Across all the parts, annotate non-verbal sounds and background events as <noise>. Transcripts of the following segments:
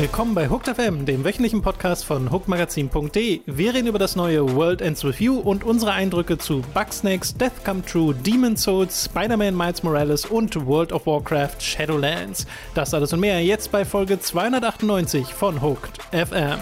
Willkommen bei Hooked FM, dem wöchentlichen Podcast von hookmagazin.de. Wir reden über das neue World Ends With You und unsere Eindrücke zu Bugsnacks, Death Come True, Demon's Souls, Spider-Man Miles Morales und World of Warcraft Shadowlands. Das alles und mehr jetzt bei Folge 298 von Hooked FM.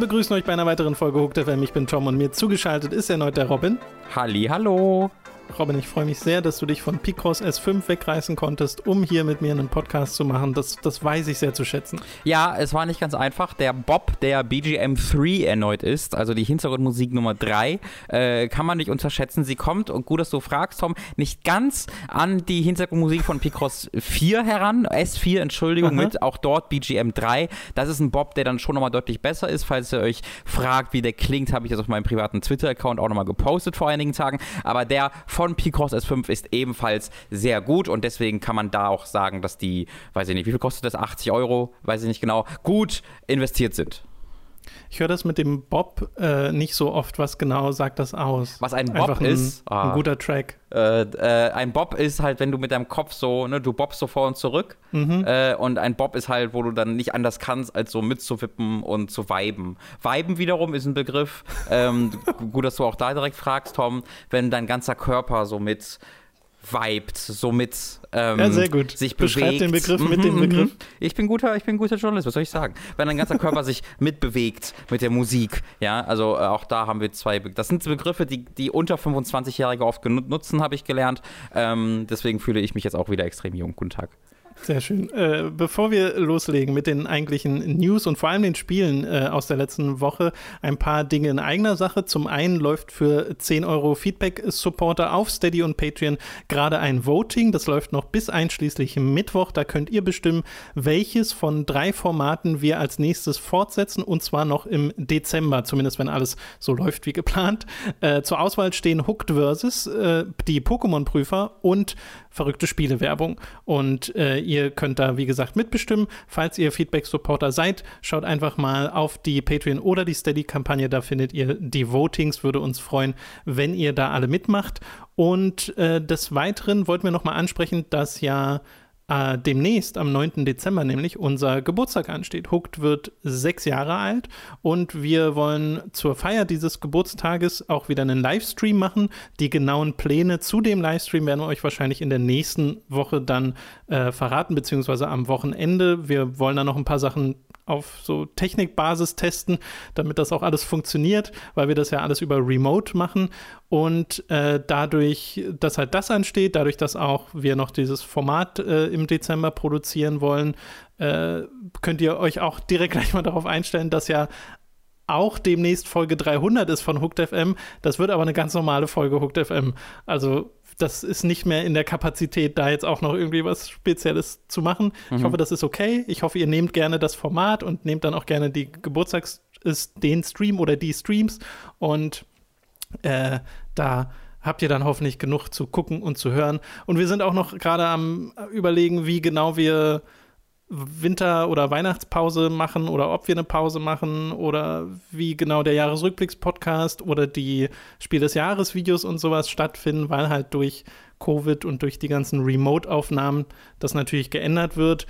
Begrüßen euch bei einer weiteren Folge Hooked FM. Ich bin Tom und mir zugeschaltet ist erneut der Robin. Halli, hallo. Robin, ich freue mich sehr, dass du dich von Picross S5 wegreißen konntest, um hier mit mir einen Podcast zu machen. Das, das weiß ich sehr zu schätzen. Ja, es war nicht ganz einfach. Der Bob, der BGM 3 erneut ist, also die Hintergrundmusik Nummer 3, äh, kann man nicht unterschätzen. Sie kommt, und gut, dass du fragst, Tom, nicht ganz an die Hintergrundmusik von Picross 4 heran. S4, Entschuldigung, Aha. mit auch dort BGM 3. Das ist ein Bob, der dann schon nochmal deutlich besser ist. Falls ihr euch fragt, wie der klingt, habe ich das auf meinem privaten Twitter-Account auch nochmal gepostet vor einigen Tagen. Aber der von Picross S5 ist ebenfalls sehr gut und deswegen kann man da auch sagen, dass die, weiß ich nicht, wie viel kostet das? 80 Euro, weiß ich nicht genau, gut investiert sind. Ich höre das mit dem Bob äh, nicht so oft. Was genau sagt das aus? Was ein Bob Einfach ist? Ein, ein ah. guter Track. Äh, äh, ein Bob ist halt, wenn du mit deinem Kopf so, ne, du bobbst so vor und zurück. Mhm. Äh, und ein Bob ist halt, wo du dann nicht anders kannst, als so mitzuwippen und zu viben. Viben wiederum ist ein Begriff. Ähm, <laughs> gut, dass du auch da direkt fragst, Tom. Wenn dein ganzer Körper so mit vibet, somit ähm, ja, sehr gut. sich Beschreib bewegt. den Begriff mit dem mhm, Begriff. Mhm. Ich bin guter, ich bin guter Journalist, was soll ich sagen? Wenn dein ganzer Körper <laughs> sich mitbewegt mit der Musik, ja, also äh, auch da haben wir zwei, Be das sind Begriffe, die, die unter 25-Jährige oft nutzen, habe ich gelernt. Ähm, deswegen fühle ich mich jetzt auch wieder extrem jung. Guten Tag. Sehr schön. Äh, bevor wir loslegen mit den eigentlichen News und vor allem den Spielen äh, aus der letzten Woche, ein paar Dinge in eigener Sache. Zum einen läuft für 10 Euro Feedback-Supporter auf Steady und Patreon gerade ein Voting. Das läuft noch bis einschließlich Mittwoch. Da könnt ihr bestimmen, welches von drei Formaten wir als nächstes fortsetzen und zwar noch im Dezember, zumindest wenn alles so läuft wie geplant. Äh, zur Auswahl stehen Hooked Versus, äh, die Pokémon-Prüfer und verrückte Spielewerbung. Und äh, ihr könnt da, wie gesagt, mitbestimmen. Falls ihr Feedback-Supporter seid, schaut einfach mal auf die Patreon- oder die Steady-Kampagne. Da findet ihr die Votings. Würde uns freuen, wenn ihr da alle mitmacht. Und äh, des Weiteren wollten wir nochmal ansprechen, dass ja äh, demnächst am 9. Dezember nämlich unser Geburtstag ansteht. Hooked wird sechs Jahre alt und wir wollen zur Feier dieses Geburtstages auch wieder einen Livestream machen. Die genauen Pläne zu dem Livestream werden wir euch wahrscheinlich in der nächsten Woche dann äh, verraten, beziehungsweise am Wochenende. Wir wollen da noch ein paar Sachen auf so Technikbasis testen, damit das auch alles funktioniert, weil wir das ja alles über Remote machen. Und äh, dadurch, dass halt das ansteht, dadurch, dass auch wir noch dieses Format äh, im Dezember produzieren wollen, äh, könnt ihr euch auch direkt <laughs> gleich mal darauf einstellen, dass ja auch demnächst Folge 300 ist von Hooked FM. Das wird aber eine ganz normale Folge Hooked FM. Also das ist nicht mehr in der Kapazität, da jetzt auch noch irgendwie was Spezielles zu machen. Mhm. Ich hoffe, das ist okay. Ich hoffe, ihr nehmt gerne das Format und nehmt dann auch gerne die Geburtstags den Stream oder die Streams und äh, da habt ihr dann hoffentlich genug zu gucken und zu hören. Und wir sind auch noch gerade am überlegen, wie genau wir Winter- oder Weihnachtspause machen oder ob wir eine Pause machen oder wie genau der Jahresrückblicks-Podcast oder die Spiel des Jahres-Videos und sowas stattfinden, weil halt durch Covid und durch die ganzen Remote-Aufnahmen das natürlich geändert wird.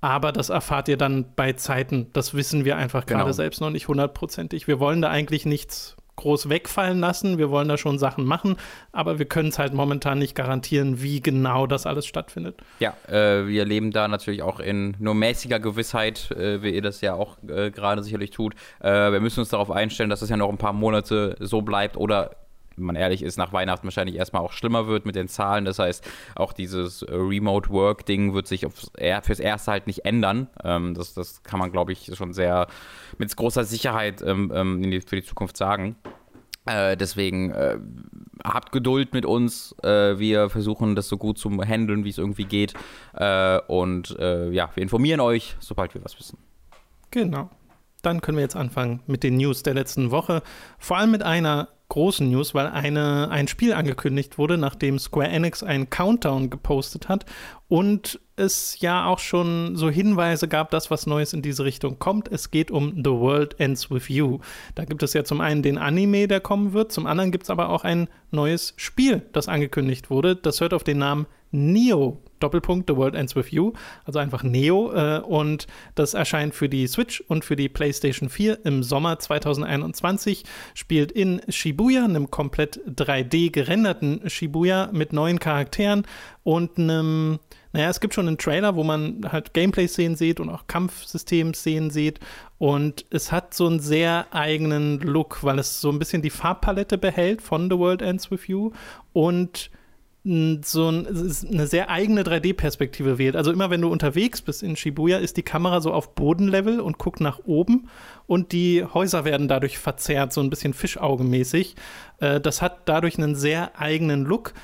Aber das erfahrt ihr dann bei Zeiten. Das wissen wir einfach gerade genau. selbst noch nicht hundertprozentig. Wir wollen da eigentlich nichts groß wegfallen lassen. Wir wollen da schon Sachen machen, aber wir können es halt momentan nicht garantieren, wie genau das alles stattfindet. Ja, äh, wir leben da natürlich auch in nur mäßiger Gewissheit, äh, wie ihr das ja auch äh, gerade sicherlich tut. Äh, wir müssen uns darauf einstellen, dass es das ja noch ein paar Monate so bleibt oder wenn man ehrlich ist, nach Weihnachten wahrscheinlich erstmal auch schlimmer wird mit den Zahlen. Das heißt, auch dieses äh, Remote Work-Ding wird sich aufs, fürs Erste halt nicht ändern. Ähm, das, das kann man, glaube ich, schon sehr mit großer Sicherheit ähm, ähm die, für die Zukunft sagen. Äh, deswegen äh, habt Geduld mit uns. Äh, wir versuchen das so gut zu handeln, wie es irgendwie geht. Äh, und äh, ja, wir informieren euch, sobald wir was wissen. Genau. Dann können wir jetzt anfangen mit den News der letzten Woche. Vor allem mit einer großen News, weil eine, ein Spiel angekündigt wurde, nachdem Square Enix einen Countdown gepostet hat und es ja auch schon so Hinweise gab, dass was Neues in diese Richtung kommt. Es geht um The World Ends With You. Da gibt es ja zum einen den Anime, der kommen wird, zum anderen gibt es aber auch ein neues Spiel, das angekündigt wurde. Das hört auf den Namen Neo Doppelpunkt The World Ends With You, also einfach Neo. Äh, und das erscheint für die Switch und für die PlayStation 4 im Sommer 2021. Spielt in Shibuya, einem komplett 3D gerenderten Shibuya mit neuen Charakteren und einem naja, es gibt schon einen Trailer, wo man halt Gameplay-Szenen sieht und auch Kampfsystem-Szenen sieht. Und es hat so einen sehr eigenen Look, weil es so ein bisschen die Farbpalette behält von The World Ends With You und so ein, eine sehr eigene 3D-Perspektive wählt. Also immer wenn du unterwegs bist in Shibuya, ist die Kamera so auf Bodenlevel und guckt nach oben und die Häuser werden dadurch verzerrt, so ein bisschen Fischaugenmäßig. Äh, das hat dadurch einen sehr eigenen Look.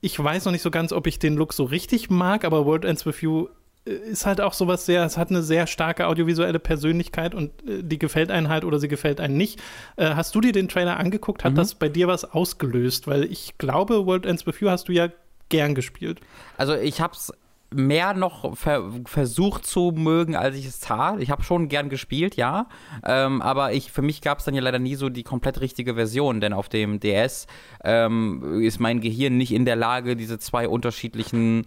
Ich weiß noch nicht so ganz, ob ich den Look so richtig mag, aber World Ends With You ist halt auch sowas sehr, es hat eine sehr starke audiovisuelle Persönlichkeit und äh, die gefällt einem halt oder sie gefällt einem nicht. Äh, hast du dir den Trailer angeguckt? Hat mhm. das bei dir was ausgelöst? Weil ich glaube, World Ends With You hast du ja gern gespielt. Also ich hab's mehr noch ver versucht zu mögen, als ich es tat. Ich habe schon gern gespielt, ja. Ähm, aber ich, für mich gab es dann ja leider nie so die komplett richtige Version, denn auf dem DS ähm, ist mein Gehirn nicht in der Lage, diese zwei unterschiedlichen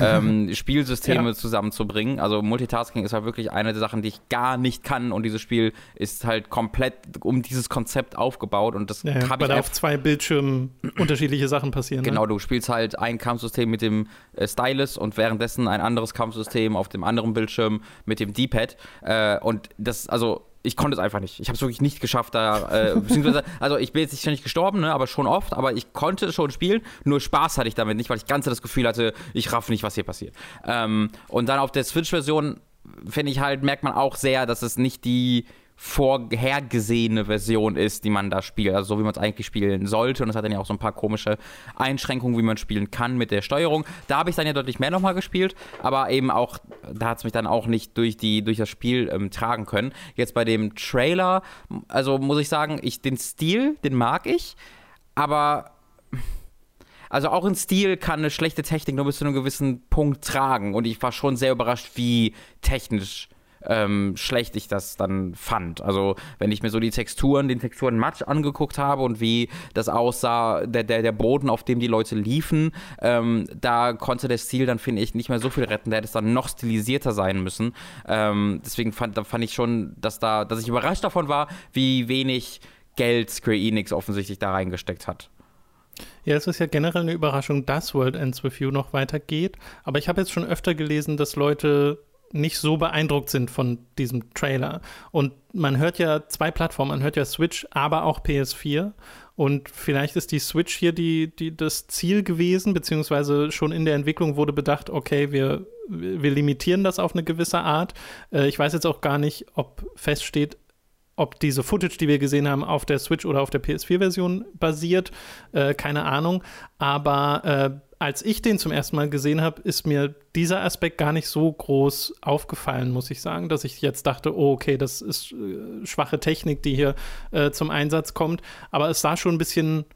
ähm, <laughs> Spielsysteme ja. zusammenzubringen. Also Multitasking ist halt wirklich eine der Sachen, die ich gar nicht kann und dieses Spiel ist halt komplett um dieses Konzept aufgebaut und das ja, habe ich auf zwei Bildschirmen <clears throat> unterschiedliche Sachen passieren. Ne? Genau, ne? du spielst halt ein Kampfsystem mit dem äh, Stylus und währenddessen ein anderes Kampfsystem auf dem anderen Bildschirm mit dem D-Pad äh, und das also ich konnte es einfach nicht. Ich habe es wirklich nicht geschafft, da, äh, <laughs> beziehungsweise, also ich bin jetzt nicht gestorben, ne, aber schon oft, aber ich konnte es schon spielen, nur Spaß hatte ich damit nicht, weil ich ganz das Gefühl hatte, ich raff nicht, was hier passiert. Ähm, und dann auf der Switch-Version, finde ich halt, merkt man auch sehr, dass es nicht die vorhergesehene Version ist, die man da spielt. Also so, wie man es eigentlich spielen sollte. Und es hat dann ja auch so ein paar komische Einschränkungen, wie man spielen kann mit der Steuerung. Da habe ich dann ja deutlich mehr nochmal gespielt, aber eben auch, da hat es mich dann auch nicht durch, die, durch das Spiel ähm, tragen können. Jetzt bei dem Trailer, also muss ich sagen, ich, den Stil, den mag ich, aber also auch in Stil kann eine schlechte Technik nur bis zu einem gewissen Punkt tragen. Und ich war schon sehr überrascht, wie technisch ähm, schlecht ich das dann fand. Also wenn ich mir so die Texturen, den Texturenmatch angeguckt habe und wie das aussah, der, der, der Boden, auf dem die Leute liefen, ähm, da konnte der Stil dann, finde ich, nicht mehr so viel retten. Der hätte es dann noch stilisierter sein müssen. Ähm, deswegen fand, da fand ich schon, dass da, dass ich überrascht davon war, wie wenig Geld Square Enix offensichtlich da reingesteckt hat. Ja, es ist ja generell eine Überraschung, dass World Ends With You noch weitergeht. Aber ich habe jetzt schon öfter gelesen, dass Leute nicht so beeindruckt sind von diesem Trailer. Und man hört ja zwei Plattformen, man hört ja Switch, aber auch PS4. Und vielleicht ist die Switch hier die, die, das Ziel gewesen, beziehungsweise schon in der Entwicklung wurde bedacht, okay, wir, wir limitieren das auf eine gewisse Art. Äh, ich weiß jetzt auch gar nicht, ob feststeht, ob diese Footage, die wir gesehen haben, auf der Switch oder auf der PS4-Version basiert. Äh, keine Ahnung. Aber äh, als ich den zum ersten Mal gesehen habe, ist mir dieser Aspekt gar nicht so groß aufgefallen, muss ich sagen, dass ich jetzt dachte, oh, okay, das ist äh, schwache Technik, die hier äh, zum Einsatz kommt. Aber es sah schon ein bisschen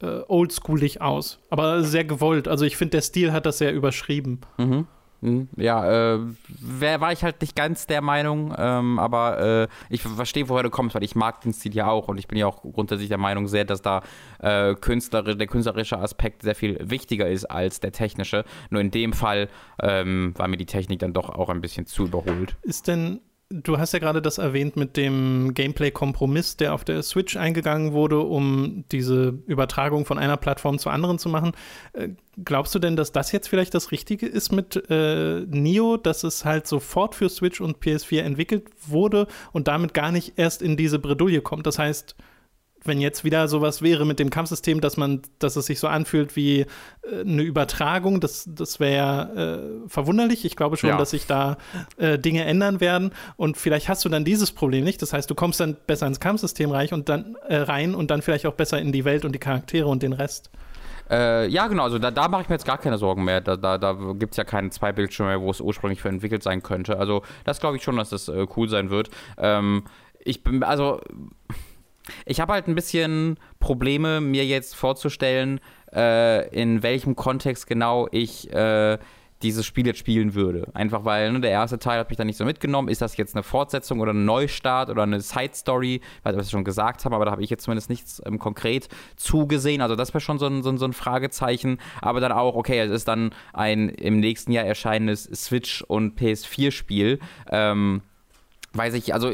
äh, oldschoolig aus, aber sehr gewollt. Also ich finde, der Stil hat das sehr überschrieben. Mhm. Hm, ja, äh, wär, war ich halt nicht ganz der Meinung, ähm, aber äh, ich verstehe, woher du kommst, weil ich mag den Stil ja auch und ich bin ja auch grundsätzlich der Meinung sehr, dass da äh, künstlerisch, der künstlerische Aspekt sehr viel wichtiger ist als der technische. Nur in dem Fall ähm, war mir die Technik dann doch auch ein bisschen zu überholt. Ist denn Du hast ja gerade das erwähnt mit dem Gameplay-Kompromiss, der auf der Switch eingegangen wurde, um diese Übertragung von einer Plattform zur anderen zu machen. Äh, glaubst du denn, dass das jetzt vielleicht das Richtige ist mit äh, Nio, dass es halt sofort für Switch und PS4 entwickelt wurde und damit gar nicht erst in diese Bredouille kommt? Das heißt, wenn jetzt wieder sowas wäre mit dem Kampfsystem, dass man, dass es sich so anfühlt wie äh, eine Übertragung, das, das wäre äh, verwunderlich. Ich glaube schon, ja. dass sich da äh, Dinge ändern werden. Und vielleicht hast du dann dieses Problem nicht. Das heißt, du kommst dann besser ins Kampfsystem rein und dann äh, rein und dann vielleicht auch besser in die Welt und die Charaktere und den Rest. Äh, ja, genau, also da, da mache ich mir jetzt gar keine Sorgen mehr. Da, da, da gibt es ja keine zwei Bildschirme mehr, wo es ursprünglich für entwickelt sein könnte. Also das glaube ich schon, dass das äh, cool sein wird. Ähm, ich bin, also Ich habe halt ein bisschen Probleme, mir jetzt vorzustellen, äh, in welchem Kontext genau ich äh, dieses Spiel jetzt spielen würde. Einfach weil ne, der erste Teil hat mich da nicht so mitgenommen. Ist das jetzt eine Fortsetzung oder ein Neustart oder eine Side-Story? Weil wir es schon gesagt haben, aber da habe ich jetzt zumindest nichts ähm, konkret zugesehen. Also das wäre schon so ein, so, ein, so ein Fragezeichen. Aber dann auch, okay, es ist dann ein im nächsten Jahr erscheinendes Switch- und PS4-Spiel. Ähm, weiß ich, also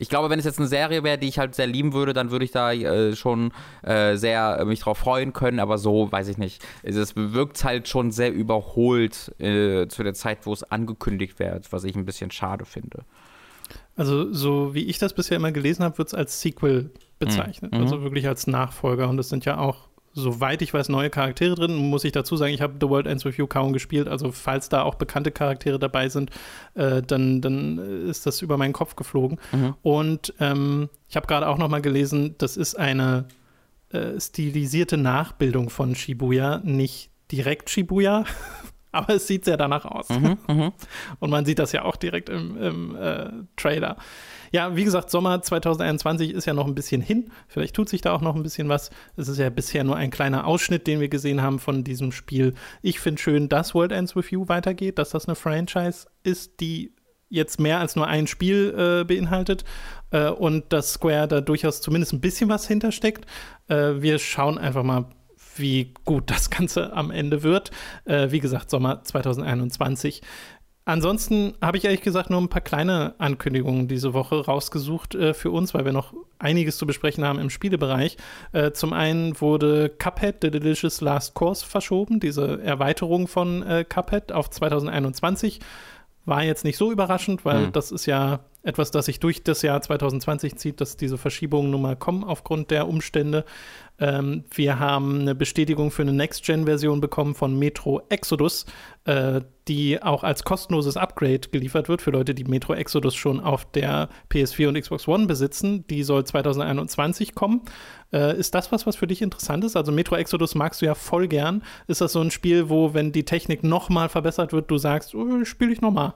ich glaube, wenn es jetzt eine Serie wäre, die ich halt sehr lieben würde, dann würde ich da äh, schon äh, sehr äh, mich drauf freuen können, aber so, weiß ich nicht. Es wirkt halt schon sehr überholt äh, zu der Zeit, wo es angekündigt wird, was ich ein bisschen schade finde. Also, so wie ich das bisher immer gelesen habe, wird es als Sequel bezeichnet, mhm. also wirklich als Nachfolger. Und es sind ja auch soweit ich weiß, neue Charaktere drin. Muss ich dazu sagen, ich habe The World Ends With You kaum gespielt. Also, falls da auch bekannte Charaktere dabei sind, äh, dann, dann ist das über meinen Kopf geflogen. Mhm. Und ähm, ich habe gerade auch noch mal gelesen, das ist eine äh, stilisierte Nachbildung von Shibuya, nicht direkt Shibuya. <laughs> Aber es sieht sehr danach aus. Mhm, mhm. Und man sieht das ja auch direkt im, im äh, Trailer. Ja, wie gesagt, Sommer 2021 ist ja noch ein bisschen hin. Vielleicht tut sich da auch noch ein bisschen was. Es ist ja bisher nur ein kleiner Ausschnitt, den wir gesehen haben von diesem Spiel. Ich finde schön, dass World Ends With You weitergeht, dass das eine Franchise ist, die jetzt mehr als nur ein Spiel äh, beinhaltet äh, und dass Square da durchaus zumindest ein bisschen was hintersteckt. Äh, wir schauen einfach mal, wie gut das Ganze am Ende wird. Äh, wie gesagt, Sommer 2021. Ansonsten habe ich ehrlich gesagt nur ein paar kleine Ankündigungen diese Woche rausgesucht äh, für uns, weil wir noch einiges zu besprechen haben im Spielebereich. Äh, zum einen wurde Cuphead The Delicious Last Course verschoben, diese Erweiterung von äh, Cuphead auf 2021. War jetzt nicht so überraschend, weil mhm. das ist ja etwas, das sich durch das Jahr 2020 zieht, dass diese Verschiebungen nun mal kommen aufgrund der Umstände. Ähm, wir haben eine Bestätigung für eine Next-Gen-Version bekommen von Metro Exodus, äh, die auch als kostenloses Upgrade geliefert wird für Leute, die Metro Exodus schon auf der PS4 und Xbox One besitzen. Die soll 2021 kommen. Äh, ist das was, was für dich interessant ist? Also Metro Exodus magst du ja voll gern. Ist das so ein Spiel, wo, wenn die Technik nochmal verbessert wird, du sagst, oh, spiele ich nochmal?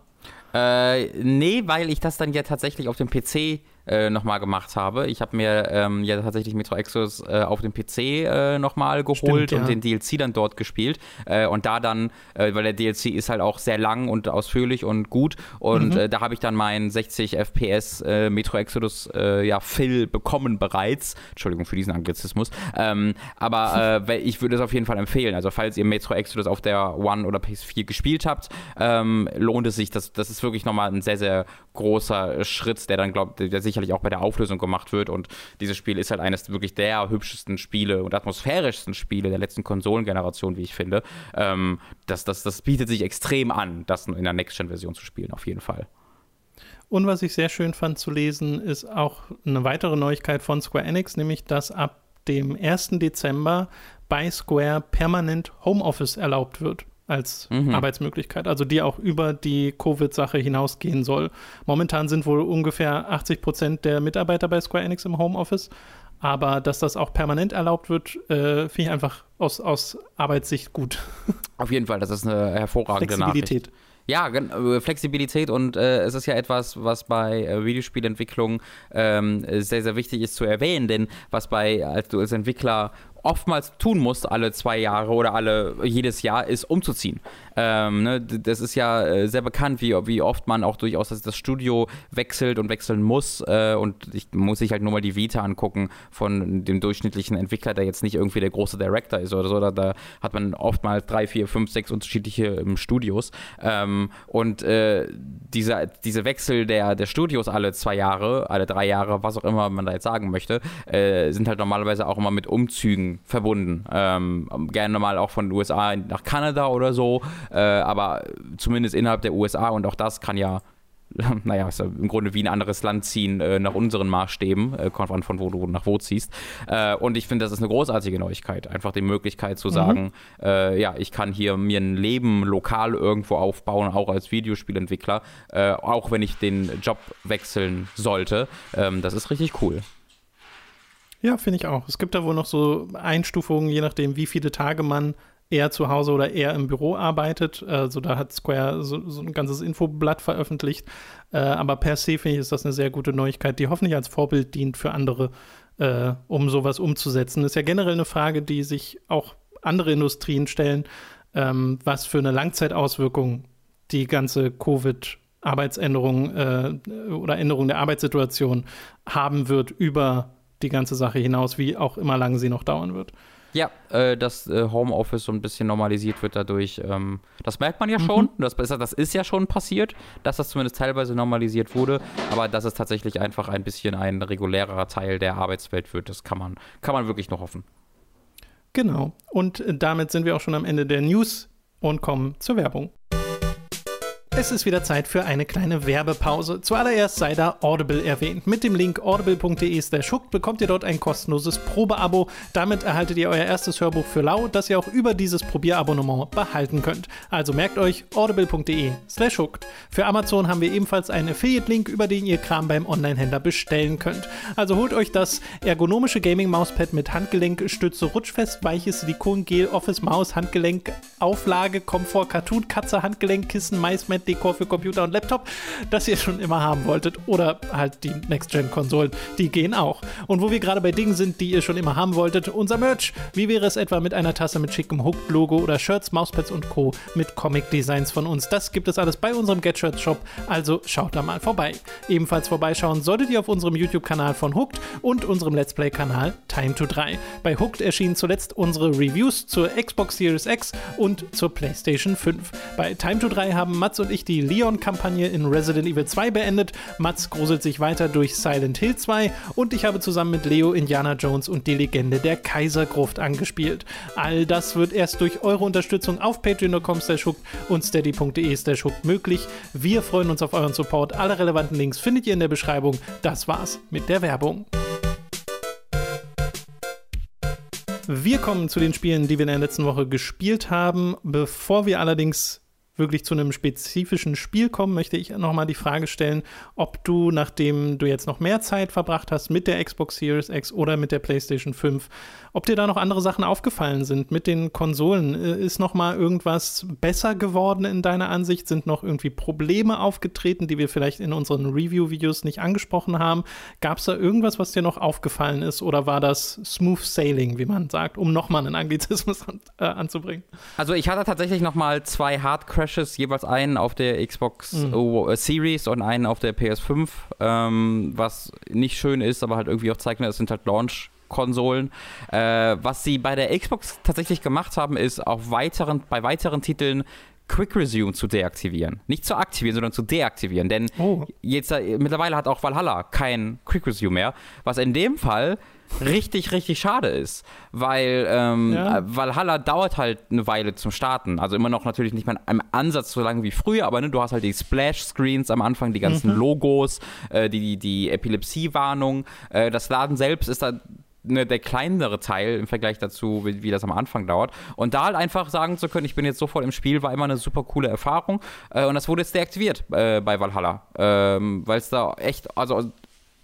Äh, nee, weil ich das dann ja tatsächlich auf dem PC äh, nochmal gemacht habe. Ich habe mir ähm, ja tatsächlich Metro Exodus äh, auf dem PC äh, nochmal geholt Stimmt, ja. und den DLC dann dort gespielt. Äh, und da dann, äh, weil der DLC ist halt auch sehr lang und ausführlich und gut. Und mhm. äh, da habe ich dann meinen 60 FPS Metro Exodus ja, Fill bekommen bereits. Entschuldigung für diesen Anglizismus. Ähm, aber <laughs> ich würde es auf jeden Fall empfehlen. Also falls ihr Metro Exodus auf der One oder PS4 gespielt habt, ähm, lohnt es sich. Das, das ist wirklich nochmal ein sehr, sehr großer Schritt, der dann, glaube ich, der sich sicherlich auch bei der Auflösung gemacht wird. Und dieses Spiel ist halt eines wirklich der hübschesten Spiele und atmosphärischsten Spiele der letzten Konsolengeneration, wie ich finde. Ähm, das, das, das bietet sich extrem an, das in der Next-Gen-Version zu spielen, auf jeden Fall. Und was ich sehr schön fand zu lesen, ist auch eine weitere Neuigkeit von Square Enix, nämlich dass ab dem 1. Dezember bei Square permanent Homeoffice erlaubt wird als mhm. Arbeitsmöglichkeit, also die auch über die Covid-Sache hinausgehen soll. Momentan sind wohl ungefähr 80 Prozent der Mitarbeiter bei Square Enix im Homeoffice, aber dass das auch permanent erlaubt wird, äh, finde ich einfach aus, aus Arbeitssicht gut. <laughs> Auf jeden Fall, das ist eine hervorragende Flexibilität. Nachricht. Ja, äh, Flexibilität und äh, es ist ja etwas, was bei äh, Videospielentwicklung ähm, sehr, sehr wichtig ist zu erwähnen, denn was bei, als du als Entwickler oftmals tun musst, alle zwei Jahre oder alle jedes Jahr, ist umzuziehen. Ähm, ne, das ist ja äh, sehr bekannt, wie, wie oft man auch durchaus das, das Studio wechselt und wechseln muss. Äh, und ich muss sich halt nur mal die Vita angucken von dem durchschnittlichen Entwickler, der jetzt nicht irgendwie der große Director ist oder so. Da, da hat man oftmals drei, vier, fünf, sechs unterschiedliche ähm, Studios. Ähm, und äh, diese, diese Wechsel der, der Studios alle zwei Jahre, alle drei Jahre, was auch immer man da jetzt sagen möchte, äh, sind halt normalerweise auch immer mit Umzügen verbunden. Ähm, gerne mal auch von den USA nach Kanada oder so, äh, aber zumindest innerhalb der USA und auch das kann ja <laughs> naja, ist ja im Grunde wie ein anderes Land ziehen äh, nach unseren Maßstäben, äh, an von wo du nach wo ziehst. Äh, und ich finde, das ist eine großartige Neuigkeit. Einfach die Möglichkeit zu mhm. sagen, äh, ja, ich kann hier mir ein Leben lokal irgendwo aufbauen, auch als Videospielentwickler, äh, auch wenn ich den Job wechseln sollte. Ähm, das ist richtig cool. Ja, finde ich auch. Es gibt da wohl noch so Einstufungen, je nachdem, wie viele Tage man eher zu Hause oder eher im Büro arbeitet. Also da hat Square so, so ein ganzes Infoblatt veröffentlicht. Äh, aber per se finde ich, ist das eine sehr gute Neuigkeit, die hoffentlich als Vorbild dient für andere äh, um sowas umzusetzen. Das ist ja generell eine Frage, die sich auch andere Industrien stellen, ähm, was für eine Langzeitauswirkung die ganze Covid- Arbeitsänderung äh, oder Änderung der Arbeitssituation haben wird über die ganze Sache hinaus, wie auch immer lange sie noch dauern wird. Ja, äh, dass äh, Homeoffice so ein bisschen normalisiert wird dadurch. Ähm, das merkt man ja mhm. schon. Das, das ist ja schon passiert, dass das zumindest teilweise normalisiert wurde. Aber dass es tatsächlich einfach ein bisschen ein regulärer Teil der Arbeitswelt wird, das kann man, kann man wirklich noch hoffen. Genau. Und damit sind wir auch schon am Ende der News und kommen zur Werbung. Es ist wieder Zeit für eine kleine Werbepause. Zuallererst sei da Audible erwähnt. Mit dem Link audible.de slash bekommt ihr dort ein kostenloses Probeabo. Damit erhaltet ihr euer erstes Hörbuch für lau, das ihr auch über dieses Probierabonnement behalten könnt. Also merkt euch audible.de slash Für Amazon haben wir ebenfalls einen Affiliate-Link, über den ihr Kram beim Online-Händler bestellen könnt. Also holt euch das ergonomische Gaming-Mauspad mit Handgelenkstütze, rutschfest, weiches Silikon-Gel, Office-Maus, Handgelenk, Auflage, Komfort, Cartoon, Katze, Handgelenk, Kissen, Maismat, Dekor für Computer und Laptop, das ihr schon immer haben wolltet. Oder halt die Next-Gen-Konsolen, die gehen auch. Und wo wir gerade bei Dingen sind, die ihr schon immer haben wolltet, unser Merch. Wie wäre es etwa mit einer Tasse mit schickem Hooked-Logo oder Shirts, Mauspads und Co. mit Comic-Designs von uns? Das gibt es alles bei unserem Get Shirts Shop, also schaut da mal vorbei. Ebenfalls vorbeischauen solltet ihr auf unserem YouTube-Kanal von Hooked und unserem Let's Play-Kanal Time to 3. Bei Hooked erschienen zuletzt unsere Reviews zur Xbox Series X und zur PlayStation 5. Bei Time to 3 haben Mats und die Leon-Kampagne in Resident Evil 2 beendet. Mats gruselt sich weiter durch Silent Hill 2 und ich habe zusammen mit Leo Indiana Jones und die Legende der Kaisergruft angespielt. All das wird erst durch eure Unterstützung auf patreon.com und steady.de möglich. Wir freuen uns auf euren Support. Alle relevanten Links findet ihr in der Beschreibung. Das war's mit der Werbung. Wir kommen zu den Spielen, die wir in der letzten Woche gespielt haben. Bevor wir allerdings wirklich zu einem spezifischen Spiel kommen, möchte ich nochmal die Frage stellen, ob du, nachdem du jetzt noch mehr Zeit verbracht hast mit der Xbox Series X oder mit der PlayStation 5, ob dir da noch andere Sachen aufgefallen sind mit den Konsolen. Äh, ist noch mal irgendwas besser geworden in deiner Ansicht? Sind noch irgendwie Probleme aufgetreten, die wir vielleicht in unseren Review-Videos nicht angesprochen haben? Gab es da irgendwas, was dir noch aufgefallen ist? Oder war das Smooth Sailing, wie man sagt, um nochmal einen Anglizismus an, äh, anzubringen? Also ich hatte tatsächlich noch mal zwei Hard Crashes, jeweils einen auf der Xbox mhm. Äh, Series und einen auf der PS5, ähm, was nicht schön ist, aber halt irgendwie auch zeigt, es sind halt Launch Konsolen. Äh, was sie bei der Xbox tatsächlich gemacht haben, ist auch weiteren, bei weiteren Titeln Quick Resume zu deaktivieren. Nicht zu aktivieren, sondern zu deaktivieren. Denn oh. jetzt äh, mittlerweile hat auch Valhalla kein Quick Resume mehr. Was in dem Fall richtig, richtig schade ist. Weil ähm, ja. Valhalla dauert halt eine Weile zum Starten. Also immer noch natürlich nicht mal im Ansatz so lange wie früher, aber ne, du hast halt die Splash-Screens am Anfang, die ganzen mhm. Logos, äh, die, die, die Epilepsie-Warnung. Äh, das Laden selbst ist da ne, der kleinere Teil im Vergleich dazu, wie, wie, das am Anfang dauert. Und da halt einfach sagen zu können, ich bin jetzt sofort im Spiel, war immer eine super coole Erfahrung. Äh, und das wurde jetzt deaktiviert äh, bei Valhalla. Ähm, Weil es da echt, also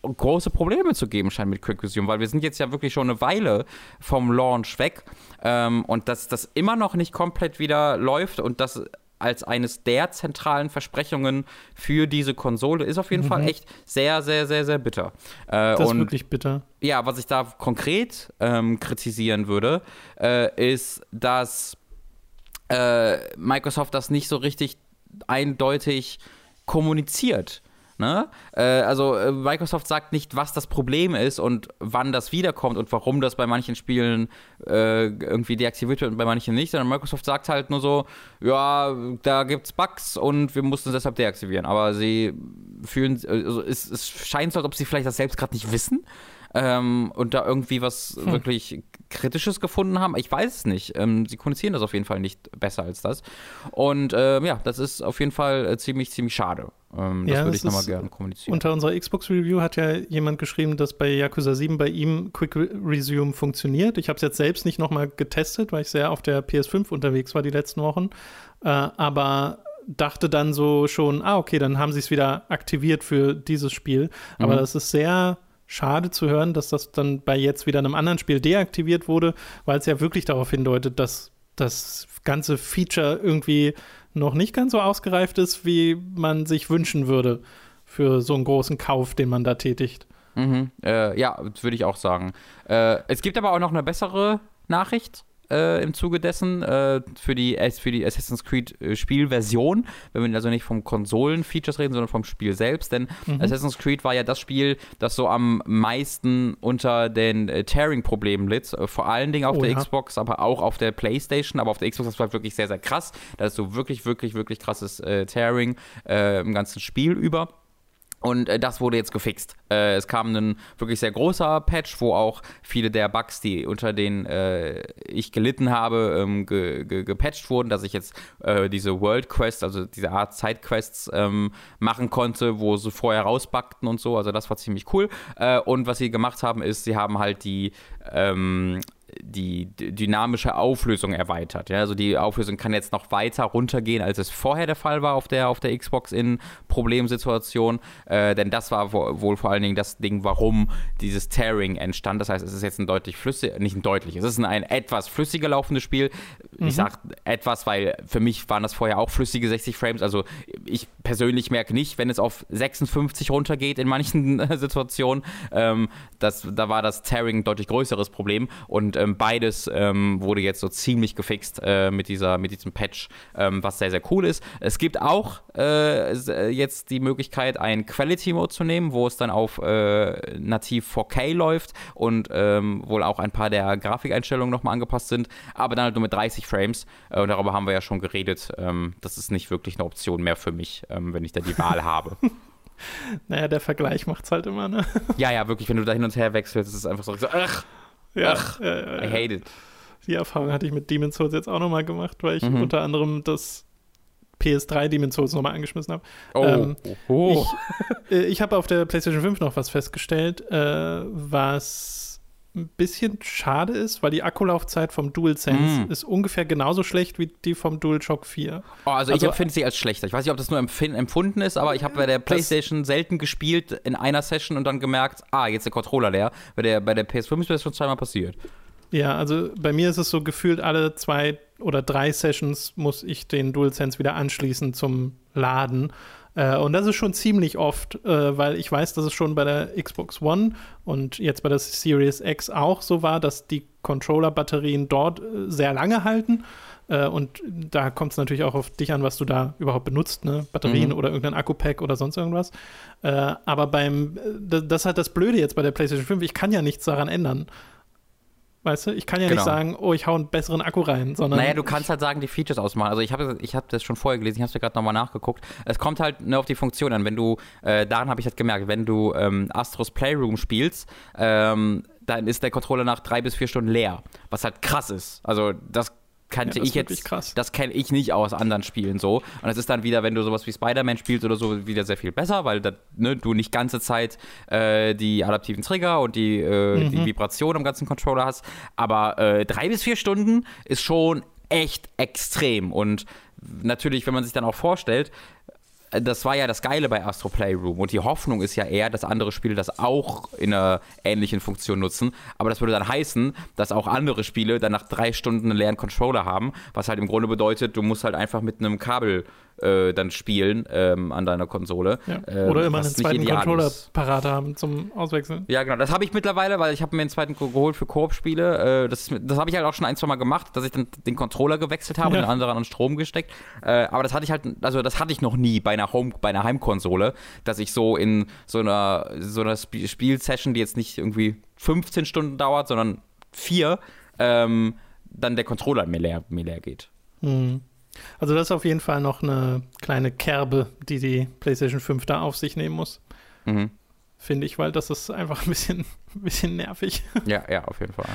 große Probleme zu geben scheint mit Quick Resume, weil wir sind jetzt ja wirklich schon eine Weile vom Launch weg ähm, und dass das immer noch nicht komplett wieder läuft und das als eines der zentralen Versprechungen für diese Konsole ist auf jeden mhm. Fall echt sehr, sehr, sehr, sehr bitter. Äh, das ist wirklich bitter. Ja, was ich da konkret ähm, kritisieren würde, äh, ist, dass äh, Microsoft das nicht so richtig eindeutig kommuniziert. Ne? Äh, also äh, Microsoft sagt nicht, was das Problem ist und wann das wiederkommt und warum das bei manchen Spielen äh, irgendwie deaktiviert wird und bei manchen nicht, sondern Microsoft sagt halt nur so, ja, da gibt's Bugs und wir mussten es deshalb deaktivieren. Aber sie fühlen, also es, es scheint so, als ob sie vielleicht das selbst gerade nicht wissen ähm, und da irgendwie was hm. wirklich Kritisches gefunden haben. Ich weiß es nicht. Ähm, sie kommunizieren das auf jeden Fall nicht besser als das. Und ähm, ja, das ist auf jeden Fall äh, ziemlich, ziemlich schade. Ähm, das ja, würde ich nochmal gerne kommunizieren. Unter unserer Xbox-Review hat ja jemand geschrieben, dass bei Yakuza 7 bei ihm Quick Resume funktioniert. Ich habe es jetzt selbst nicht nochmal getestet, weil ich sehr auf der PS5 unterwegs war die letzten Wochen. Äh, aber dachte dann so schon, ah, okay, dann haben sie es wieder aktiviert für dieses Spiel. Aber mhm. das ist sehr schade zu hören, dass das dann bei jetzt wieder einem anderen Spiel deaktiviert wurde, weil es ja wirklich darauf hindeutet, dass das ganze Feature irgendwie noch nicht ganz so ausgereift ist, wie man sich wünschen würde für so einen großen Kauf, den man da tätigt. Mhm, äh, ja, würde ich auch sagen. Äh, es gibt aber auch noch eine bessere Nachricht äh, im Zuge dessen äh, für, die, für die Assassin's Creed äh, Spielversion, wenn wir also nicht vom Konsolen-Features reden, sondern vom Spiel selbst. Denn mhm. Assassin's Creed war ja das Spiel, das so am meisten unter den äh, Tearing-Problemen litt. Äh, vor allen Dingen auf oh, der ja. Xbox, aber auch auf der PlayStation. Aber auf der Xbox das war wirklich sehr, sehr krass. Da ist so wirklich, wirklich, wirklich krasses äh, Tearing im ganzen Spiel über. Und äh, das wurde jetzt gefixt. Äh, es kam ein wirklich sehr großer Patch, wo auch viele der Bugs, die unter denen äh, ich gelitten habe, ähm, ge ge gepatcht wurden, dass ich jetzt äh, diese World Quest, also diese Art Sidequests ähm, machen konnte, wo sie vorher rausbackten und so. Also das war ziemlich cool. Äh, und was sie gemacht haben, ist, sie haben halt die ähm, die dynamische Auflösung erweitert. Ja? Also die Auflösung kann jetzt noch weiter runtergehen, als es vorher der Fall war auf der, auf der Xbox in Problemsituationen. Äh, denn das war wohl vor allen Dingen das Ding, warum dieses Tearing entstand. Das heißt, es ist jetzt ein deutlich flüssig, nicht ein deutlich, es ist ein, ein etwas flüssiger laufendes Spiel. Mhm. Ich sage etwas, weil für mich waren das vorher auch flüssige 60 Frames. Also ich persönlich merke nicht, wenn es auf 56 runtergeht in manchen <laughs> Situationen. Ähm, das, da war das Tearing ein deutlich größeres Problem. Und ähm, beides ähm, wurde jetzt so ziemlich gefixt äh, mit, dieser, mit diesem Patch, ähm, was sehr, sehr cool ist. Es gibt auch äh, äh jetzt die Möglichkeit, einen Quality-Mode zu nehmen, wo es dann auf äh, nativ 4K läuft und ähm, wohl auch ein paar der Grafikeinstellungen nochmal angepasst sind, aber dann halt nur mit 30 Frames. Äh, und darüber haben wir ja schon geredet. Ähm, das ist nicht wirklich eine Option mehr für mich, ähm, wenn ich da die Wahl habe. <laughs> Naja, der Vergleich macht es halt immer, ne? Ja, ja, wirklich, wenn du da hin und her wechselst, ist es einfach so, ach, ja, Ach, ja, I hate it. Die Erfahrung hatte ich mit Demon's Souls jetzt auch nochmal gemacht, weil ich mhm. unter anderem das PS3 Demon's Souls nochmal angeschmissen habe. Oh. Ähm, oh. Ich, <laughs> äh, ich habe auf der PlayStation 5 noch was festgestellt, äh, was ein bisschen schade ist, weil die Akkulaufzeit vom DualSense mm. ist ungefähr genauso schlecht wie die vom DualShock 4. Oh, also, also ich empfinde sie als schlechter. Ich weiß nicht, ob das nur empfunden ist, aber ich habe bei der PlayStation selten gespielt in einer Session und dann gemerkt, ah, jetzt der Controller leer. Bei der, bei der PS5 ist das schon zweimal passiert. Ja, also bei mir ist es so gefühlt, alle zwei oder drei Sessions muss ich den DualSense wieder anschließen zum Laden. Äh, und das ist schon ziemlich oft, äh, weil ich weiß, dass es schon bei der Xbox One und jetzt bei der Series X auch so war, dass die Controller-Batterien dort äh, sehr lange halten. Äh, und da kommt es natürlich auch auf dich an, was du da überhaupt benutzt, ne? Batterien mhm. oder irgendein Akku-Pack oder sonst irgendwas. Äh, aber beim, das ist halt das Blöde jetzt bei der PlayStation 5, ich kann ja nichts daran ändern. Weißt du, ich kann ja genau. nicht sagen, oh, ich hau einen besseren Akku rein, sondern. Naja, du kannst halt sagen, die Features ausmachen. Also ich habe ich hab das schon vorher gelesen, ich habe es gerade nochmal nachgeguckt. Es kommt halt nur auf die Funktion an. Wenn du, äh, daran habe ich halt gemerkt, wenn du ähm, Astros Playroom spielst, ähm, dann ist der Controller nach drei bis vier Stunden leer. Was halt krass ist. Also das kannte ja, ich jetzt, krass. das kenne ich nicht aus anderen Spielen so. Und es ist dann wieder, wenn du sowas wie Spider-Man spielst oder so, wieder sehr viel besser, weil da, ne, du nicht ganze Zeit äh, die adaptiven Trigger und die, äh, mhm. die Vibration am ganzen Controller hast. Aber äh, drei bis vier Stunden ist schon echt extrem. Und natürlich, wenn man sich dann auch vorstellt, das war ja das Geile bei Astro Playroom und die Hoffnung ist ja eher, dass andere Spiele das auch in einer ähnlichen Funktion nutzen. Aber das würde dann heißen, dass auch andere Spiele dann nach drei Stunden einen leeren Controller haben, was halt im Grunde bedeutet, du musst halt einfach mit einem Kabel äh, dann spielen ähm, an deiner Konsole. Ja. Ähm, Oder immer einen zweiten Controller parat haben zum Auswechseln. Ja, genau. Das habe ich mittlerweile, weil ich habe mir einen zweiten geholt für Koop-Spiele. Äh, das das habe ich halt auch schon ein, zwei Mal gemacht, dass ich dann den Controller gewechselt habe ja. und den anderen an Strom gesteckt. Äh, aber das hatte ich halt, also das hatte ich noch nie bei einer Home, bei einer Heimkonsole, dass ich so in so einer, so einer Sp Spielsession, die jetzt nicht irgendwie 15 Stunden dauert, sondern vier, ähm, dann der Controller mir leer, mir leer geht. Mhm. Also das ist auf jeden Fall noch eine kleine Kerbe, die die PlayStation 5 da auf sich nehmen muss. Mhm. Finde ich, weil das ist einfach ein bisschen, ein bisschen nervig. Ja, ja, auf jeden Fall.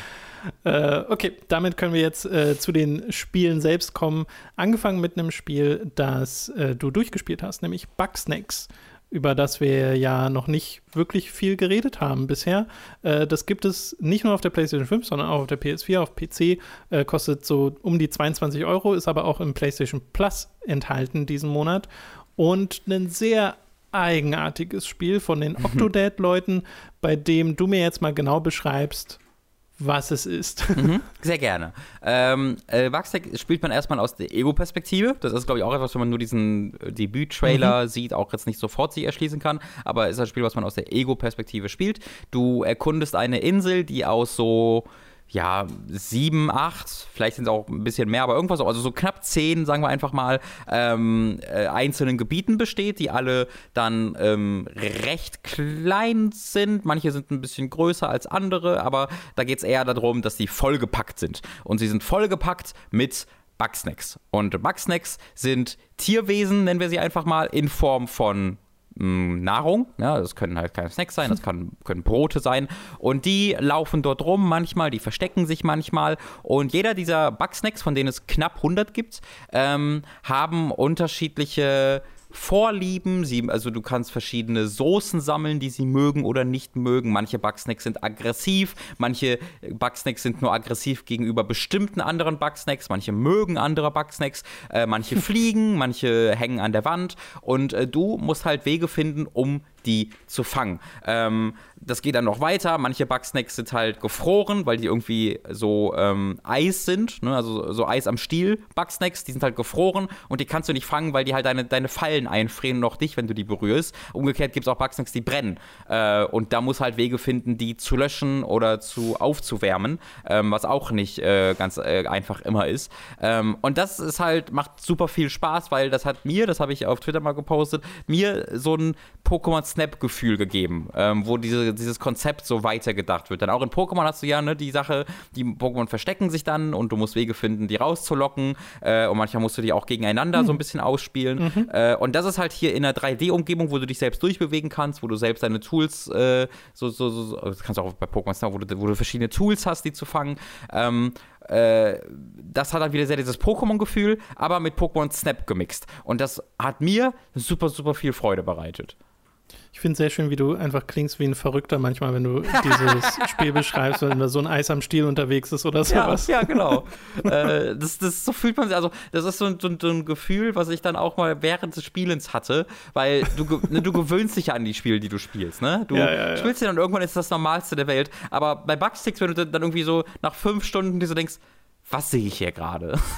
Äh, okay, damit können wir jetzt äh, zu den Spielen selbst kommen. Angefangen mit einem Spiel, das äh, du durchgespielt hast, nämlich Bugsnacks über das wir ja noch nicht wirklich viel geredet haben bisher. Äh, das gibt es nicht nur auf der PlayStation 5, sondern auch auf der PS4, auf PC. Äh, kostet so um die 22 Euro, ist aber auch im PlayStation Plus enthalten diesen Monat. Und ein sehr eigenartiges Spiel von den mhm. Octodad-Leuten, bei dem du mir jetzt mal genau beschreibst, was es ist. Mhm, <laughs> sehr gerne. Ähm, äh, Vaxtec spielt man erstmal aus der Ego-Perspektive. Das ist, glaube ich, auch etwas, wenn man nur diesen äh, Debüt-Trailer mhm. sieht, auch jetzt nicht sofort sich erschließen kann. Aber es ist ein Spiel, was man aus der Ego-Perspektive spielt. Du erkundest eine Insel, die aus so ja, sieben, acht, vielleicht sind es auch ein bisschen mehr, aber irgendwas, also so knapp zehn, sagen wir einfach mal, ähm, äh, einzelnen Gebieten besteht, die alle dann ähm, recht klein sind. Manche sind ein bisschen größer als andere, aber da geht es eher darum, dass die vollgepackt sind. Und sie sind vollgepackt mit Bugsnacks. Und Bugsnacks sind Tierwesen, nennen wir sie einfach mal, in Form von Nahrung. Ja, das können halt keine Snacks sein, das kann, können Brote sein. Und die laufen dort rum manchmal, die verstecken sich manchmal. Und jeder dieser Bugsnacks, von denen es knapp 100 gibt, ähm, haben unterschiedliche Vorlieben. Sie, also du kannst verschiedene Soßen sammeln, die sie mögen oder nicht mögen. Manche Bugsnacks sind aggressiv, manche Bugsnacks sind nur aggressiv gegenüber bestimmten anderen Bugsnacks, manche mögen andere Bugsnacks, äh, manche <laughs> fliegen, manche hängen an der Wand und äh, du musst halt Wege finden, um die zu fangen. Ähm, das geht dann noch weiter. Manche Bugsnacks sind halt gefroren, weil die irgendwie so ähm, Eis sind, ne? also so Eis am Stiel. Bugsnacks, die sind halt gefroren und die kannst du nicht fangen, weil die halt deine, deine Fallen einfrieren, noch dich, wenn du die berührst. Umgekehrt gibt es auch Bugsnacks, die brennen. Äh, und da muss halt Wege finden, die zu löschen oder zu aufzuwärmen, ähm, was auch nicht äh, ganz äh, einfach immer ist. Ähm, und das ist halt, macht super viel Spaß, weil das hat mir, das habe ich auf Twitter mal gepostet, mir so ein Pokémon Snap-Gefühl gegeben, ähm, wo diese, dieses Konzept so weitergedacht wird. Dann auch in Pokémon hast du ja ne, die Sache, die Pokémon verstecken sich dann und du musst Wege finden, die rauszulocken. Äh, und manchmal musst du die auch gegeneinander mhm. so ein bisschen ausspielen. Mhm. Äh, und das ist halt hier in einer 3D-Umgebung, wo du dich selbst durchbewegen kannst, wo du selbst deine Tools, äh, so, so, so, das kannst du auch bei Pokémon Snap, wo du, wo du verschiedene Tools hast, die zu fangen. Ähm, äh, das hat dann wieder sehr dieses Pokémon-Gefühl, aber mit Pokémon Snap gemixt. Und das hat mir super, super viel Freude bereitet. Ich finde es sehr schön, wie du einfach klingst wie ein Verrückter manchmal, wenn du dieses <laughs> Spiel beschreibst, wenn da so ein Eis am Stiel unterwegs ist oder sowas. Ja, ja genau. <laughs> äh, das, das, so fühlt man sich, also das ist so ein, so, ein, Gefühl, was ich dann auch mal während des Spielens hatte, weil du, ne, du gewöhnst dich ja an die Spiele, die du spielst, ne? Du ja, ja, ja. spielst ja dann irgendwann ist das Normalste der Welt, aber bei Bugsticks, wenn du dann irgendwie so nach fünf Stunden dir so denkst, was sehe ich hier gerade? <laughs>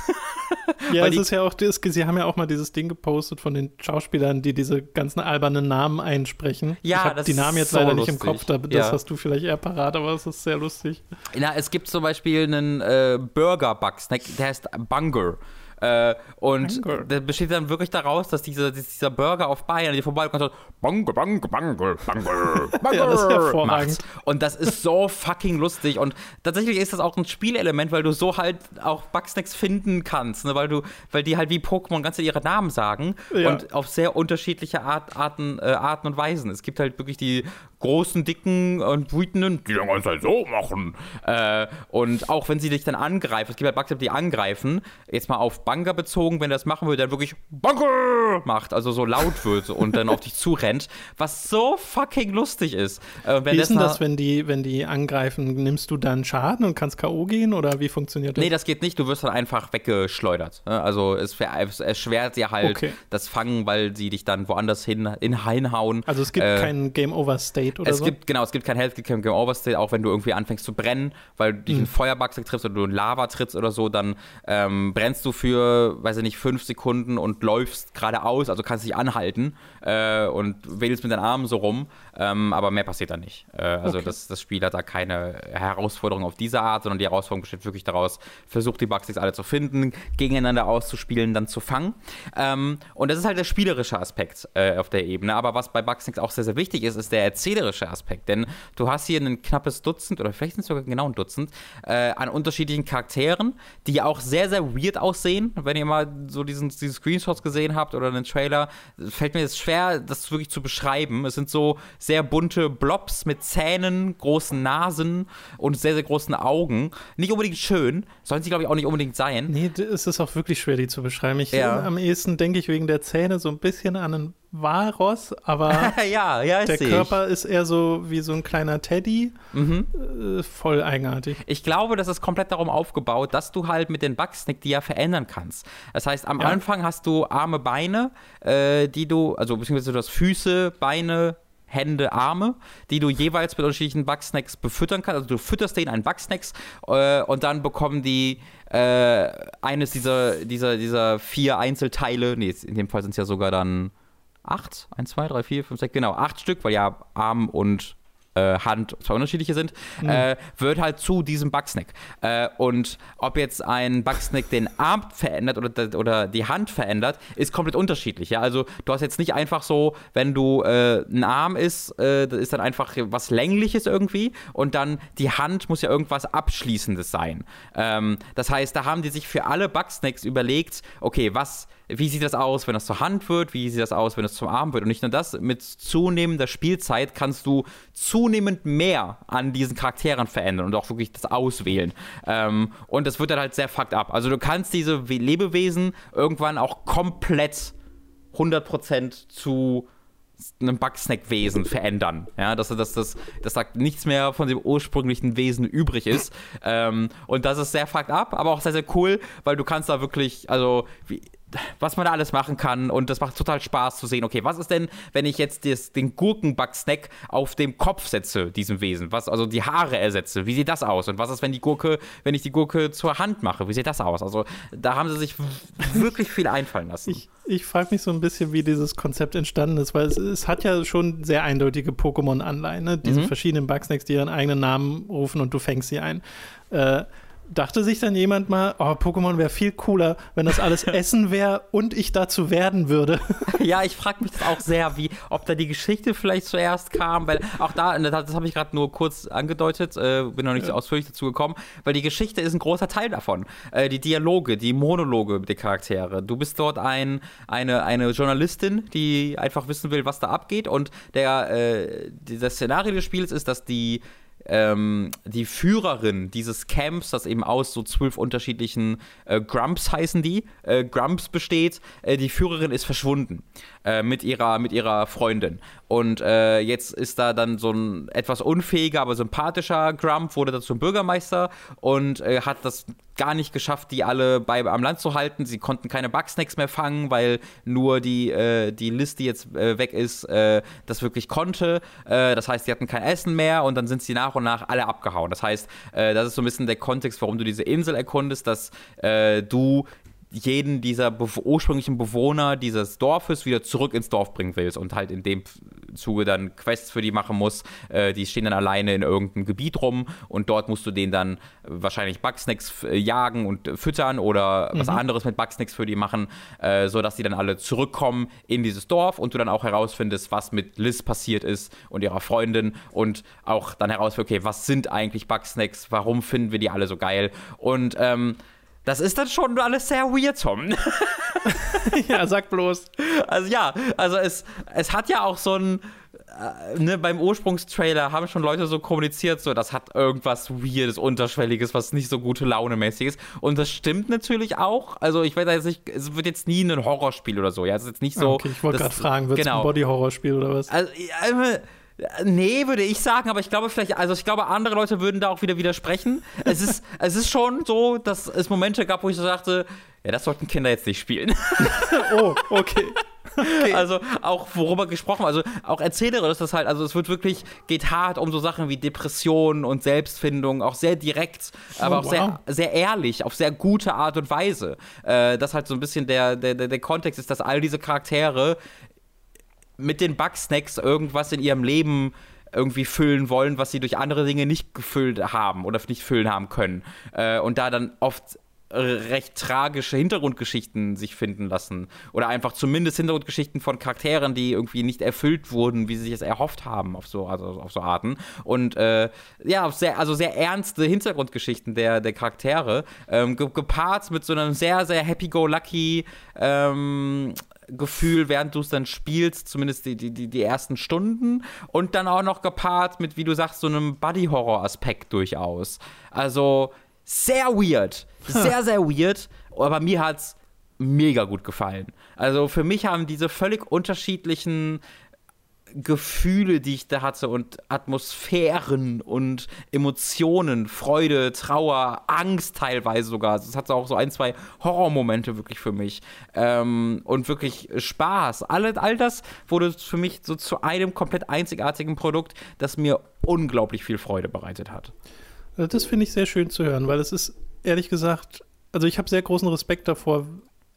Ja, es ist ja auch, das, sie haben ja auch mal dieses Ding gepostet von den Schauspielern, die diese ganzen albernen Namen einsprechen. Ja, ich habe die Namen jetzt so leider lustig. nicht im Kopf, das ja. hast du vielleicht eher parat, aber es ist sehr lustig. Na, es gibt zum Beispiel einen äh, Burger-Bugsnack, der heißt Bunger. Äh, und der besteht dann wirklich daraus, dass diese, dieser Burger auf Bayern, die vorbei kommt, so Bange, Bange, Bange, Bange, Bange, <laughs> ja, das ist hervorragend. Und das ist so fucking lustig. Und tatsächlich ist das auch ein Spielelement, weil du so halt auch Bugsnacks finden kannst, ne? weil du, weil die halt wie Pokémon ganz ihre Namen sagen ja. und auf sehr unterschiedliche Art, Arten, äh, Arten und Weisen. Es gibt halt wirklich die großen, dicken und wütenden, die dann ganz halt so machen. Äh, und auch wenn sie dich dann angreifen, es gibt halt Bugsnacks, die angreifen, jetzt mal auf Bunker bezogen, wenn er das machen würde, der wirklich Bunker macht, also so laut wird und dann auf dich <laughs> zurennt, was so fucking lustig ist. Äh, wie ist denn das, wenn die, wenn die angreifen? Nimmst du dann Schaden und kannst K.O. gehen oder wie funktioniert das? Nee, das geht nicht, du wirst dann einfach weggeschleudert. Ne? Also es, es erschwert dir halt okay. das Fangen, weil sie dich dann woanders hin, in, hinhauen. Also es gibt äh, keinen Game Over State oder es so? Gibt, genau, es gibt kein Health, kein Game Over State, auch wenn du irgendwie anfängst zu brennen, weil du dich hm. einen Feuerbug triffst oder du in Lava trittst oder so, dann ähm, brennst du für für, weiß ich nicht, fünf Sekunden und läufst geradeaus, also kannst dich anhalten äh, und wedelst mit deinen Armen so rum, ähm, aber mehr passiert da nicht. Äh, also okay. das, das Spiel hat da keine Herausforderung auf diese Art, sondern die Herausforderung besteht wirklich daraus, versucht die Bugsticks alle zu finden, gegeneinander auszuspielen, dann zu fangen. Ähm, und das ist halt der spielerische Aspekt äh, auf der Ebene, aber was bei Bugsticks auch sehr, sehr wichtig ist, ist der erzählerische Aspekt, denn du hast hier ein knappes Dutzend oder vielleicht sind es sogar genau ein Dutzend äh, an unterschiedlichen Charakteren, die auch sehr, sehr weird aussehen, wenn ihr mal so diesen, diese Screenshots gesehen habt oder einen Trailer, fällt mir jetzt schwer, das wirklich zu beschreiben. Es sind so sehr bunte Blobs mit Zähnen, großen Nasen und sehr, sehr großen Augen. Nicht unbedingt schön, sollen sie, glaube ich, auch nicht unbedingt sein. Nee, es ist auch wirklich schwer, die zu beschreiben. Ich, ja. Am ehesten denke ich wegen der Zähne so ein bisschen an einen Walross, aber <laughs> ja, ja, der Körper ich. ist eher so wie so ein kleiner Teddy. Mhm. Äh, voll eigenartig. Ich glaube, das ist komplett darum aufgebaut, dass du halt mit den Bugsnack die ja verändern kannst. Das heißt, am ja. Anfang hast du arme Beine, äh, die du, also beziehungsweise du hast Füße, Beine, Hände, Arme, die du jeweils mit unterschiedlichen Bugsnacks befüttern kannst. Also du fütterst denen einen Bugsnacks äh, und dann bekommen die äh, eines dieser, dieser, dieser vier Einzelteile, nee, in dem Fall sind es ja sogar dann acht, eins, zwei, drei, vier, fünf, sechs, genau, acht Stück, weil ja Arm und äh, Hand zwei unterschiedliche sind, mhm. äh, wird halt zu diesem Bugsnack. Äh, und ob jetzt ein Bugsnack den Arm verändert oder, oder die Hand verändert, ist komplett unterschiedlich. Ja? Also du hast jetzt nicht einfach so, wenn du äh, ein Arm ist, äh, das ist dann einfach was Längliches irgendwie und dann die Hand muss ja irgendwas Abschließendes sein. Ähm, das heißt, da haben die sich für alle Bugsnacks überlegt, okay, was wie sieht das aus, wenn das zur Hand wird, wie sieht das aus, wenn es zum Arm wird. Und nicht nur das, mit zunehmender Spielzeit kannst du zunehmend mehr an diesen Charakteren verändern und auch wirklich das auswählen. Ähm, und das wird dann halt sehr fucked up. Also du kannst diese Lebewesen irgendwann auch komplett 100% zu einem Bugsnack-Wesen verändern. Ja, dass, dass, dass, dass da nichts mehr von dem ursprünglichen Wesen übrig ist. ähm, und das ist sehr fucked up, aber auch sehr, sehr cool, weil du kannst da wirklich, also wie, was man da alles machen kann und das macht total Spaß zu sehen, okay, was ist denn, wenn ich jetzt des, den Gurkenback-Snack auf dem Kopf setze, diesem Wesen, was, also die Haare ersetze, wie sieht das aus und was ist, wenn die Gurke, wenn ich die Gurke zur Hand mache, wie sieht das aus, also da haben sie sich wirklich viel einfallen lassen. Ich, ich frage mich so ein bisschen, wie dieses Konzept entstanden ist, weil es, es hat ja schon sehr eindeutige Pokémon-Anleihen, ne? diese mhm. verschiedenen Bugsnacks, die ihren eigenen Namen rufen und du fängst sie ein. Äh, dachte sich dann jemand mal, oh, Pokémon wäre viel cooler, wenn das alles <laughs> Essen wäre und ich dazu werden würde. <laughs> Ja, ich frage mich das auch sehr, wie, ob da die Geschichte vielleicht zuerst kam, weil auch da, das habe ich gerade nur kurz angedeutet, äh, bin noch nicht ja. so ausführlich dazu gekommen, weil die Geschichte ist ein großer Teil davon. Äh, die Dialoge, die Monologe der Charaktere. Du bist dort ein, eine, eine Journalistin, die einfach wissen will, was da abgeht und der, äh, das Szenario des Spiels ist, dass die ähm, die Führerin dieses Camps, das eben aus so zwölf unterschiedlichen äh, Grumps heißen die, äh, Grumps besteht, äh, die Führerin ist verschwunden äh, mit, ihrer, mit ihrer Freundin. Und äh, jetzt ist da dann so ein etwas unfähiger, aber sympathischer Grump, wurde da zum Bürgermeister und äh, hat das gar nicht geschafft, die alle bei, am Land zu halten. Sie konnten keine Bugsnacks mehr fangen, weil nur die, äh, die Liste jetzt äh, weg ist, äh, das wirklich konnte. Äh, das heißt, sie hatten kein Essen mehr und dann sind sie nach und nach alle abgehauen. Das heißt, äh, das ist so ein bisschen der Kontext, warum du diese Insel erkundest, dass du jeden dieser be ursprünglichen Bewohner dieses Dorfes wieder zurück ins Dorf bringen willst und halt in dem Zuge dann Quests für die machen musst. Äh, die stehen dann alleine in irgendeinem Gebiet rum und dort musst du denen dann wahrscheinlich Bugsnacks äh, jagen und füttern oder mhm. was anderes mit Bugsnacks für die machen, äh, sodass die dann alle zurückkommen in dieses Dorf und du dann auch herausfindest, was mit Liz passiert ist und ihrer Freundin und auch dann herausfindest, okay, was sind eigentlich Bugsnacks, warum finden wir die alle so geil und ähm, das ist dann schon alles sehr weird, Tom. <laughs> ja, sag bloß. Also ja, also es, es hat ja auch so ein, äh, ne, beim Ursprungstrailer haben schon Leute so kommuniziert, so, das hat irgendwas Weirdes, Unterschwelliges, was nicht so gute Laune-mäßig ist. Und das stimmt natürlich auch. Also ich weiß jetzt nicht, es wird jetzt nie ein Horrorspiel oder so. Ja, es ist jetzt nicht so. Okay, ich wollte gerade fragen, wird es genau. ein Body-Horrorspiel oder was? Also, ja, Nee, würde ich sagen, aber ich glaube vielleicht, also ich glaube, andere Leute würden da auch wieder widersprechen. es ist, <laughs> es ist schon so, dass es Momente gab, wo ich so sagte, ja, das sollten Kinder jetzt nicht spielen. <laughs> oh, okay. Okay. Also auch worüber gesprochen, also auch erzählerisch ist das halt, also es wird wirklich, geht hart um so Sachen wie Depressionen und Selbstfindung, auch sehr direkt, aber oh, auch wow. sehr, sehr ehrlich, auf sehr gute Art und Weise. Äh, das halt so ein bisschen der, der, der Kontext ist, dass all diese Charaktere mit den Bugsnacks irgendwas in ihrem Leben irgendwie füllen wollen, was sie durch andere Dinge nicht gefüllt haben oder nicht füllen haben können. Äh, und da dann oft recht tragische Hintergrundgeschichten sich finden lassen. Oder einfach zumindest Hintergrundgeschichten von Charakteren, die irgendwie nicht erfüllt wurden, wie sie sich es erhofft haben, auf so, also auf so Arten. Und äh, ja, sehr, also sehr ernste Hintergrundgeschichten der, der Charaktere, ähm, gepaart mit so einem sehr, sehr happy-go-lucky ähm, Gefühl, während du es dann spielst, zumindest die, die, die ersten Stunden. Und dann auch noch gepaart mit, wie du sagst, so einem Buddy-Horror-Aspekt durchaus. Also sehr weird. Sehr, sehr weird. Aber mir hat es mega gut gefallen. Also für mich haben diese völlig unterschiedlichen Gefühle, die ich da hatte und Atmosphären und Emotionen, Freude, Trauer, Angst teilweise sogar. Es hatte auch so ein, zwei Horrormomente wirklich für mich ähm, und wirklich Spaß. All, all das wurde für mich so zu einem komplett einzigartigen Produkt, das mir unglaublich viel Freude bereitet hat. Also das finde ich sehr schön zu hören, weil es ist ehrlich gesagt, also ich habe sehr großen Respekt davor,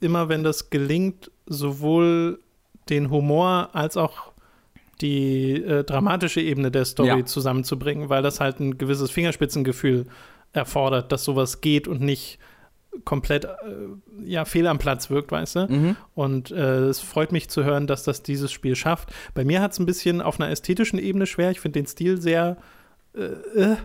immer wenn das gelingt, sowohl den Humor als auch die äh, dramatische Ebene der Story ja. zusammenzubringen, weil das halt ein gewisses Fingerspitzengefühl erfordert, dass sowas geht und nicht komplett äh, ja, fehl am Platz wirkt, weißt du? Mhm. Und äh, es freut mich zu hören, dass das dieses Spiel schafft. Bei mir hat es ein bisschen auf einer ästhetischen Ebene schwer. Ich finde den Stil sehr äh, äh.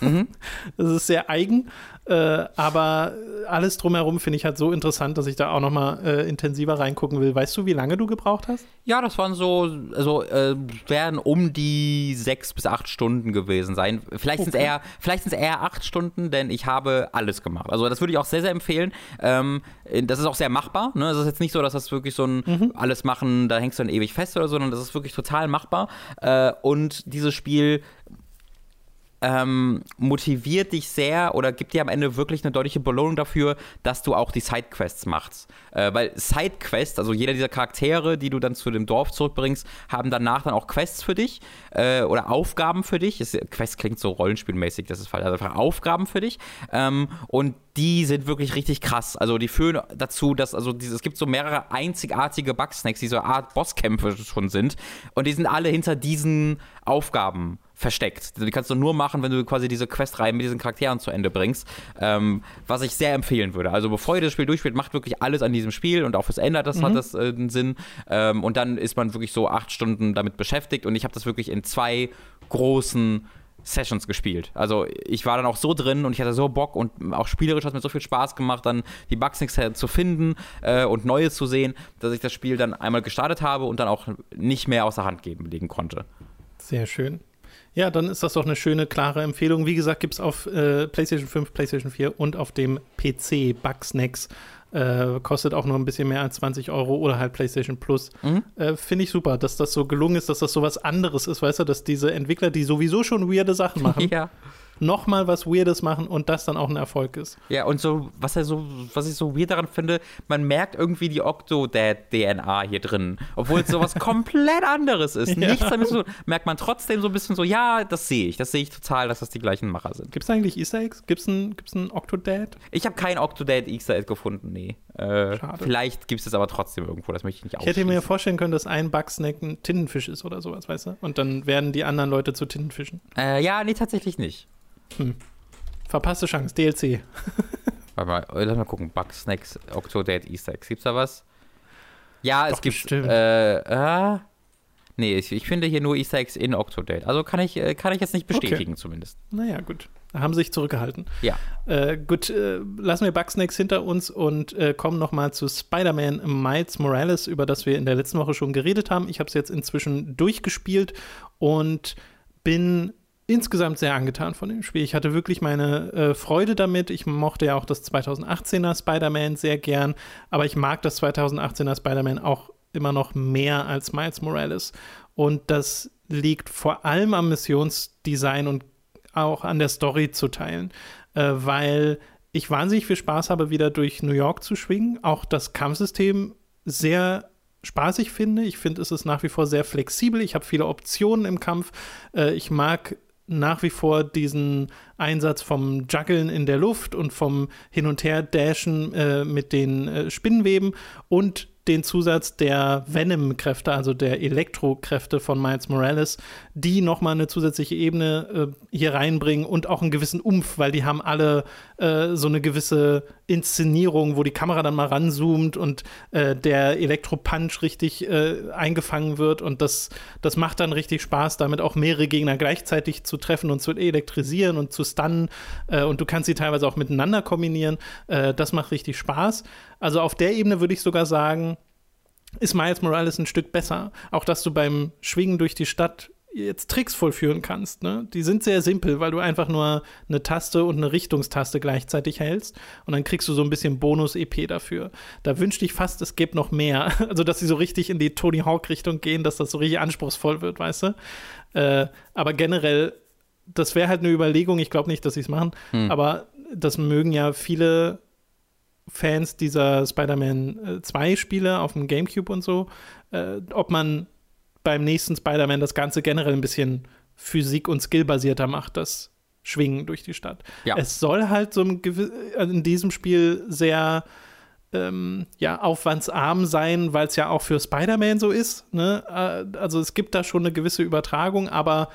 mhm. <laughs> Das ist sehr eigen, äh, aber alles drumherum finde ich halt so interessant, dass ich da auch noch mal äh, intensiver reingucken will. Weißt du, wie lange du gebraucht hast? Ja, das waren so, also äh, werden um die sechs bis acht Stunden gewesen sein. Vielleicht okay. sind es eher, vielleicht sind es eher acht Stunden, denn ich habe alles gemacht. Also das würde ich auch sehr, sehr empfehlen. Ähm, das ist auch sehr machbar. Ne? Es ist jetzt nicht so, dass das wirklich so ein mhm. alles machen, da hängst du dann ewig fest oder so, sondern das ist wirklich total machbar. Äh, und dieses Spiel ähm, motiviert dich sehr oder gibt dir am Ende wirklich eine deutliche Belohnung dafür, dass du auch die Sidequests machst. Äh, weil Sidequests, also jeder dieser Charaktere, die du dann zu dem Dorf zurückbringst, haben danach dann auch Quests für dich äh, oder Aufgaben für dich. Es, Quest klingt so rollenspielmäßig, das ist falsch. Also einfach Aufgaben für dich. Ähm, und die sind wirklich richtig krass. Also die führen dazu, dass also es gibt so mehrere einzigartige Bugsnacks, die so eine Art Bosskämpfe schon sind. Und die sind alle hinter diesen Aufgaben versteckt. Die kannst du nur machen, wenn du quasi diese Questreihe mit diesen Charakteren zu Ende bringst. Ähm, was ich sehr empfehlen würde. Also bevor ihr das Spiel durchspielt, macht wirklich alles an diesem Spiel und auch fürs Ende das mhm. hat das äh, einen Sinn. Ähm, und dann ist man wirklich so acht Stunden damit beschäftigt und ich habe das wirklich in zwei großen Sessions gespielt. Also ich war dann auch so drin und ich hatte so Bock und auch spielerisch hat es mir so viel Spaß gemacht, dann die Bugs zu finden äh, und neue zu sehen, dass ich das Spiel dann einmal gestartet habe und dann auch nicht mehr außer Hand geben legen konnte. Sehr schön. Ja, dann ist das doch eine schöne, klare Empfehlung. Wie gesagt, gibt es auf äh, PlayStation 5, PlayStation 4 und auf dem PC Bugsnacks. Äh, kostet auch nur ein bisschen mehr als 20 Euro oder halt PlayStation Plus. Mhm. Äh, Finde ich super, dass das so gelungen ist, dass das so was anderes ist, weißt du, dass diese Entwickler, die sowieso schon weirde Sachen <laughs> machen, ja nochmal was Weirdes machen und das dann auch ein Erfolg ist. Ja, und so, was er so, was ich so weird daran finde, man merkt irgendwie die Octodad-DNA hier drin. Obwohl es sowas <laughs> komplett anderes ist. Ja. Nichts damit zu merkt man trotzdem so ein bisschen so, ja, das sehe ich. Das sehe ich total, dass das die gleichen Macher sind. Gibt es eigentlich Easter Eggs? Gibt es ein, gibt's ein Octodad? Ich habe kein Octodad Easter Egg gefunden, nee. Äh, Schade. Vielleicht gibt es es aber trotzdem irgendwo, das möchte ich nicht Ich hätte mir vorstellen können, dass ein Bugsnack ein Tintenfisch ist oder sowas, weißt du? Und dann werden die anderen Leute zu Tintenfischen. Äh, ja, nee, tatsächlich nicht. Hm. Verpasste Chance, DLC. <laughs> Warte mal, lass mal gucken. Bugsnacks, Octodad, Easter Eggs. Gibt's da was? Ja, Doch, es gibt. Bestimmt. Äh, äh, nee, ich, ich, finde hier nur Easter Eggs in Octodad. Also kann ich, äh, kann ich jetzt nicht bestätigen, okay. zumindest. Naja, gut. Haben sie sich zurückgehalten. Ja. Äh, gut, äh, lassen wir Bugsnacks hinter uns und äh, kommen nochmal zu Spider-Man Miles Morales, über das wir in der letzten Woche schon geredet haben. Ich habe es jetzt inzwischen durchgespielt und bin insgesamt sehr angetan von dem Spiel. Ich hatte wirklich meine äh, Freude damit. Ich mochte ja auch das 2018er Spider-Man sehr gern, aber ich mag das 2018er Spider-Man auch immer noch mehr als Miles Morales. Und das liegt vor allem am Missionsdesign und auch an der Story zu teilen, äh, weil ich wahnsinnig viel Spaß habe, wieder durch New York zu schwingen. Auch das Kampfsystem sehr spaßig finde. Ich finde, es ist nach wie vor sehr flexibel. Ich habe viele Optionen im Kampf. Äh, ich mag nach wie vor diesen Einsatz vom Juggeln in der Luft und vom Hin- und Her-Dashen äh, mit den äh, Spinnenweben und den Zusatz der Venom-Kräfte, also der Elektrokräfte von Miles Morales, die nochmal eine zusätzliche Ebene äh, hier reinbringen und auch einen gewissen Umf, weil die haben alle äh, so eine gewisse Inszenierung, wo die Kamera dann mal ranzoomt und äh, der Elektropunch richtig äh, eingefangen wird und das, das macht dann richtig Spaß, damit auch mehrere Gegner gleichzeitig zu treffen und zu elektrisieren und zu stunnen äh, und du kannst sie teilweise auch miteinander kombinieren. Äh, das macht richtig Spaß. Also auf der Ebene würde ich sogar sagen, ist Miles Morales ein Stück besser. Auch dass du beim Schwingen durch die Stadt jetzt Tricks vollführen kannst. Ne? Die sind sehr simpel, weil du einfach nur eine Taste und eine Richtungstaste gleichzeitig hältst und dann kriegst du so ein bisschen Bonus-EP dafür. Da wünschte ich fast, es gäbe noch mehr. <laughs> Also, dass sie so richtig in die Tony Hawk-Richtung gehen, dass das so richtig anspruchsvoll wird, weißt du? Äh, aber generell, das wäre halt eine Überlegung. Ich glaube nicht, dass sie es machen, hm. aber das mögen ja viele Fans dieser Spider-Man 2 äh, Spiele auf dem GameCube und so, äh, ob man beim nächsten Spider-Man das Ganze generell ein bisschen Physik- und Skillbasierter macht, das Schwingen durch die Stadt. Ja. Es soll halt so in diesem Spiel sehr ähm, ja, aufwandsarm sein, weil es ja auch für Spider-Man so ist. Ne? Äh, also es gibt da schon eine gewisse Übertragung, aber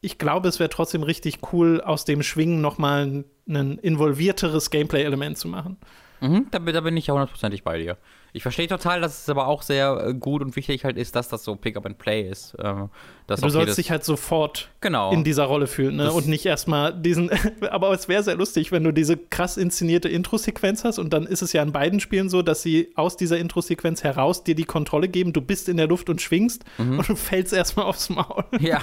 ich glaube, es wäre trotzdem richtig cool, aus dem Schwingen nochmal ein involvierteres Gameplay-Element zu machen. Mhm, da, da bin ich ja hundertprozentig bei dir. Ich verstehe total, dass es aber auch sehr äh, gut und wichtig halt ist, dass das so Pick-up and Play ist. Ähm, du sollst dich halt sofort genau. in dieser Rolle fühlen ne? und nicht erstmal diesen. <laughs> aber es wäre sehr lustig, wenn du diese krass inszenierte Intro-Sequenz hast und dann ist es ja in beiden Spielen so, dass sie aus dieser Intro-Sequenz heraus dir die Kontrolle geben. Du bist in der Luft und schwingst mhm. und du fällst erstmal aufs Maul. <laughs> Ja.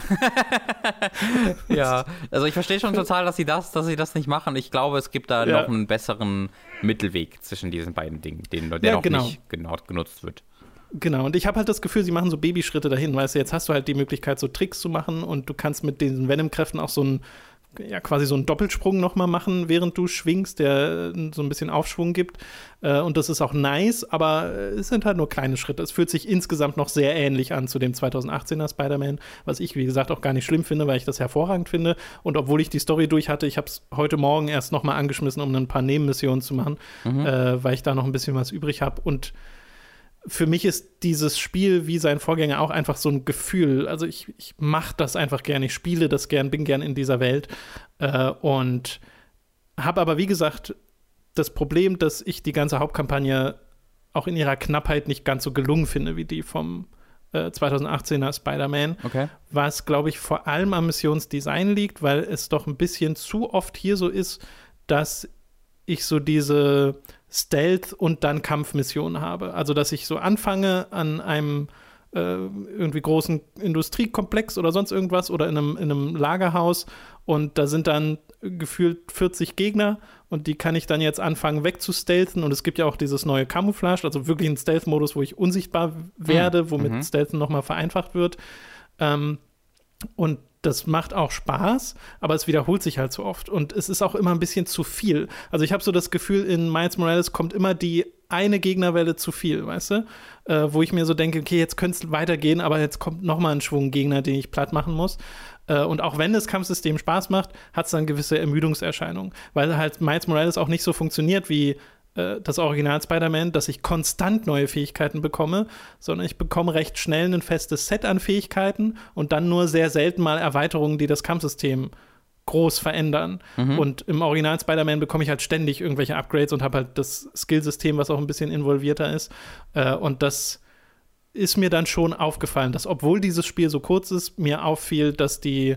<laughs> ja. Also ich verstehe schon total, dass sie das, dass sie das nicht machen. Ich glaube, es gibt da ja. noch einen besseren Mittelweg zwischen diesen beiden Dingen, den, der ja, noch genau. nicht genau genutzt wird. Genau, und ich habe halt das Gefühl, sie machen so Babyschritte dahin, weißt du, jetzt hast du halt die Möglichkeit, so Tricks zu machen und du kannst mit diesen Venom-Kräften auch so ein, ja, quasi so einen Doppelsprung nochmal machen, während du schwingst, der äh, so ein bisschen Aufschwung gibt. Äh, und das ist auch nice, aber es sind halt nur kleine Schritte. Es fühlt sich insgesamt noch sehr ähnlich an zu dem 2018er Spider-Man, was ich, wie gesagt, auch gar nicht schlimm finde, weil ich das hervorragend finde. Und obwohl ich die Story durch hatte, ich habe es heute Morgen erst nochmal angeschmissen, um ein paar Nebenmissionen zu machen, mhm. äh, weil ich da noch ein bisschen was übrig habe. Und für mich ist dieses Spiel wie sein Vorgänger auch einfach so ein Gefühl. Also ich, ich mache das einfach gerne, ich spiele das gern, bin gern in dieser Welt äh, und habe aber, wie gesagt, das Problem, dass ich die ganze Hauptkampagne auch in ihrer Knappheit nicht ganz so gelungen finde wie die vom äh, 2018er Spider-Man. Okay. Was, glaube ich, vor allem am Missionsdesign liegt, weil es doch ein bisschen zu oft hier so ist, dass ich so diese Stealth und dann Kampfmissionen habe. Also, dass ich so anfange an einem äh, irgendwie großen Industriekomplex oder sonst irgendwas oder in einem, in einem Lagerhaus und da sind dann gefühlt 40 Gegner und die kann ich dann jetzt anfangen wegzustelzen und es gibt ja auch dieses neue Camouflage, also wirklich einen Stealth-Modus, wo ich unsichtbar werde, mhm. womit mhm. Stealthen nochmal vereinfacht wird. Ähm, und das macht auch Spaß, aber es wiederholt sich halt so oft und es ist auch immer ein bisschen zu viel. Also ich habe so das Gefühl, in Miles Morales kommt immer die eine Gegnerwelle zu viel, weißt du? Äh, wo ich mir so denke, okay, jetzt könnte es weitergehen, aber jetzt kommt noch mal ein Schwung Gegner, den ich platt machen muss. Äh, und auch wenn das Kampfsystem Spaß macht, hat es dann gewisse Ermüdungserscheinungen, weil halt Miles Morales auch nicht so funktioniert wie äh, das Original Spider-Man, dass ich konstant neue Fähigkeiten bekomme, sondern ich bekomme recht schnell ein festes Set an Fähigkeiten und dann nur sehr selten mal Erweiterungen, die das Kampfsystem groß verändern. Mhm. Und im Original Spider-Man bekomme ich halt ständig irgendwelche Upgrades und habe halt das Skillsystem, was auch ein bisschen involvierter ist. Äh, und das ist mir dann schon aufgefallen, dass obwohl dieses Spiel so kurz ist, mir auffiel, dass die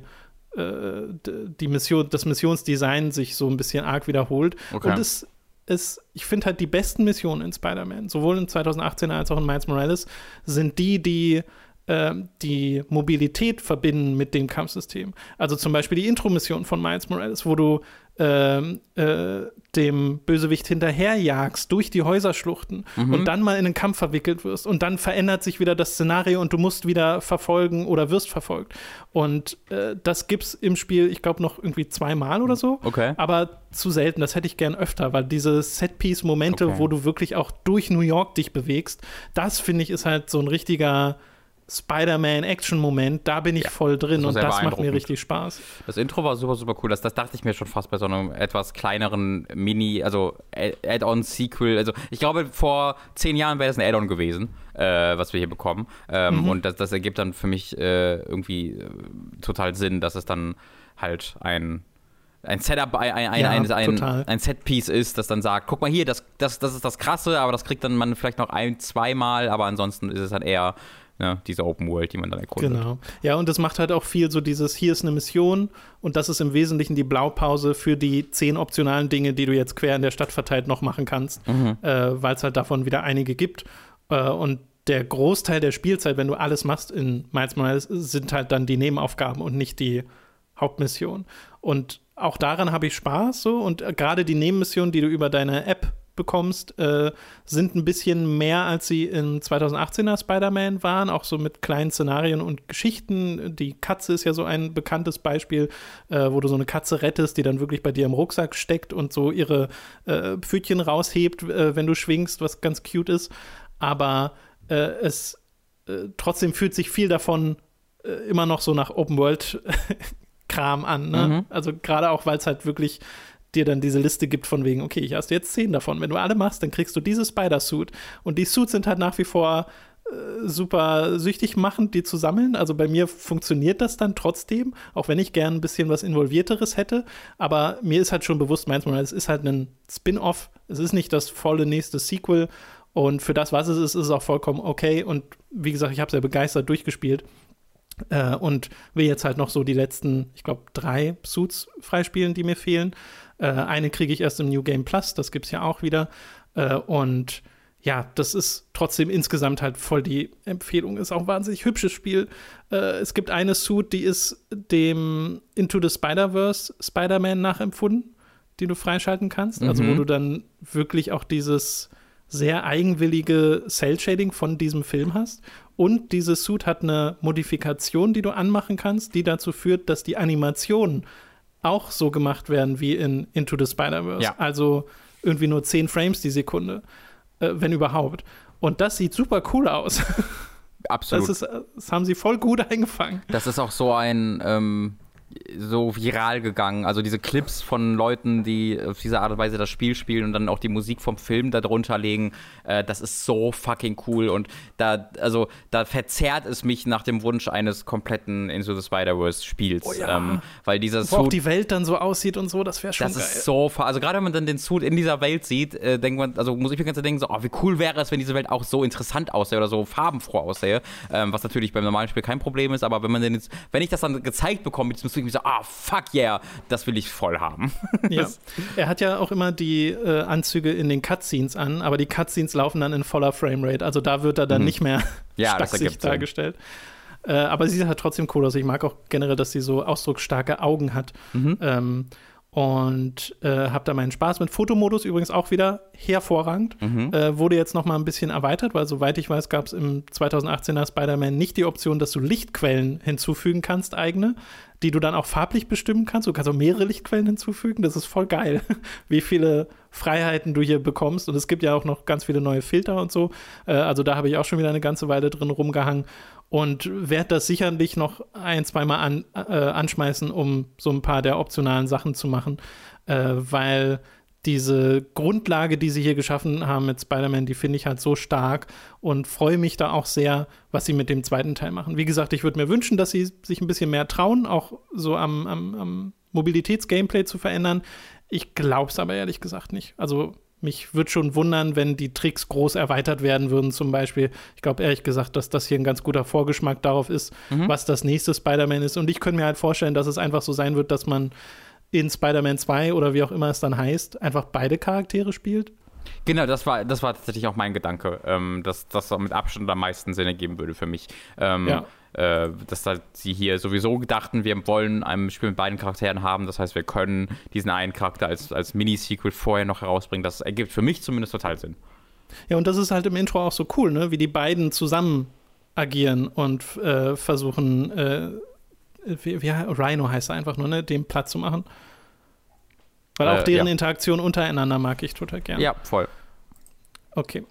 äh, die Mission, das Missionsdesign sich so ein bisschen arg wiederholt. Okay. Und es ist, ich finde halt die besten Missionen in Spider-Man, sowohl in 2018 als auch in Miles Morales, sind die, die äh, die Mobilität verbinden mit dem Kampfsystem. Also zum Beispiel die Intro-Mission von Miles Morales, wo du ähm, äh, dem Bösewicht hinterherjagst durch die Häuserschluchten mhm. und dann mal in einen Kampf verwickelt wirst und dann verändert sich wieder das Szenario und du musst wieder verfolgen oder wirst verfolgt. Und äh, das gibt's im Spiel, ich glaube, noch irgendwie zweimal oder so. Okay. Aber zu selten, das hätte ich gern öfter, weil diese Set-Piece-Momente, okay. wo du wirklich auch durch New York dich bewegst, das finde ich ist halt so ein richtiger Spider-Man-Action-Moment, da bin ich ja, voll drin das und das macht mir richtig Spaß. Das Intro war super, super cool. Das, das dachte ich mir schon fast bei so einem etwas kleineren Mini, also Add-on-Sequel. Also ich glaube, vor zehn Jahren wäre das ein Add-on gewesen, äh, was wir hier bekommen. Ähm, mhm. Und das, das ergibt dann für mich äh, irgendwie äh, total Sinn, dass es dann halt ein ein Setup, ein, ein, ja, ein, ein, ein Setpiece ist, das dann sagt, guck mal hier, das, das, das ist das Krasse, aber das kriegt dann man vielleicht noch ein, zweimal, aber ansonsten ist es dann eher ne, diese Open World, die man dann erkundet. Genau. Ja, und das macht halt auch viel so dieses, hier ist eine Mission und das ist im Wesentlichen die Blaupause für die zehn optionalen Dinge, die du jetzt quer in der Stadt verteilt noch machen kannst, mhm. äh, weil es halt davon wieder einige gibt. Äh, und der Großteil der Spielzeit, wenn du alles machst in Miles Morales, sind halt dann die Nebenaufgaben und nicht die Hauptmission. Und auch daran habe ich Spaß so und gerade die Nebenmissionen, die du über deine App bekommst, äh, sind ein bisschen mehr, als sie in 2018er Spider-Man waren, auch so mit kleinen Szenarien und Geschichten. Die Katze ist ja so ein bekanntes Beispiel, äh, wo du so eine Katze rettest, die dann wirklich bei dir im Rucksack steckt und so ihre äh, Pfötchen raushebt, äh, wenn du schwingst, was ganz cute ist. Aber äh, es äh, trotzdem fühlt sich viel davon immer noch so nach Open World <laughs> Kram an. Ne? Mhm. Also gerade auch, weil es halt wirklich dir dann diese Liste gibt von wegen, okay, ich hast jetzt zehn davon. Wenn du alle machst, dann kriegst du diese Spider-Suit. Und die Suits sind halt nach wie vor äh, super süchtig machend, die zu sammeln. Also bei mir funktioniert das dann trotzdem, auch wenn ich gern ein bisschen was Involvierteres hätte. Aber mir ist halt schon bewusst, manchmal, es ist halt ein Spin-off. Es ist nicht das volle nächste Sequel. Und für das, was es ist, ist es auch vollkommen okay. Und wie gesagt, ich habe sehr begeistert durchgespielt. Äh, und will jetzt halt noch so die letzten, ich glaube, drei Suits freispielen, die mir fehlen. Äh, eine kriege ich erst im New Game Plus, das gibt es ja auch wieder. Äh, und ja, das ist trotzdem insgesamt halt voll die Empfehlung. Ist auch ein wahnsinnig hübsches Spiel. Äh, es gibt eine Suit, die ist dem Into the Spider-Verse Spider-Man nachempfunden, die du freischalten kannst. Mhm. Also, wo mhm. du dann wirklich auch dieses sehr eigenwillige Cell-Shading von diesem Film hast. Und dieses Suit hat eine Modifikation, die du anmachen kannst, die dazu führt, dass die Animationen auch so gemacht werden wie in Into the Spider-Verse. Ja. Also irgendwie nur 10 Frames die Sekunde, äh, wenn überhaupt. Und das sieht super cool aus. <laughs> Absolut. Das, ist, das haben sie voll gut eingefangen. Das ist auch so ein, ähm, so viral gegangen. Also diese Clips von Leuten, die auf diese Art und Weise das Spiel spielen und dann auch die Musik vom Film darunter legen, äh, das ist so fucking cool. Und da, also, da verzerrt es mich nach dem Wunsch eines kompletten Into the Spider-Verse-Spiels. Oh ja. ähm, weil dieser Wo auch die Welt dann so aussieht und so, das wäre schon das geil. ist so, also gerade wenn man dann den Suit in dieser Welt sieht, äh, denkt man, also muss ich mir ganz denken, so, oh, wie cool wäre es, wenn diese Welt auch so interessant aussähe oder so farbenfroh aussähe. Ähm, was natürlich beim normalen Spiel kein Problem ist, aber wenn man den jetzt, wenn ich das dann gezeigt bekomme, mit diesem irgendwie so, ah, fuck yeah, das will ich voll haben. <laughs> ja. Er hat ja auch immer die äh, Anzüge in den Cutscenes an, aber die Cutscenes laufen dann in voller Framerate. Also da wird er dann mhm. nicht mehr ja, stacksig dargestellt. Äh, aber sie sieht halt trotzdem cool aus. Ich mag auch generell, dass sie so ausdrucksstarke Augen hat. Mhm. Ähm, und äh, habe da meinen Spaß mit. Fotomodus übrigens auch wieder hervorragend. Mhm. Äh, wurde jetzt noch mal ein bisschen erweitert, weil soweit ich weiß, gab es im 2018er Spider-Man nicht die Option, dass du Lichtquellen hinzufügen kannst, eigene, die du dann auch farblich bestimmen kannst. Du kannst auch mehrere Lichtquellen hinzufügen. Das ist voll geil, <laughs> wie viele Freiheiten du hier bekommst. Und es gibt ja auch noch ganz viele neue Filter und so. Äh, also da habe ich auch schon wieder eine ganze Weile drin rumgehangen und werde das sicherlich noch ein, zweimal an, äh, anschmeißen, um so ein paar der optionalen Sachen zu machen, äh, weil diese Grundlage, die sie hier geschaffen haben mit Spider-Man, die finde ich halt so stark und freue mich da auch sehr, was sie mit dem zweiten Teil machen. Wie gesagt, ich würde mir wünschen, dass sie sich ein bisschen mehr trauen, auch so am, am, am Mobilitäts-Gameplay zu verändern. Ich glaube es aber ehrlich gesagt nicht. Also mich würde schon wundern, wenn die Tricks groß erweitert werden würden, zum Beispiel. Ich glaube ehrlich gesagt, dass das hier ein ganz guter Vorgeschmack darauf ist, mhm. was das nächste Spider-Man ist. Und ich könnte mir halt vorstellen, dass es einfach so sein wird, dass man in Spider-Man 2 oder wie auch immer es dann heißt, einfach beide Charaktere spielt. Genau, das war, das war tatsächlich auch mein Gedanke, ähm, dass das mit Abstand am meisten Sinn ergeben würde für mich. Ähm, ja äh, dass halt sie hier sowieso dachten, wir wollen ein Spiel mit beiden Charakteren haben. Das heißt, wir können diesen einen Charakter als, als Mini-Sequel vorher noch herausbringen. Das ergibt für mich zumindest total Sinn. Ja, und das ist halt im Intro auch so cool, ne? wie die beiden zusammen agieren und äh, versuchen, äh, wie, wie, Rhino heißt er einfach nur, ne? dem Platz zu machen. Weil auch äh, deren ja. Interaktion untereinander mag ich total gerne. Ja, voll. Okay.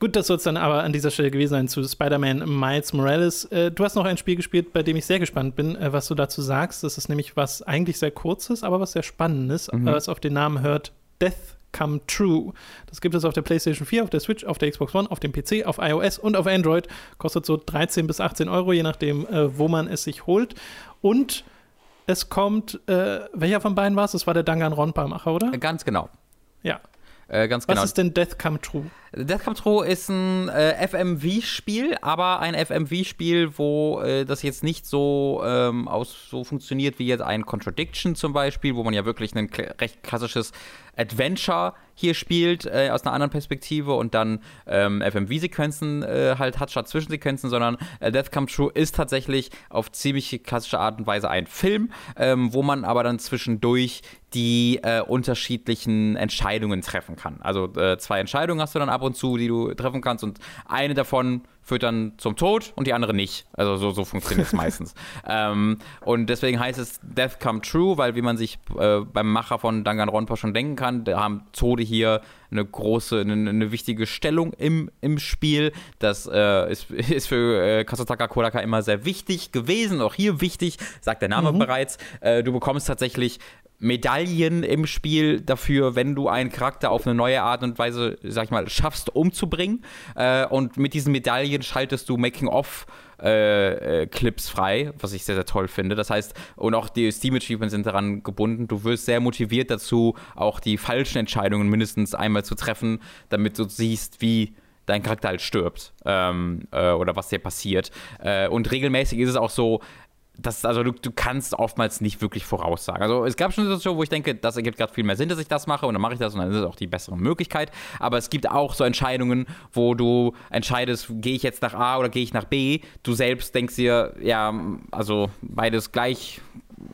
Gut, das soll es dann aber an dieser Stelle gewesen sein zu Spider-Man Miles Morales. Äh, du hast noch ein Spiel gespielt, bei dem ich sehr gespannt bin, äh, was du dazu sagst. Das ist nämlich was eigentlich sehr kurzes, aber was sehr spannendes, mhm. was auf den Namen hört Death Come True. Das gibt es auf der PlayStation 4, auf der Switch, auf der Xbox One, auf dem PC, auf iOS und auf Android. Kostet so 13 bis 18 Euro, je nachdem, äh, wo man es sich holt. Und es kommt, äh, welcher von beiden war es? Das war der Danganronpa-Macher, oder? Ganz genau. Ja. Äh, ganz genau. Was ist denn Death Come True? Death Come True ist ein äh, FMV-Spiel, aber ein FMV-Spiel, wo äh, das jetzt nicht so, ähm, aus, so funktioniert wie jetzt ein Contradiction zum Beispiel, wo man ja wirklich ein recht klassisches Adventure hier spielt, äh, aus einer anderen Perspektive und dann ähm, FMV-Sequenzen äh, halt hat statt Zwischensequenzen, sondern äh, Death Come True ist tatsächlich auf ziemlich klassische Art und Weise ein Film, ähm, wo man aber dann zwischendurch die äh, unterschiedlichen Entscheidungen treffen kann. Also zwei Entscheidungen hast du dann ab und zu, die du treffen kannst. Und eine davon führt dann zum Tod und die andere nicht. Also so, so funktioniert es meistens. <laughs> Ähm, und deswegen heißt es Death Come True, weil wie man sich äh, beim Macher von Danganronpa schon denken kann, da haben Tode hier eine große, eine, eine wichtige Stellung im, im Spiel. Das äh, ist, <laughs> ist für äh, Kasutaka Kodaka immer sehr wichtig gewesen, auch hier wichtig, sagt der Name mhm. bereits. Äh, du bekommst tatsächlich Medaillen im Spiel dafür, wenn du einen Charakter auf eine neue Art und Weise, sag ich mal, schaffst umzubringen. Äh, und mit diesen Medaillen schaltest du Making-of. Äh, äh, Clips frei, was ich sehr, sehr toll finde. Das heißt, und auch die Steam Achievements sind daran gebunden. Du wirst sehr motiviert dazu, auch die falschen Entscheidungen mindestens einmal zu treffen, damit du siehst, wie dein Charakter halt stirbt ähm, äh, oder was dir passiert. Äh, und regelmäßig ist es auch so, das, also du, du kannst oftmals nicht wirklich voraussagen. Also es gab schon Situationen, wo ich denke, das ergibt gerade viel mehr Sinn, dass ich das mache und dann mache ich das und dann ist es auch die bessere Möglichkeit. Aber es gibt auch so Entscheidungen, wo du entscheidest, gehe ich jetzt nach A oder gehe ich nach B. Du selbst denkst dir, ja, also beides gleich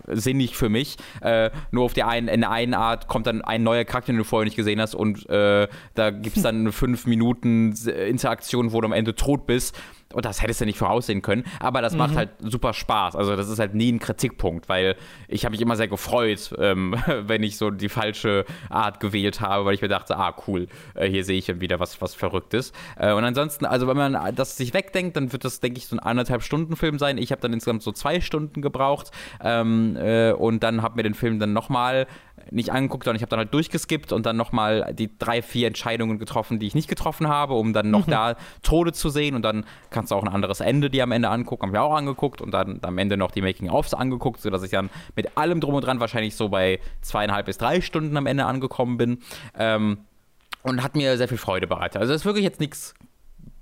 sinnig für mich. Äh, nur auf der einen, in der einen Art kommt dann ein neuer Charakter, den du vorher nicht gesehen hast und äh, da gibt es dann eine <laughs> fünf Minuten Interaktion, wo du am Ende tot bist und das hättest du nicht voraussehen können, aber das mhm. macht halt super Spaß. Also das ist halt nie ein Kritikpunkt, weil ich habe mich immer sehr gefreut, ähm, <laughs> wenn ich so die falsche Art gewählt habe, weil ich mir dachte, ah cool, äh, hier sehe ich wieder was, was Verrücktes. Äh, und ansonsten, also wenn man das sich wegdenkt, dann wird das, denke ich, so ein anderthalb Stunden Film sein. Ich habe dann insgesamt so zwei Stunden gebraucht ähm, äh, und dann habe mir den Film dann nochmal nicht angeguckt, sondern ich habe dann halt durchgeskippt und dann nochmal die drei, vier Entscheidungen getroffen, die ich nicht getroffen habe, um dann noch mhm. da Tode zu sehen und dann kannst du auch ein anderes Ende dir am Ende angucken, haben wir auch angeguckt und dann am Ende noch die Making-ofs angeguckt, sodass ich dann mit allem drum und dran wahrscheinlich so bei zweieinhalb bis drei Stunden am Ende angekommen bin. Ähm, und hat mir sehr viel Freude bereitet. Also es ist wirklich jetzt nichts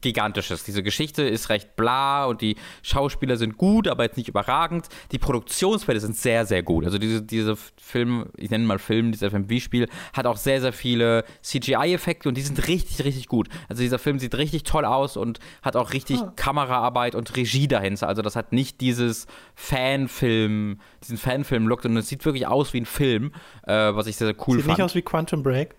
Gigantisches. Diese Geschichte ist recht bla und die Schauspieler sind gut, aber jetzt nicht überragend. Die Produktionswerte sind sehr, sehr gut. Also diese, diese Film, ich nenne mal Film, dieses FMV-Spiel, hat auch sehr, sehr viele CGI-Effekte und die sind richtig, richtig gut. Also dieser Film sieht richtig toll aus und hat auch richtig oh. Kameraarbeit und Regie dahinter. Also das hat nicht dieses Fanfilm, diesen Fanfilm-Look, sondern es sieht wirklich aus wie ein Film, äh, was ich sehr, sehr cool sieht fand. Sieht nicht aus wie Quantum Break?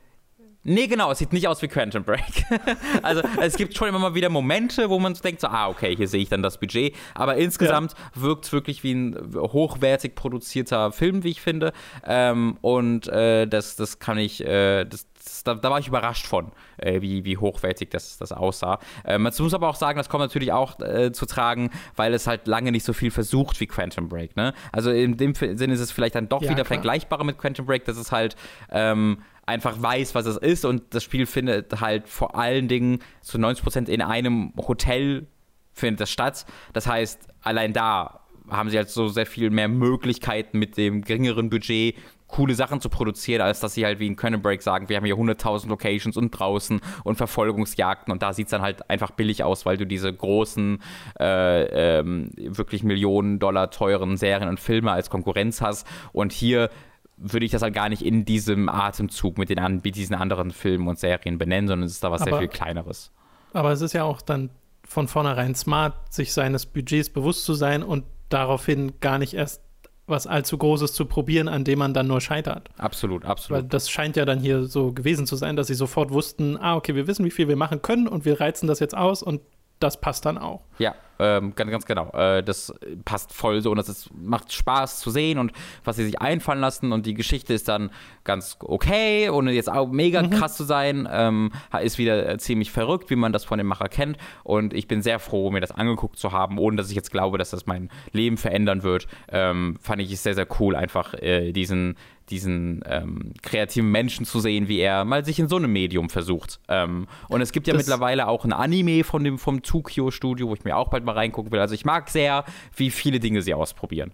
Nee, genau, es sieht nicht aus wie Quantum Break. <laughs> also es gibt schon immer mal wieder Momente, wo man denkt, so, ah, okay, hier sehe ich dann das Budget. Aber insgesamt ja. wirkt es wirklich wie ein hochwertig produzierter Film, wie ich finde. Ähm, und äh, das, das kann ich, äh, das, das, da, da, war ich überrascht von, äh, wie, wie hochwertig das, das aussah. Äh, man muss aber auch sagen, das kommt natürlich auch äh, zu tragen, weil es halt lange nicht so viel versucht wie Quantum Break. Ne? Also in dem Sinne ist es vielleicht dann doch ja, wieder klar. vergleichbarer mit Quantum Break, dass es halt ähm, einfach weiß, was es ist. Und das Spiel findet halt vor allen Dingen zu 90 Prozent in einem Hotel findet das statt. Das heißt, allein da haben sie halt so sehr viel mehr Möglichkeiten mit dem geringeren Budget coole Sachen zu produzieren, als dass sie halt wie in Conan Break sagen, wir haben hier 100.000 Locations und draußen und Verfolgungsjagden. Und da sieht es dann halt einfach billig aus, weil du diese großen, äh, ähm, wirklich Millionen Dollar teuren Serien und Filme als Konkurrenz hast. Und hier würde ich das halt gar nicht in diesem Atemzug mit, den, mit diesen anderen Filmen und Serien benennen, sondern es ist da was aber, sehr viel Kleineres. Aber es ist ja auch dann von vornherein smart, sich seines Budgets bewusst zu sein und daraufhin gar nicht erst was allzu Großes zu probieren, an dem man dann nur scheitert. Absolut, absolut. Weil das scheint ja dann hier so gewesen zu sein, dass sie sofort wussten, ah, okay, wir wissen, wie viel wir machen können und wir reizen das jetzt aus und das passt dann auch. Ja, ähm, ganz, ganz genau. Äh, das passt voll so und das ist, macht Spaß zu sehen und was sie sich einfallen lassen und die Geschichte ist dann ganz okay, ohne jetzt auch mega mhm. krass zu sein. Ähm, ist wieder ziemlich verrückt, wie man das von dem Macher kennt und ich bin sehr froh, mir das angeguckt zu haben, ohne dass ich jetzt glaube, dass das mein Leben verändern wird. Ähm, fand ich es sehr, sehr cool, einfach äh, diesen, diesen ähm, kreativen Menschen zu sehen, wie er mal sich in so einem Medium versucht. Ähm, und es gibt ja das mittlerweile auch ein Anime von dem, vom Tokyo Studio, wo ich mir auch bald mal reingucken will. Also ich mag sehr, wie viele Dinge sie ausprobieren.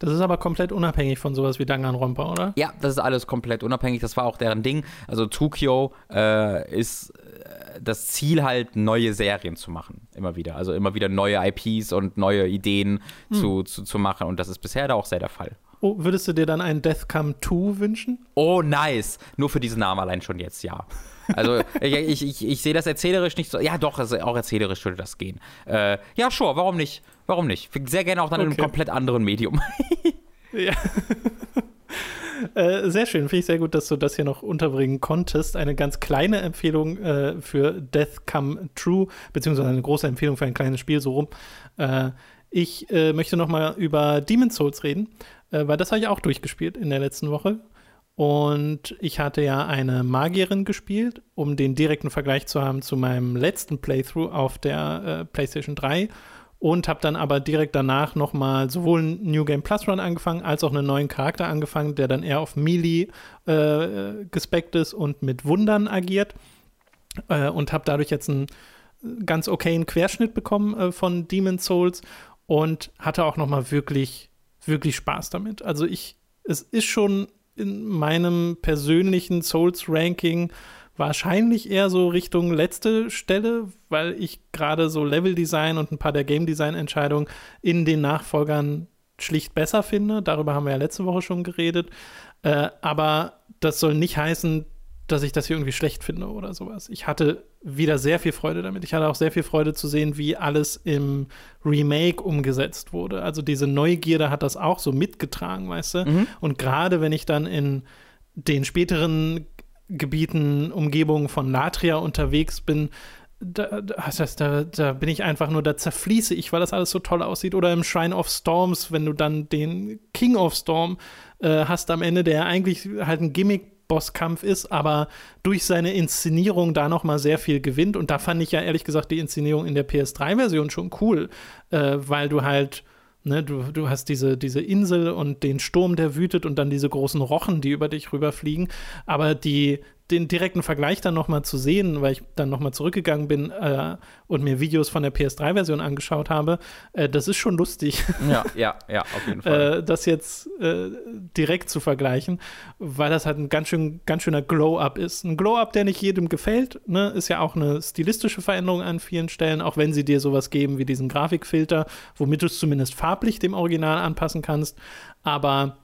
Das ist aber komplett unabhängig von sowas wie Danganronpa, oder? Ja, das ist alles komplett unabhängig. Das war auch deren Ding. Also Tokyo äh, ist äh, das Ziel halt, neue Serien zu machen. Immer wieder. Also immer wieder neue IPs und neue Ideen hm. zu, zu, zu machen. Und das ist bisher da auch sehr der Fall. Oh, würdest du dir dann einen Death Come 2 wünschen? Oh, nice. Nur für diesen Namen allein schon jetzt, ja. Also <laughs> ich, ich, ich, ich sehe das erzählerisch nicht so. Ja, doch, also auch erzählerisch würde das gehen. Äh, ja, sure, warum nicht? Warum nicht? Sehr gerne auch dann okay. in einem komplett anderen Medium. <laughs> ja. <laughs> Äh, sehr schön, finde ich sehr gut, dass du das hier noch unterbringen konntest. Eine ganz kleine Empfehlung äh, für Death Come True, beziehungsweise eine große Empfehlung für ein kleines Spiel, so rum. Äh, ich äh, möchte noch mal über Demon's Souls reden, äh, weil das habe ich auch durchgespielt in der letzten Woche. Und ich hatte ja eine Magierin gespielt, um den direkten Vergleich zu haben zu meinem letzten Playthrough auf der äh, PlayStation 3. Und habe dann aber direkt danach nochmal sowohl ein New Game Plus Run angefangen, als auch einen neuen Charakter angefangen, der dann eher auf Melee äh, gespeckt ist und mit Wundern agiert. Äh, und habe dadurch jetzt einen ganz okayen Querschnitt bekommen äh, von Demon's Souls und hatte auch nochmal wirklich, wirklich Spaß damit. Also ich, es ist schon in meinem persönlichen Souls-Ranking wahrscheinlich eher so Richtung letzte Stelle, weil ich gerade so Level-Design und ein paar der Game-Design-Entscheidungen in den Nachfolgern schlicht besser finde. Darüber haben wir ja letzte Woche schon geredet. Äh, aber das soll nicht heißen, dass ich das hier irgendwie schlecht finde oder sowas. Ich hatte wieder sehr viel Freude damit. Ich hatte auch sehr viel Freude zu sehen, wie alles im Remake umgesetzt wurde. Also diese Neugierde hat das auch so mitgetragen, weißt du? Mhm. Und gerade wenn ich dann in den späteren Gebieten, Umgebungen von Latria unterwegs bin, da, das da, da, bin ich einfach nur, da zerfließe ich, weil das alles so toll aussieht. Oder im Shrine of Storms, wenn du dann den King of Storm äh, hast am Ende, der eigentlich halt ein Gimmick Bosskampf ist, aber durch seine Inszenierung da noch mal sehr viel gewinnt. Und da fand ich ja ehrlich gesagt die Inszenierung in der PS3-Version schon cool, äh, weil du halt Ne, du, du hast diese, diese Insel und den Sturm, der wütet und dann diese großen Rochen, die über dich rüberfliegen. Aber die, den direkten Vergleich dann nochmal zu sehen, weil ich dann nochmal zurückgegangen bin äh, und mir Videos von der PS3-Version angeschaut habe, äh, das ist schon lustig. Ja, <laughs> ja, ja, auf jeden Fall. äh, das jetzt äh, direkt zu vergleichen, weil das halt ein ganz, schön, ganz schöner Glow-Up ist. Ein Glow-Up, der nicht jedem gefällt, ne? ist ja auch eine stilistische Veränderung an vielen Stellen, auch wenn sie dir sowas geben wie diesen Grafikfilter, womit du es zumindest farblich dem Original anpassen kannst. Aber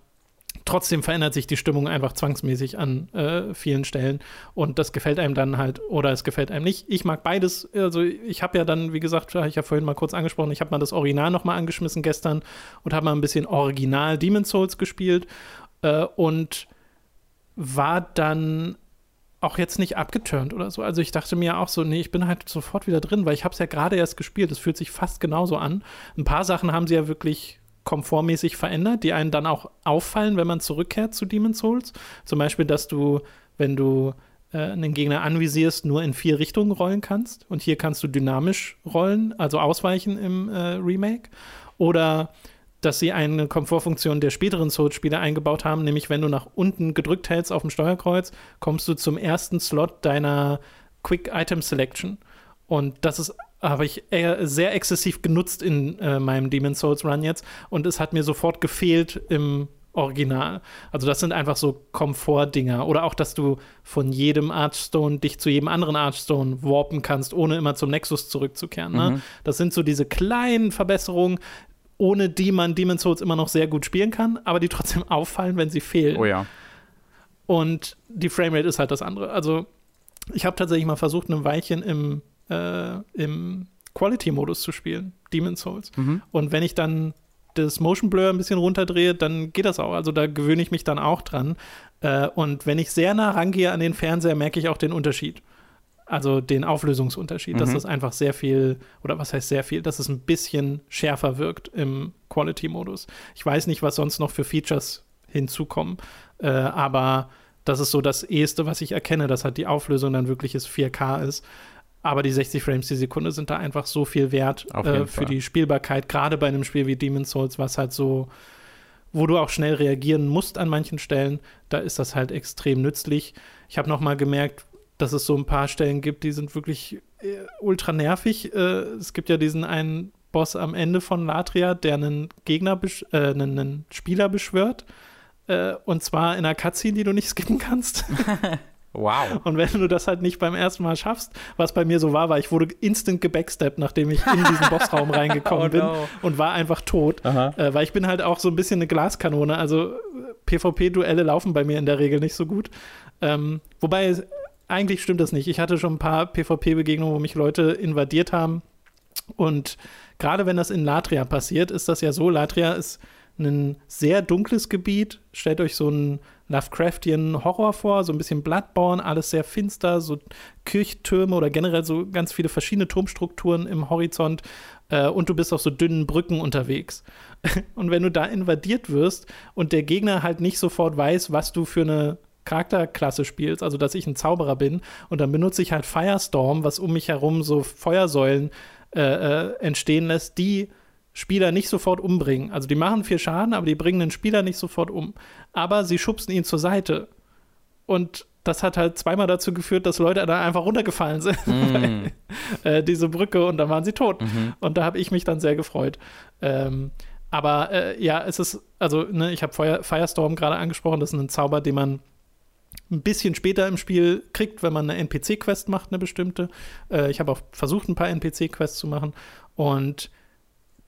trotzdem verändert sich die Stimmung einfach zwangsmäßig an äh, vielen Stellen und das gefällt einem dann halt oder es gefällt einem nicht. Ich mag beides. Also ich habe ja dann, wie gesagt, habe ich ja vorhin mal kurz angesprochen, ich habe mal das Original noch mal angeschmissen gestern und habe mal ein bisschen Original Demon's Souls gespielt äh, und war dann auch jetzt nicht abgeturnt oder so. Also ich dachte mir auch so, nee, ich bin halt sofort wieder drin, weil ich habe es ja gerade erst gespielt. Es fühlt sich fast genauso an. Ein paar Sachen haben sie ja wirklich komfortmäßig verändert, die einen dann auch auffallen, wenn man zurückkehrt zu Demon's Souls. Zum Beispiel, dass du, wenn du äh, einen Gegner anvisierst, nur in vier Richtungen rollen kannst. Und hier kannst du dynamisch rollen, also ausweichen im äh, Remake. Oder dass sie eine Komfortfunktion der späteren Souls-Spiele eingebaut haben, nämlich wenn du nach unten gedrückt hältst auf dem Steuerkreuz, kommst du zum ersten Slot deiner Quick Item Selection. Und das ist habe ich eher sehr exzessiv genutzt in äh, meinem Demon's Souls Run jetzt und es hat mir sofort gefehlt im Original. Also das sind einfach so Komfortdinger oder auch, dass du von jedem Archstone dich zu jedem anderen Archstone warpen kannst, ohne immer zum Nexus zurückzukehren. Ne? Mhm. Das sind so diese kleinen Verbesserungen, ohne die man Demon's Souls immer noch sehr gut spielen kann, aber die trotzdem <laughs> auffallen, wenn sie fehlen. Oh ja. Und die Framerate ist halt das andere. Also ich habe tatsächlich mal versucht, ein Weilchen im äh, im Quality-Modus zu spielen, Demon's Souls. Mhm. Und wenn ich dann das Motion Blur ein bisschen runterdrehe, dann geht das auch. Also da gewöhne ich mich dann auch dran. Äh, und wenn ich sehr nah rangehe an den Fernseher, merke ich auch den Unterschied. Also den Auflösungsunterschied, mhm. dass das einfach sehr viel, oder was heißt sehr viel, dass es ein bisschen schärfer wirkt im Quality-Modus. Ich weiß nicht, was sonst noch für Features hinzukommen, äh, aber das ist so das Eheste, was ich erkenne, dass halt die Auflösung dann wirkliches 4K ist. Aber die 60 Frames die Sekunde sind da einfach so viel wert äh, für die Spielbarkeit, gerade bei einem Spiel wie Demon's Souls, was halt so, wo du auch schnell reagieren musst an manchen Stellen, da ist das halt extrem nützlich. Ich habe noch mal gemerkt, dass es so ein paar Stellen gibt, die sind wirklich äh, ultra nervig. Äh, es gibt ja diesen einen Boss am Ende von Latria, der einen Gegner, äh, einen, einen, Spieler beschwört. Äh, und zwar in einer Cutscene, die du nicht <laughs> skippen kannst. <laughs> Wow. Und wenn du das halt nicht beim ersten Mal schaffst, was bei mir so war, war, ich wurde instant gebacksteppt, nachdem ich in diesen <laughs> Bossraum reingekommen oh no. bin und war einfach tot. Äh, weil ich bin halt auch so ein bisschen eine Glaskanone. Also PvP-Duelle laufen bei mir in der Regel nicht so gut. Ähm, wobei, eigentlich stimmt das nicht. Ich hatte schon ein paar PvP-Begegnungen, wo mich Leute invadiert haben. Und gerade wenn das in Latria passiert, ist das ja so. Latria ist ein sehr dunkles Gebiet. Stellt euch so einen Lovecraftian Horror vor, so ein bisschen Bloodborne, alles sehr finster, so Kirchtürme oder generell so ganz viele verschiedene Turmstrukturen im Horizont äh, und du bist auf so dünnen Brücken unterwegs. <laughs> und wenn du da invadiert wirst und der Gegner halt nicht sofort weiß, was du für eine Charakterklasse spielst, also dass ich ein Zauberer bin und dann benutze ich halt Firestorm, was um mich herum so Feuersäulen äh, äh, entstehen lässt, die Spieler nicht sofort umbringen. Also die machen viel Schaden, aber die bringen den Spieler nicht sofort um. Aber sie schubsen ihn zur Seite. Und das hat halt zweimal dazu geführt, dass Leute da einfach runtergefallen sind. <laughs> Mm. äh, diese Brücke und dann waren sie tot. Mhm. Und da habe ich mich dann sehr gefreut. Ähm, aber äh, ja, es ist, also, ne, ich habe Firestorm gerade angesprochen, das ist ein Zauber, den man ein bisschen später im Spiel kriegt, wenn man eine NPC-Quest macht, eine bestimmte. Äh, ich habe auch versucht, ein paar NPC-Quests zu machen. Und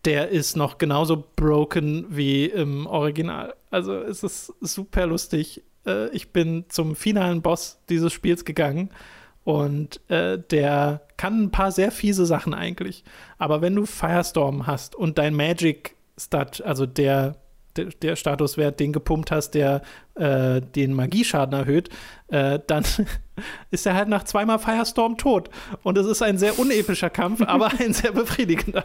der ist noch genauso broken wie im Original. Also es ist super lustig. Äh, ich bin zum finalen Boss dieses Spiels gegangen und äh, der kann ein paar sehr fiese Sachen eigentlich. Aber wenn du Firestorm hast und dein Magic Stat, also der der, Statuswert, den gepumpt hast, der äh, den Magieschaden erhöht, äh, dann <laughs> ist er halt nach zweimal Firestorm tot. Und es ist ein sehr unepischer Kampf, aber <laughs> ein sehr befriedigender.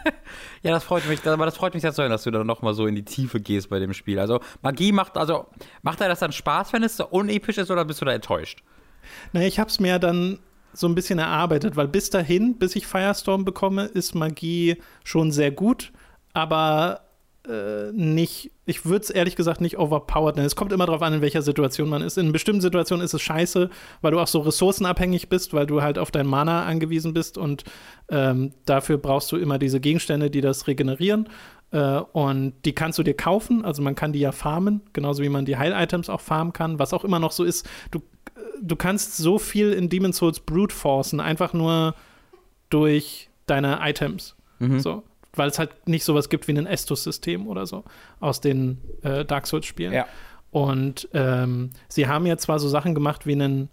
<laughs> ja, das freut mich, aber das freut mich sehr zu hören, dass du da nochmal so in die Tiefe gehst bei dem Spiel. Also Magie macht, also macht er das dann Spaß, wenn es so unepisch ist, oder bist du da enttäuscht? Naja, ich hab's mir dann so ein bisschen erarbeitet, weil bis dahin, bis ich Firestorm bekomme, ist Magie schon sehr gut, aber äh, nicht, ich würde es ehrlich gesagt nicht overpowered nennen. Es kommt immer darauf an, in welcher Situation man ist. In bestimmten Situationen ist es scheiße, weil du auch so ressourcenabhängig bist, weil du halt auf dein Mana angewiesen bist und ähm, dafür brauchst du immer diese Gegenstände, die das regenerieren. Äh, und die kannst du dir kaufen, also man kann die ja farmen, genauso wie man die Heil-Items auch farmen kann, was auch immer noch so ist. Du, äh, du kannst so viel in Demon's Souls brute forcen, einfach nur durch deine Items. Mhm. So weil es halt nicht sowas gibt wie ein Estus-System oder so aus den äh, Dark Souls-Spielen. Ja. Und ähm, sie haben ja zwar so Sachen gemacht wie einen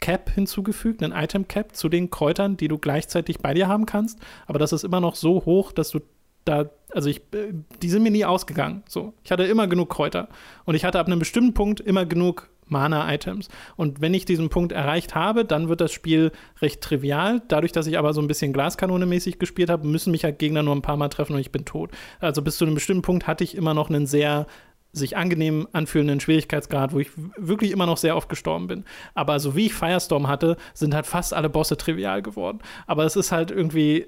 Cap hinzugefügt, einen Item Cap zu den Kräutern, die du gleichzeitig bei dir haben kannst, aber das ist immer noch so hoch, dass du da, also ich, äh, die sind mir nie ausgegangen. So, ich hatte immer genug Kräuter und ich hatte ab einem bestimmten Punkt immer genug Mana-Items. Und wenn ich diesen Punkt erreicht habe, dann wird das Spiel recht trivial. Dadurch, dass ich aber so ein bisschen Glaskanone-mäßig gespielt habe, müssen mich halt Gegner nur ein paar Mal treffen und ich bin tot. Also bis zu einem bestimmten Punkt hatte ich immer noch einen sehr sich angenehm anfühlenden Schwierigkeitsgrad, wo ich wirklich immer noch sehr oft gestorben bin. Aber so wie ich Firestorm hatte, sind halt fast alle Bosse trivial geworden. Aber es ist halt irgendwie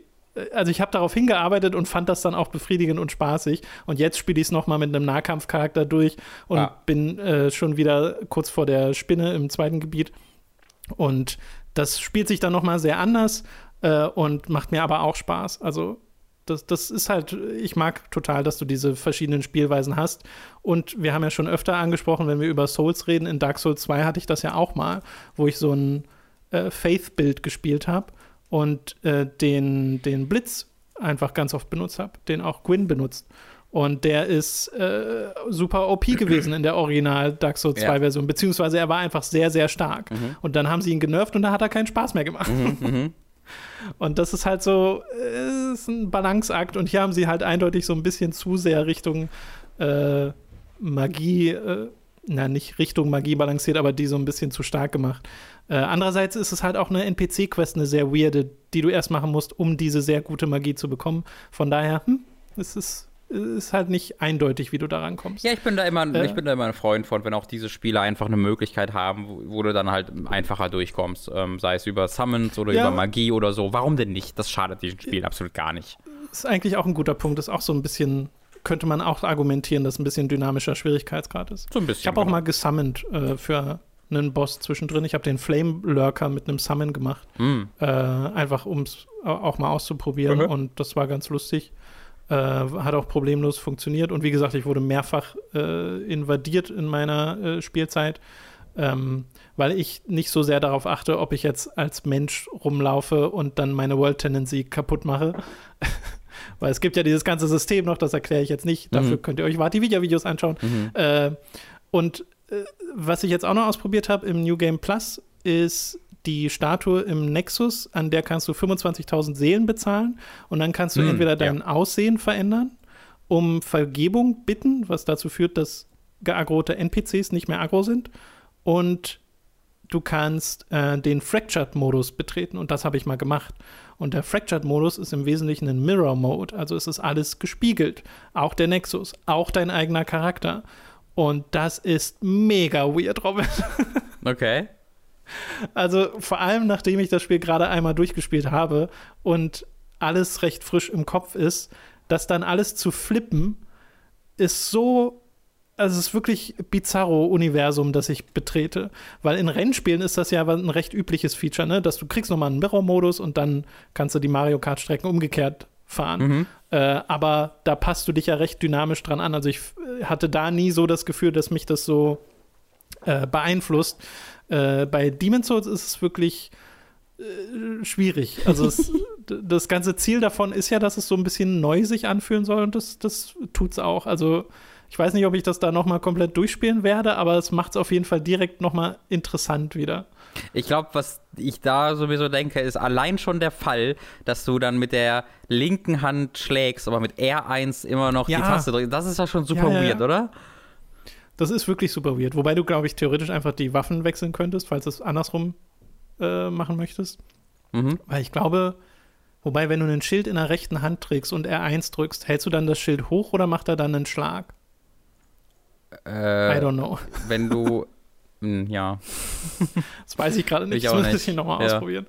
also ich habe darauf hingearbeitet und fand das dann auch befriedigend und spaßig. Und jetzt spiele ich es nochmal mit einem Nahkampfcharakter durch und ja. bin äh, schon wieder kurz vor der Spinne im zweiten Gebiet. Und das spielt sich dann nochmal sehr anders äh, und macht mir aber auch Spaß. Also das, das ist halt, ich mag total, dass du diese verschiedenen Spielweisen hast. Und wir haben ja schon öfter angesprochen, wenn wir über Souls reden, in Dark Souls 2 hatte ich das ja auch mal, wo ich so ein äh, Faith-Bild gespielt habe und äh, den, den Blitz einfach ganz oft benutzt habe, den auch Gwyn benutzt. Und der ist äh, super OP <clears throat> gewesen in der Original Dark Souls 2 ja. Version, beziehungsweise er war einfach sehr, sehr stark. Mhm. Und dann haben sie ihn genervt und da hat er keinen Spaß mehr gemacht. Mhm, mhm. <laughs> und das ist halt so, äh, ist ein Balanceakt und hier haben sie halt eindeutig so ein bisschen zu sehr Richtung äh, Magie, äh, na, nicht Richtung Magie balanciert, aber die so ein bisschen zu stark gemacht. Äh, andererseits ist es halt auch eine NPC-Quest, eine sehr weirde, die du erst machen musst, um diese sehr gute Magie zu bekommen. Von daher, hm, es ist ist halt nicht eindeutig, wie du da rankommst. Ja, ich bin da immer, äh, ich bin da immer ein Freund von, wenn auch diese Spiele einfach eine Möglichkeit haben, wo, wo du dann halt einfacher durchkommst, ähm, sei es über Summons oder ja. über Magie oder so. Warum denn nicht? Das schadet diesem Spiel absolut gar nicht. Ist eigentlich auch ein guter Punkt. Ist auch so ein bisschen könnte man auch argumentieren, dass ein bisschen dynamischer Schwierigkeitsgrad ist. So ein bisschen. Ich habe auch genau. mal gesammelt äh, für einen Boss zwischendrin. Ich habe den Flame Lurker mit einem Summon gemacht. Mm. Äh, einfach um es auch mal auszuprobieren. Mhm. Und das war ganz lustig. Äh, hat auch problemlos funktioniert. Und wie gesagt, ich wurde mehrfach äh, invadiert in meiner äh, Spielzeit. Ähm, weil ich nicht so sehr darauf achte, ob ich jetzt als Mensch rumlaufe und dann meine World Tendency kaputt mache. <laughs> weil es gibt ja dieses ganze System noch, das erkläre ich jetzt nicht. Dafür Mhm. könnt ihr euch Vatividia-Videos anschauen. Mhm. Äh, und was ich jetzt auch noch ausprobiert habe im New Game Plus ist die Statue im Nexus, an der kannst du 25.000 Seelen bezahlen und dann kannst du Hm, entweder ja. dein Aussehen verändern, um Vergebung bitten, was dazu führt, dass geaggrote NPCs nicht mehr aggro sind und du kannst äh, den Fractured-Modus betreten und das habe ich mal gemacht. Und der Fractured-Modus ist im Wesentlichen ein Mirror-Mode, also es ist alles gespiegelt. Auch der Nexus, auch dein eigener Charakter. Und das ist mega weird, Robin. <laughs> Okay. Also vor allem, nachdem ich das Spiel gerade einmal durchgespielt habe und alles recht frisch im Kopf ist, das dann alles zu flippen, ist so, also es ist wirklich bizarro Universum, das ich betrete. Weil in Rennspielen ist das ja ein recht übliches Feature, ne? dass du kriegst nochmal einen Mirror-Modus und dann kannst du die Mario Kart-Strecken umgekehrt fahren. Mhm. Äh, aber da passt du dich ja recht dynamisch dran an. Also ich äh, hatte da nie so das Gefühl, dass mich das so äh, beeinflusst. Äh, bei Demon's Souls ist es wirklich äh, schwierig. Also es, <laughs> das ganze Ziel davon ist ja, dass es so ein bisschen neu sich anfühlen soll und das, das tut's auch. Also ich weiß nicht, ob ich das da noch mal komplett durchspielen werde, aber es macht es auf jeden Fall direkt noch mal interessant wieder. Ich glaube, was ich da sowieso denke, ist allein schon der Fall, dass du dann mit der linken Hand schlägst, aber mit R1 immer noch Ja. die Taste drückst. Das ist ja schon super Ja, ja, weird, oder? Das ist wirklich super weird. Wobei du, glaube ich, theoretisch einfach die Waffen wechseln könntest, falls du es andersrum äh, machen möchtest. Mhm. Weil ich glaube, wobei, wenn du ein Schild in der rechten Hand trägst und R1 drückst, hältst du dann das Schild hoch oder macht er dann einen Schlag? I Äh, don't know. wenn du. <laughs> Hm, ja. <laughs> Das weiß ich gerade nicht. Ich Das muss ich nochmal Ja. ausprobieren.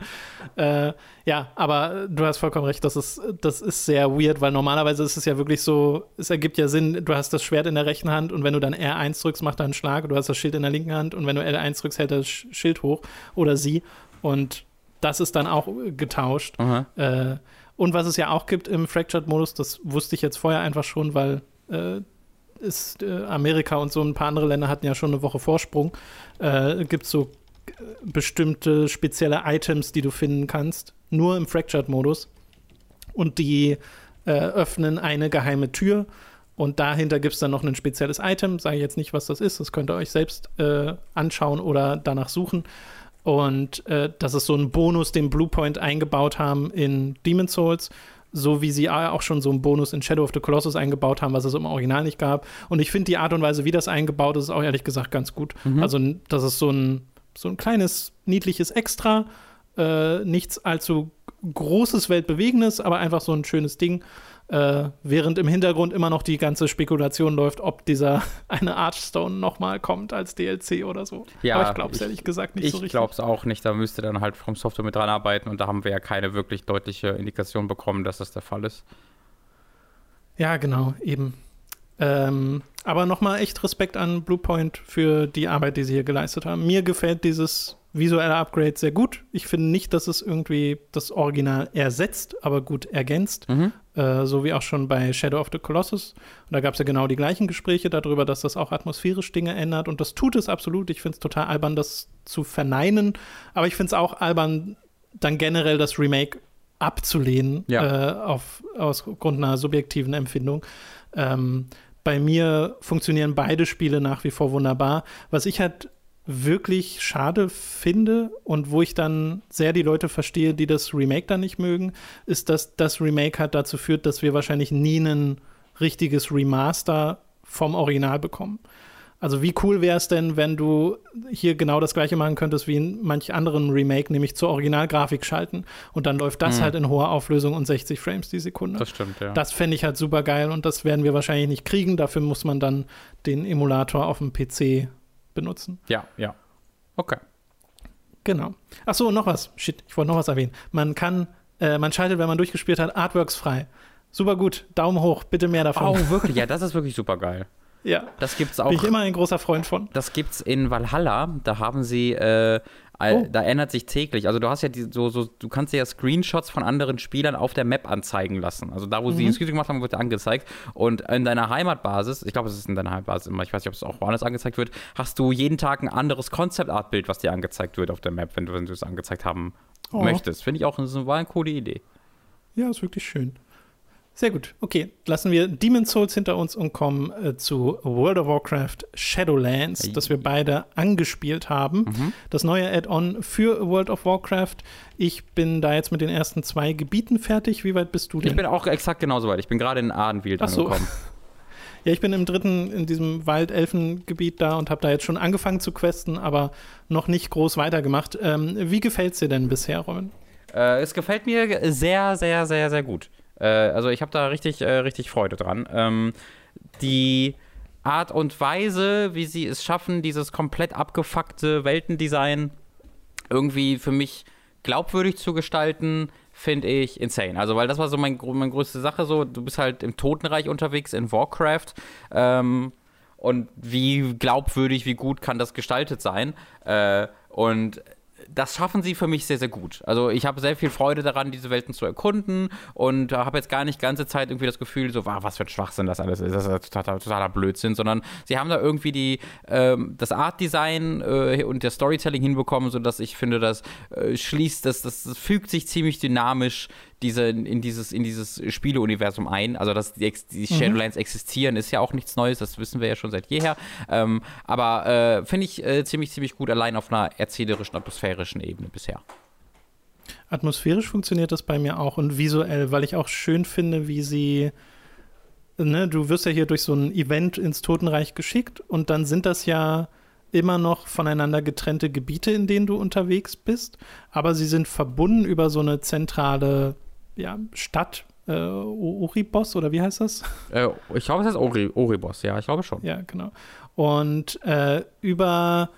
Äh, ja, aber du hast vollkommen recht. Das ist, das ist sehr weird, weil normalerweise ist es ja wirklich so, es ergibt ja Sinn, du hast das Schwert in der rechten Hand und wenn du dann R1 drückst, macht er einen Schlag. Du hast das Schild in der linken Hand und wenn du L1 drückst, hält er das Sch- Schild hoch oder sie. Und das ist dann auch getauscht. Äh, und was es ja auch gibt im Fractured-Modus, das wusste ich jetzt vorher einfach schon, weil äh, ist, äh, Amerika und so ein paar andere Länder hatten ja schon eine Woche Vorsprung. Äh, gibt so äh, bestimmte spezielle Items, die du finden kannst, nur im Fractured-Modus. Und die äh, öffnen eine geheime Tür. Und dahinter gibt es dann noch ein spezielles Item. Sage ich jetzt nicht, was das ist. Das könnt ihr euch selbst äh, anschauen oder danach suchen. Und äh, das ist so ein Bonus, den Bluepoint eingebaut haben in Demon's Souls, so wie sie auch schon so einen Bonus in Shadow of the Colossus eingebaut haben, was es im Original nicht gab. Und ich finde die Art und Weise, wie das eingebaut ist, auch ehrlich gesagt ganz gut. Mhm. Also das ist so ein, so ein kleines, niedliches Extra, äh, nichts allzu großes, weltbewegendes, aber einfach so ein schönes Ding. Äh, während im Hintergrund immer noch die ganze Spekulation läuft, ob dieser <laughs> eine Archstone nochmal kommt als DLC oder so. Ja, aber ich glaube es ich- ehrlich gesagt nicht so Ich richtig. glaube es auch nicht. Da müsste dann halt From Software mit dran arbeiten und da haben wir ja keine wirklich deutliche Indikation bekommen, dass das der Fall ist. Ja, genau, eben. Ähm, aber nochmal echt Respekt an Bluepoint für die Arbeit, die sie hier geleistet haben. Mir gefällt dieses visuelle Upgrade sehr gut. Ich finde nicht, dass es irgendwie das Original ersetzt, aber gut ergänzt. Mhm. Äh, so wie auch schon bei Shadow of the Colossus. Und da gab es ja genau die gleichen Gespräche darüber, dass das auch atmosphärisch Dinge ändert. Und das tut es absolut. Ich finde es total albern, das zu verneinen. Aber ich finde es auch albern, dann generell das Remake abzulehnen, Ja. äh, auf, aus Grund einer subjektiven Empfindung. Ähm, bei mir funktionieren beide Spiele nach wie vor wunderbar. Was ich halt wirklich schade finde und wo ich dann sehr die Leute verstehe, die das Remake dann nicht mögen, ist, dass das Remake halt dazu führt, dass wir wahrscheinlich nie ein richtiges Remaster vom Original bekommen. Also wie cool wäre es denn, wenn du hier genau das gleiche machen könntest wie in manch anderen Remake, nämlich zur Originalgrafik schalten und dann läuft das Mhm. halt in hoher Auflösung und 60 Frames die Sekunde. Das stimmt, ja. Das fände ich halt super geil und das werden wir wahrscheinlich nicht kriegen. Dafür muss man dann den Emulator auf dem PC benutzen. ja, ja. Okay. Genau. Ach so, noch was. Shit, ich wollte noch was erwähnen. Man kann, äh, man schaltet, wenn man durchgespielt hat, Artworks frei. Super gut. Daumen hoch. Bitte mehr davon. Oh, <laughs> wirklich? Ja, das ist wirklich super geil. Ja. Das gibt's auch. Bin ich immer ein großer Freund von. Das gibt's in Valhalla. Da haben sie äh, Oh. Da ändert sich täglich. Also du hast ja die, so, so, du kannst dir ja Screenshots von anderen Spielern auf der Map anzeigen lassen. Also da, wo mhm. sie den Screenshot gemacht haben, wird dir angezeigt. Und in deiner Heimatbasis, ich glaube, es ist in deiner Heimatbasis immer, ich weiß nicht, ob es auch woanders angezeigt wird, hast du jeden Tag ein anderes Concept-Art-Bild, was dir angezeigt wird auf der Map, wenn du, wenn du es angezeigt haben oh. möchtest. Finde ich auch, das war eine coole Idee. Ja, ist wirklich schön. Sehr gut. Okay, lassen wir Demon's Souls hinter uns und kommen äh, zu World of Warcraft Shadowlands, das wir beide angespielt haben. Mhm. Das neue Add-on für World of Warcraft. Ich bin da jetzt mit den ersten zwei Gebieten fertig. Wie weit bist du denn? Ich bin auch exakt genauso weit. Ich bin gerade in Ardenwild Ach so. angekommen. <laughs> Ja, ich bin im dritten, in diesem Wald-Elfen-Gebiet da und habe da jetzt schon angefangen zu questen, aber noch nicht groß weitergemacht. Ähm, wie gefällt es dir denn bisher, Robin? Äh, es gefällt mir sehr, sehr, sehr, sehr gut. Äh, also ich habe da richtig, äh, richtig Freude dran. Ähm, die Art und Weise, wie sie es schaffen, dieses komplett abgefuckte Weltendesign irgendwie für mich glaubwürdig zu gestalten, finde ich insane. Also, weil das war so mein, meine größte Sache. So, du bist halt im Totenreich unterwegs in Warcraft. Ähm, und wie glaubwürdig, wie gut kann das gestaltet sein? Äh, und das schaffen sie für mich sehr, sehr gut. Also ich habe sehr viel Freude daran, diese Welten zu erkunden und äh, habe jetzt gar nicht ganze Zeit irgendwie das Gefühl, so, wow, was für ein Schwachsinn das alles ist, das ist totaler, totaler Blödsinn, sondern sie haben da irgendwie die, ähm, das Art-Design äh, und der Storytelling hinbekommen, sodass ich finde, das äh, schließt, das, das, das fügt sich ziemlich dynamisch diese, in dieses, in dieses Spieleuniversum ein. Also, dass die, die mhm. Shadowlands mhm. existieren, ist ja auch nichts Neues, das wissen wir ja schon seit jeher. Ähm, aber äh, finde ich äh, ziemlich, ziemlich gut, allein auf einer erzählerischen, atmosphärischen Ebene bisher. Atmosphärisch funktioniert das bei mir auch und visuell, weil ich auch schön finde, wie sie. Ne, du wirst ja hier durch so ein Event ins Totenreich geschickt und dann sind das ja immer noch voneinander getrennte Gebiete, in denen du unterwegs bist, aber sie sind verbunden über so eine zentrale ja, Stadt, äh, Oribos oder wie heißt das? Äh, ich glaube, es heißt Ori, Oribos, ja, ich glaube schon. Ja, genau. Und äh, über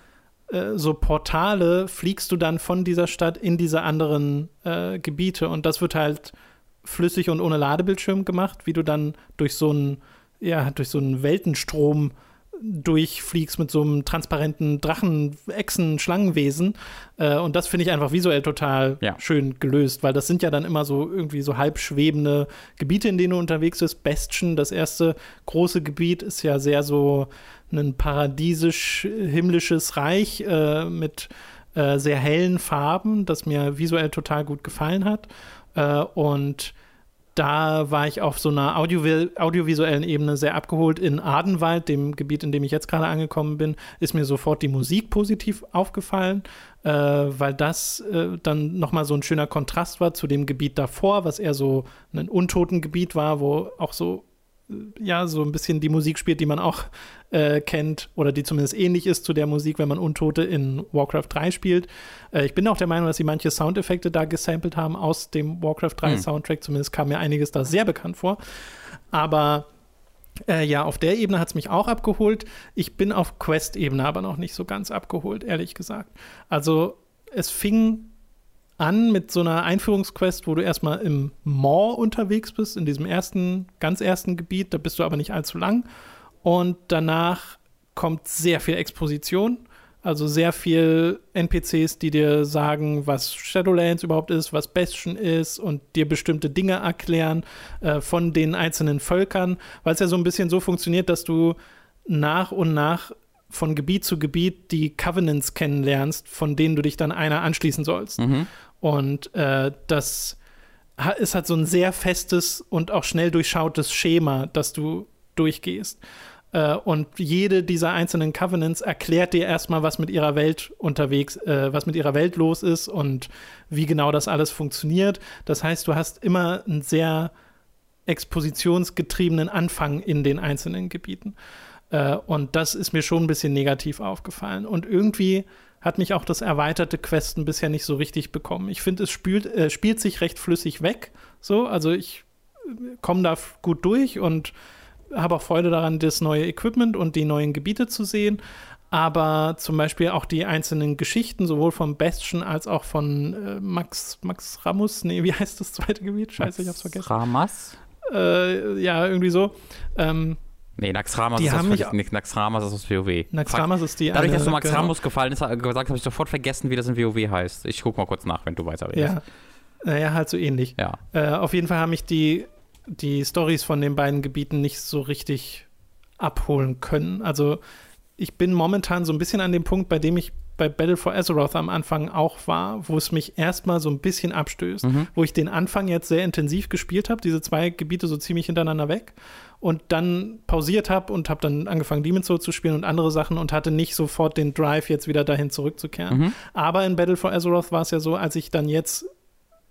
äh, so Portale fliegst du dann von dieser Stadt in diese anderen äh, Gebiete und das wird halt flüssig und ohne Ladebildschirm gemacht, wie du dann durch so einen, ja, durch so einen Weltenstrom durchfliegst mit so einem transparenten Drachen, Echsen, Schlangenwesen. Äh, und das finde ich einfach visuell total ja. schön gelöst, weil das sind ja dann immer so irgendwie so halb schwebende Gebiete, in denen du unterwegs bist. Bestien, das erste große Gebiet, ist ja sehr so ein paradiesisch-himmlisches Reich äh, mit äh, sehr hellen Farben, das mir visuell total gut gefallen hat. Äh, und da war ich auf so einer Audio audiovisuellen Ebene sehr abgeholt. In Adenwald, dem Gebiet, in dem ich jetzt gerade angekommen bin, ist mir sofort die Musik positiv aufgefallen, äh, weil das äh, dann nochmal so ein schöner Kontrast war zu dem Gebiet davor, was eher so ein Untotengebiet war, wo auch so ja, so ein bisschen die Musik spielt, die man auch äh, kennt oder die zumindest ähnlich ist zu der Musik, wenn man Untote in Warcraft 3 spielt. Äh, ich bin auch der Meinung, dass sie manche Soundeffekte da gesampelt haben aus dem Warcraft 3 mhm. Soundtrack. Zumindest kam mir einiges da sehr bekannt vor. Aber äh, ja, auf der Ebene hat es mich auch abgeholt. Ich bin auf Quest-Ebene aber noch nicht so ganz abgeholt, ehrlich gesagt. Also es fing an mit so einer Einführungsquest, wo du erstmal im Maw unterwegs bist, in diesem ersten, ganz ersten Gebiet. Da bist du aber nicht allzu lang. Und danach kommt sehr viel Exposition. Also sehr viel NPCs, die dir sagen, was Shadowlands überhaupt ist, was Bastion ist und dir bestimmte Dinge erklären äh, von den einzelnen Völkern, weil es ja so ein bisschen so funktioniert, dass du nach und nach von Gebiet zu Gebiet die Covenants kennenlernst, von denen du dich dann einer anschließen sollst. Mhm. Und äh, das ist halt so ein sehr festes und auch schnell durchschautes Schema, das du durchgehst. Äh, und jede dieser einzelnen Covenants erklärt dir erstmal, was mit ihrer Welt unterwegs, äh, was mit ihrer Welt los ist und wie genau das alles funktioniert. Das heißt, du hast immer einen sehr expositionsgetriebenen Anfang in den einzelnen Gebieten. Äh, und das ist mir schon ein bisschen negativ aufgefallen. Und irgendwie hat mich auch das erweiterte Questen bisher nicht so richtig bekommen. Ich finde, es spielt, äh, spielt sich recht flüssig weg. So, also ich äh, komme da gut durch und habe auch Freude daran, das neue Equipment und die neuen Gebiete zu sehen. Aber zum Beispiel auch die einzelnen Geschichten, sowohl von Bastion als auch von äh, Max, Max Ramus, nee, wie heißt das zweite Gebiet? Scheiße, Max ich hab's vergessen. Ramas? Äh, ja, irgendwie so. Ähm, Nee, Naxxramas Die ist haben das völlig, Naxxramas ist aus WoW. Naxxramas ist die Dadurch, dass du Max genau. Ramos gefallen ist, gesagt habe ich sofort vergessen, wie das in WoW heißt. Ich guck mal kurz nach, wenn du weiterredest. Ja, naja, halt so ähnlich. Ja. Äh, auf jeden Fall haben mich die, die Stories von den beiden Gebieten nicht so richtig abholen können. Also ich bin momentan so ein bisschen an dem Punkt, bei dem ich bei Battle for Azeroth am Anfang auch war, wo es mich erstmal so ein bisschen abstößt, Mhm. wo ich den Anfang jetzt sehr intensiv gespielt habe, diese zwei Gebiete so ziemlich hintereinander weg und dann pausiert habe und habe dann angefangen Demon's Souls zu spielen und andere Sachen und hatte nicht sofort den Drive jetzt wieder dahin zurückzukehren. Mhm. Aber in Battle for Azeroth war es ja so, als ich dann jetzt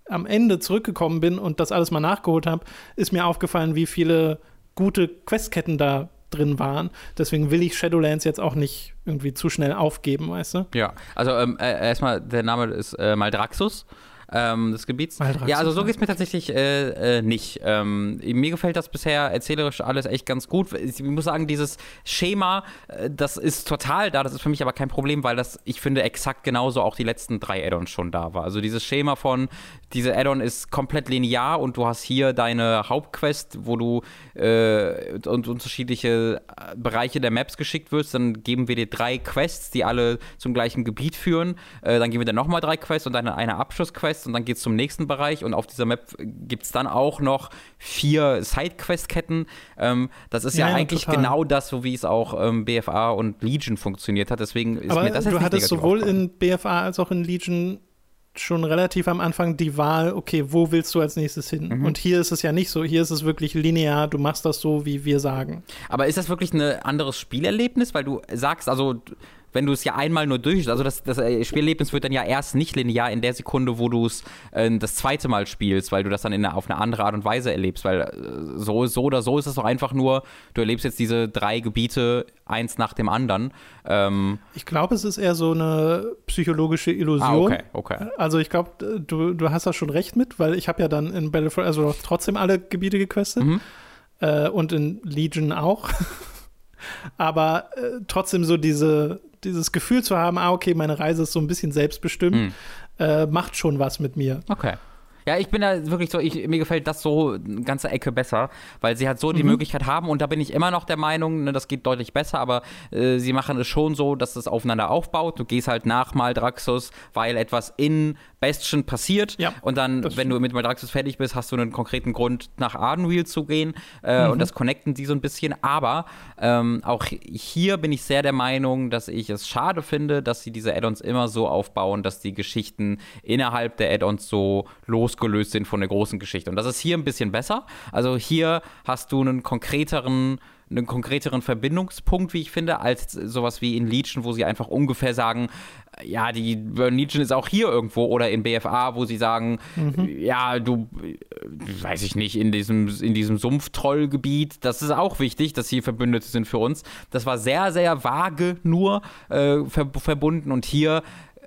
am Ende zurückgekommen bin und das alles mal nachgeholt habe, ist mir aufgefallen, wie viele gute Questketten da drin waren. Deswegen will ich Shadowlands jetzt auch nicht irgendwie zu schnell aufgeben, weißt du? Ja, also ähm, äh, erstmal, der Name ist äh, Maldraxus. Ähm, des Gebiets. Ja, also so ja. geht es mir tatsächlich äh, äh, nicht. Ähm, mir gefällt das bisher erzählerisch alles echt ganz gut. Ich muss sagen, dieses Schema, äh, das ist total da. Das ist für mich aber kein Problem, weil das, ich finde, exakt genauso auch die letzten drei Add-ons schon da war. Also dieses Schema von, diese Add-on ist komplett linear und du hast hier deine Hauptquest, wo du äh, und unterschiedliche äh, Bereiche der Maps geschickt wirst. Dann geben wir dir drei Quests, die alle zum gleichen Gebiet führen. Äh, dann geben wir dir nochmal drei Quests und dann eine Abschlussquest und dann geht es zum nächsten Bereich. Und auf dieser Map gibt es dann auch noch vier Side-Quest-Ketten. Ähm, das ist ja, Ja, eigentlich total. genau das, so wie es auch ähm, BFA und Legion funktioniert hat. Deswegen ist Aber mir das jetzt du hattest sowohl in BFA als auch in Legion schon relativ am Anfang die Wahl, okay, wo willst du als nächstes hin? Mhm. Und hier ist es ja nicht so. Hier ist es wirklich linear, du machst das so, wie wir sagen. Aber ist das wirklich ein anderes Spielerlebnis? Weil du sagst, also wenn du es ja einmal nur durch, also das, das äh, Spielerlebnis wird dann ja erst nicht linear in der Sekunde, wo du es äh, das zweite Mal spielst, weil du das dann in, eine- auf eine andere Art und Weise erlebst. Weil äh, so, so oder so ist es doch einfach nur, du erlebst jetzt diese drei Gebiete eins nach dem anderen. Ähm, Ich glaube, es ist eher so eine psychologische Illusion. ah, okay, okay. Also ich glaube, du, du hast da schon recht mit, weil ich habe ja dann in Battle for Azeroth trotzdem alle Gebiete gequestet Mhm. äh, und in Legion auch. <laughs> Aber äh, trotzdem so diese, dieses Gefühl zu haben, ah, okay, meine Reise ist so ein bisschen selbstbestimmt, Mhm. äh, macht schon was mit mir. Okay. Ja, ich bin da wirklich so, ich, mir gefällt das so eine ganze Ecke besser, weil sie halt so die Mhm. Möglichkeit haben und da bin ich immer noch der Meinung, ne, das geht deutlich besser, aber äh, sie machen es schon so, dass es aufeinander aufbaut. Du gehst halt nach Maldraxxus, weil etwas in Bastion passiert Ja, und dann, das wenn du mit Maldraxxus fertig bist, hast du einen konkreten Grund, nach Ardenweald zu gehen äh, Mhm. und das connecten die so ein bisschen, aber ähm, auch hier bin ich sehr der Meinung, dass ich es schade finde, dass sie diese Add-ons immer so aufbauen, dass die Geschichten innerhalb der Add-ons so losgelöst sind von der großen Geschichte. Und das ist hier ein bisschen besser. Also hier hast du einen konkreteren einen konkreteren Verbindungspunkt, wie ich finde, als sowas wie in Legion, wo sie einfach ungefähr sagen, ja, die Burn Legion ist auch hier irgendwo oder in BFA, wo sie sagen, ja, du, äh, weiß ich nicht, in diesem, in diesem Sumpftrollgebiet, das ist auch wichtig, dass sie Verbündete sind für uns. Das war sehr, sehr vage nur äh, ver verbunden und hier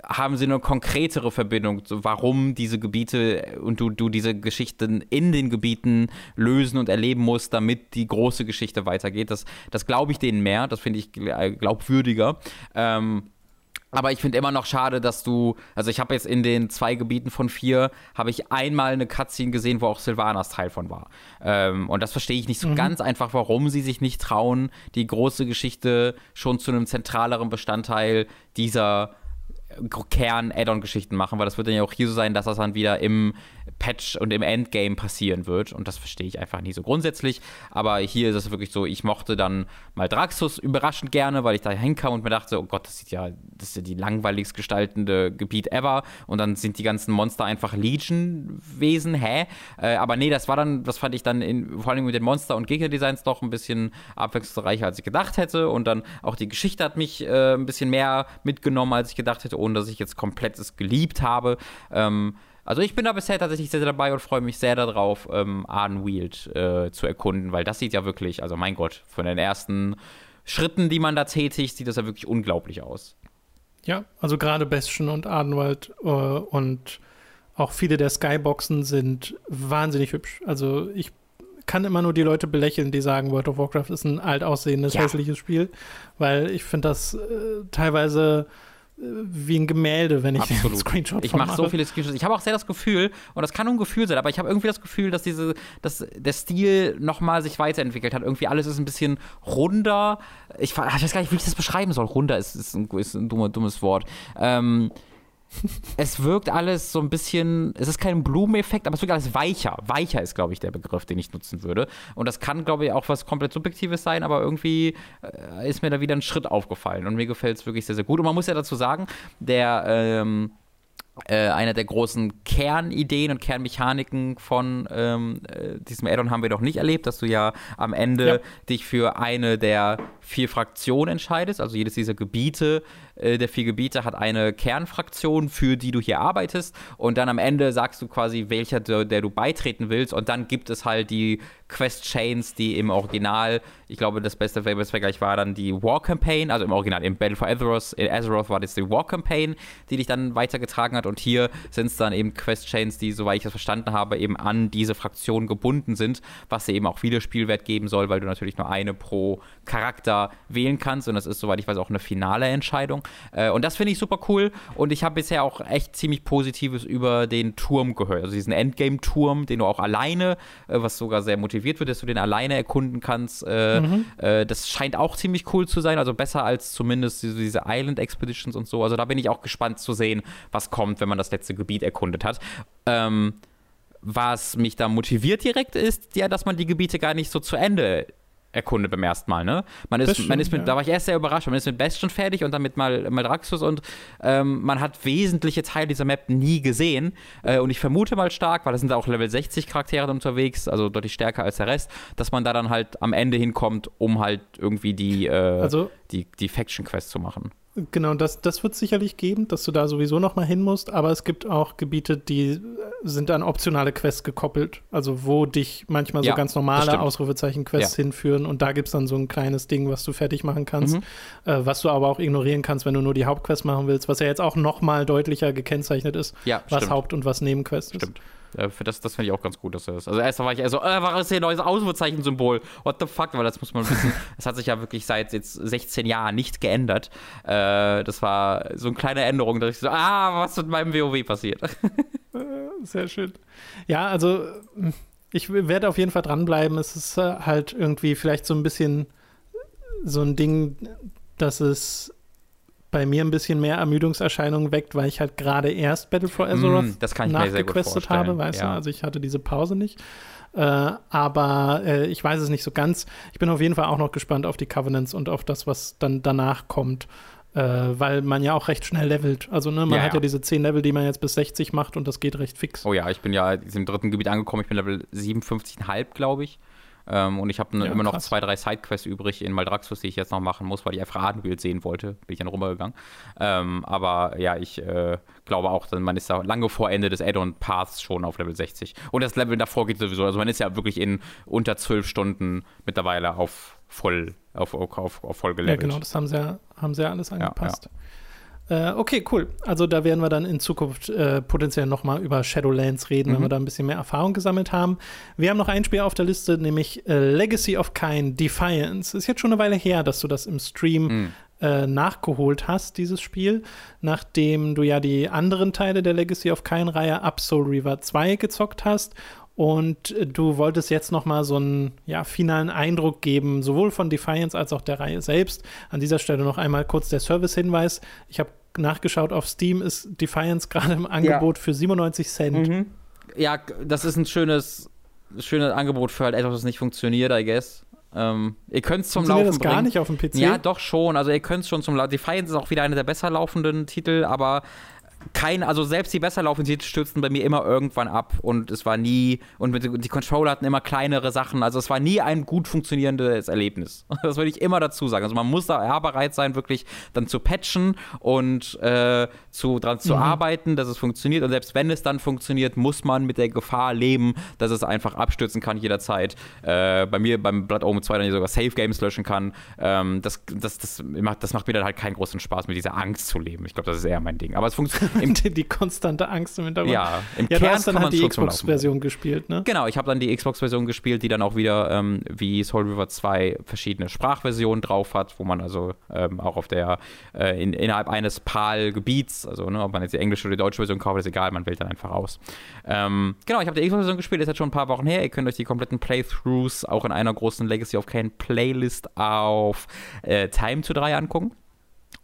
haben sie eine konkretere Verbindung, so warum diese Gebiete und du, du diese Geschichten in den Gebieten lösen und erleben musst, damit die große Geschichte weitergeht. Das, das glaube ich denen mehr, das finde ich gl- glaubwürdiger. Ähm, aber ich finde immer noch schade, dass du, also ich habe jetzt in den zwei Gebieten von vier, habe ich einmal eine Cutscene gesehen, wo auch Sylvanas Teil von war. Ähm, und das verstehe ich nicht so ganz einfach, warum sie sich nicht trauen, die große Geschichte schon zu einem zentraleren Bestandteil dieser Kern-Add-on-Geschichten machen, weil das wird dann ja auch hier so sein, dass das dann wieder im Patch und im Endgame passieren wird. Und das verstehe ich einfach nie so grundsätzlich. Aber hier ist es wirklich so, ich mochte dann mal Draxus überraschend gerne, weil ich da hinkam und mir dachte, oh Gott, das sieht ja, das ist ja die langweiligst gestaltende Gebiet ever. Und dann sind die ganzen Monster einfach Legion-Wesen, hä? Äh, aber nee, das war dann, das fand ich dann in, vor allem mit den Monster- und Gegnerdesigns doch ein bisschen abwechslungsreicher, als ich gedacht hätte. Und dann auch die Geschichte hat mich äh, ein bisschen mehr mitgenommen, als ich gedacht hätte, ohne dass ich jetzt komplett es geliebt habe. Ähm, also ich bin da bisher tatsächlich sehr, sehr dabei und freue mich sehr darauf, ähm, Ardenweald äh, zu erkunden, weil das sieht ja wirklich, also mein Gott, von den ersten Schritten, die man da tätigt, sieht das ja wirklich unglaublich aus. Ja, also gerade Bastion und Ardenwald äh, und auch viele der Skyboxen sind wahnsinnig hübsch. Also ich kann immer nur die Leute belächeln, die sagen, World of Warcraft ist ein alt aussehendes, Ja. hässliches Spiel, weil ich finde das äh, teilweise wie ein Gemälde, wenn ich Absolut. einen Screenshot Ich mache so viele Screenshots. Ich habe auch sehr das Gefühl, und das kann nur ein Gefühl sein, aber ich habe irgendwie das Gefühl, dass diese, dass der Stil nochmal sich weiterentwickelt hat. Irgendwie alles ist ein bisschen runder. Ich, ich weiß gar nicht, wie ich das beschreiben soll. Runder ist, ist, ein, ist ein dummes Wort. Ähm, es wirkt alles so ein bisschen, es ist kein Blumeneffekt, aber es wirkt alles weicher. Weicher ist, glaube ich, der Begriff, den ich nutzen würde. Und das kann, glaube ich, auch was komplett Subjektives sein, aber irgendwie äh, ist mir da wieder ein Schritt aufgefallen und mir gefällt es wirklich sehr, sehr gut. Und man muss ja dazu sagen, der, ähm, äh, einer der großen Kernideen und Kernmechaniken von ähm, äh, diesem Addon haben wir doch nicht erlebt, dass du ja am Ende ja. dich für eine der vier Fraktionen entscheidest. Also jedes dieser Gebiete, äh, der vier Gebiete hat eine Kernfraktion, für die du hier arbeitest. Und dann am Ende sagst du quasi, welcher der, der du beitreten willst. Und dann gibt es halt die Quest-Chains, die im Original, ich glaube, das beste Vergleich war dann die War Campaign, also im Original, im Battle for Azeroth, in Azeroth war das die War Campaign, die dich dann weitergetragen hat. Und hier sind es dann eben Quest-Chains, die, soweit ich das verstanden habe, eben an diese Fraktion gebunden sind, was dir eben auch wieder Spielwert geben soll, weil du natürlich nur eine pro Charakter wählen kannst. Und das ist, soweit ich weiß, auch eine finale Entscheidung. Äh, und das finde ich super cool. Und ich habe bisher auch echt ziemlich Positives über den Turm gehört. Also diesen Endgame-Turm, den du auch alleine, äh, was sogar sehr motiviert wird, dass du den alleine erkunden kannst. Äh, mhm. äh, das scheint auch ziemlich cool zu sein, also besser als zumindest diese, diese Island Expeditions und so. Also da bin ich auch gespannt zu sehen, was kommt, wenn man das letzte Gebiet erkundet hat. Ähm, was mich da motiviert direkt ist, ja, dass man die Gebiete gar nicht so zu Ende erkundet beim ersten Mal, ne? Man ist, stimmt, man ist mit, ja. da war ich erst sehr überrascht, man ist mit Bastion fertig und dann mit mal, Maldraxxus und ähm, man hat wesentliche Teile dieser Map nie gesehen äh, und ich vermute mal stark, weil da sind auch Level 60 Charaktere unterwegs, also deutlich stärker als der Rest, dass man da dann halt am Ende hinkommt, um halt irgendwie die, äh, also, die, die Faction Quest zu machen. Genau, das, das wird es sicherlich geben, dass du da sowieso noch mal hin musst, aber es gibt auch Gebiete, die sind an optionale Quests gekoppelt, also wo dich manchmal so ja, ganz normale Ausrufezeichen-Quests ja. hinführen und da gibt es dann so ein kleines Ding, was du fertig machen kannst, mhm. äh, was du aber auch ignorieren kannst, wenn du nur die Hauptquest machen willst, was ja jetzt auch noch mal deutlicher gekennzeichnet ist, ja, was stimmt. Haupt- und was Nebenquest ist. Stimmt. Äh, für das das finde ich auch ganz gut, dass er das. Also erst war ich eher so, äh, was ist hier ein neues Ausrufezeichen-Symbol? What the fuck? Weil das muss man wissen. <laughs> das hat sich ja wirklich seit jetzt 16 Jahren nicht geändert. Äh, das war so eine kleine Änderung, dass ich so, ah, was mit meinem WoW passiert? <laughs> <laughs> Äh, sehr schön. Ja, also ich werde auf jeden Fall dranbleiben. Es ist äh, halt irgendwie vielleicht so ein bisschen so ein Ding, dass es bei mir ein bisschen mehr Ermüdungserscheinungen weckt, weil ich halt gerade erst Battle for Azeroth mm, das kann ich nachgequestet habe, weißt ja. du? Also ich hatte diese Pause nicht. Äh, aber äh, ich weiß es nicht so ganz. Ich bin auf jeden Fall auch noch gespannt auf die Covenants und auf das, was dann danach kommt. Äh, weil man ja auch recht schnell levelt. Also ne, man ja, hat ja. ja diese 10 Level, die man jetzt bis 60 macht und das geht recht fix. Oh ja, ich bin ja im dritten Gebiet angekommen. Ich bin Level 57,5, glaube ich. Ähm, und ich habe ja, immer noch zwei, drei Sidequests übrig in Maldraxxus, die ich jetzt noch machen muss, weil ich einfach Adenbild sehen wollte. Bin ich dann rübergegangen. Ähm, aber ja, ich äh, glaube auch, man ist da lange vor Ende des Add-on-Paths schon auf Level 60. Und das Level davor geht sowieso. Also man ist ja wirklich in unter zwölf Stunden mittlerweile auf voll, auf, auf, auf voll gelevelt. Ja, genau, das haben sie ja, haben sie ja alles angepasst. Ja, ja. Äh, okay, cool. Also da werden wir dann in Zukunft äh, potenziell nochmal über Shadowlands reden, mhm. wenn wir da ein bisschen mehr Erfahrung gesammelt haben. Wir haben noch ein Spiel auf der Liste, nämlich äh, Legacy of Kain Defiance. Ist jetzt schon eine Weile her, dass du das im Stream mhm. Äh, nachgeholt hast, dieses Spiel, nachdem du ja die anderen Teile der Legacy of Kain-Reihe Up Soul River 2 gezockt hast und du wolltest jetzt noch mal so einen ja, finalen Eindruck geben, sowohl von Defiance als auch der Reihe selbst. An dieser Stelle noch einmal kurz der Service-Hinweis. Ich habe nachgeschaut, auf Steam ist Defiance gerade im Angebot ja. für 97 Cent. Mhm. Ja, das ist ein schönes, schönes Angebot für halt etwas, was nicht funktioniert, I guess. Ähm, ihr könnt es zum Laufen das bringen. gar nicht auf dem PC? Ja, doch schon. Also ihr könnt es schon zum Laufen. Defiance ist auch wieder einer der besser laufenden Titel, aber kein, also selbst die besser laufenden Titel stürzten bei mir immer irgendwann ab und es war nie, und die Controller hatten immer kleinere Sachen, also es war nie ein gut funktionierendes Erlebnis. <laughs> Das würde ich immer dazu sagen. Also man muss da ja bereit sein, wirklich dann zu patchen und äh, zu, dran zu mhm. arbeiten, dass es funktioniert und selbst wenn es dann funktioniert, muss man mit der Gefahr leben, dass es einfach abstürzen kann jederzeit. Äh, bei mir beim Blood Omen 2 dann sogar Save Games löschen kann. Ähm, das, das, das, macht, das macht mir dann halt keinen großen Spaß, mit dieser Angst zu leben. Ich glaube, das ist eher mein Ding. Aber es funktioniert <laughs> die, die, konstante Angst im Hintergrund. Ja, im ja, Kern du hast dann halt die Xbox-Version gespielt, ne? Genau, ich habe dann die Xbox-Version gespielt, die dann auch wieder ähm, wie Soul River 2 verschiedene Sprachversionen drauf hat, wo man also ähm, auch auf der äh, in, innerhalb eines PAL-Gebiets, also ne, ob man jetzt die englische oder die deutsche Version kauft, ist egal, man wählt dann einfach aus. Ähm, genau, ich habe die Xbox-Version gespielt, ist jetzt schon ein paar Wochen her. Ihr könnt euch die kompletten Playthroughs auch in einer großen Legacy of Kane Playlist auf äh, Time to 3 angucken.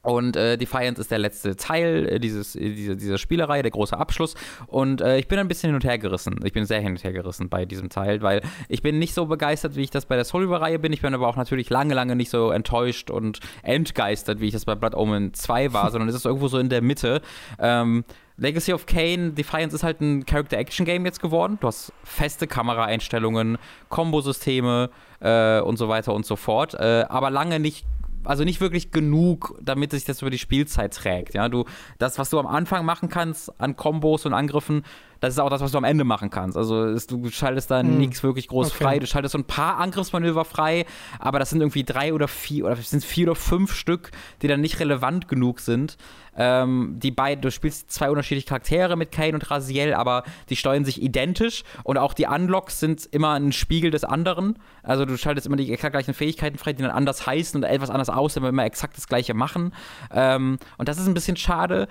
Und äh, Defiance ist der letzte Teil äh, dieses, äh, dieser, dieser Spielerei, der große Abschluss. Und äh, ich bin ein bisschen hin und her gerissen. Ich bin sehr hin und her gerissen bei diesem Teil, weil ich bin nicht so begeistert, wie ich das bei der Soul Reihe bin. Ich bin aber auch natürlich lange, lange nicht so enttäuscht und entgeistert, wie ich das bei Blood Omen 2 war, <laughs> sondern es ist irgendwo so in der Mitte. Ähm, Legacy of Kane, Defiance ist halt ein Character-Action-Game jetzt geworden. Du hast feste Kameraeinstellungen, Kombosysteme äh, und so weiter und so fort. Äh, aber lange nicht also nicht wirklich genug, damit sich das über die Spielzeit trägt. Ja, du, das, was du am Anfang machen kannst an Kombos und Angriffen, das ist auch das, was du am Ende machen kannst. Also ist, du schaltest da hm. nichts wirklich groß okay. frei. Du schaltest so ein paar Angriffsmanöver frei, aber das sind irgendwie drei oder vier oder sind vier oder fünf Stück, die dann nicht relevant genug sind. Ähm, die beiden, du spielst zwei unterschiedliche Charaktere mit Kane und Raziel, aber die steuern sich identisch und auch die Unlocks sind immer ein Spiegel des anderen. Also du schaltest immer die exakt gleichen Fähigkeiten frei, die dann anders heißen und etwas anders aussehen, aber immer exakt das gleiche machen. Ähm, und das ist ein bisschen schade.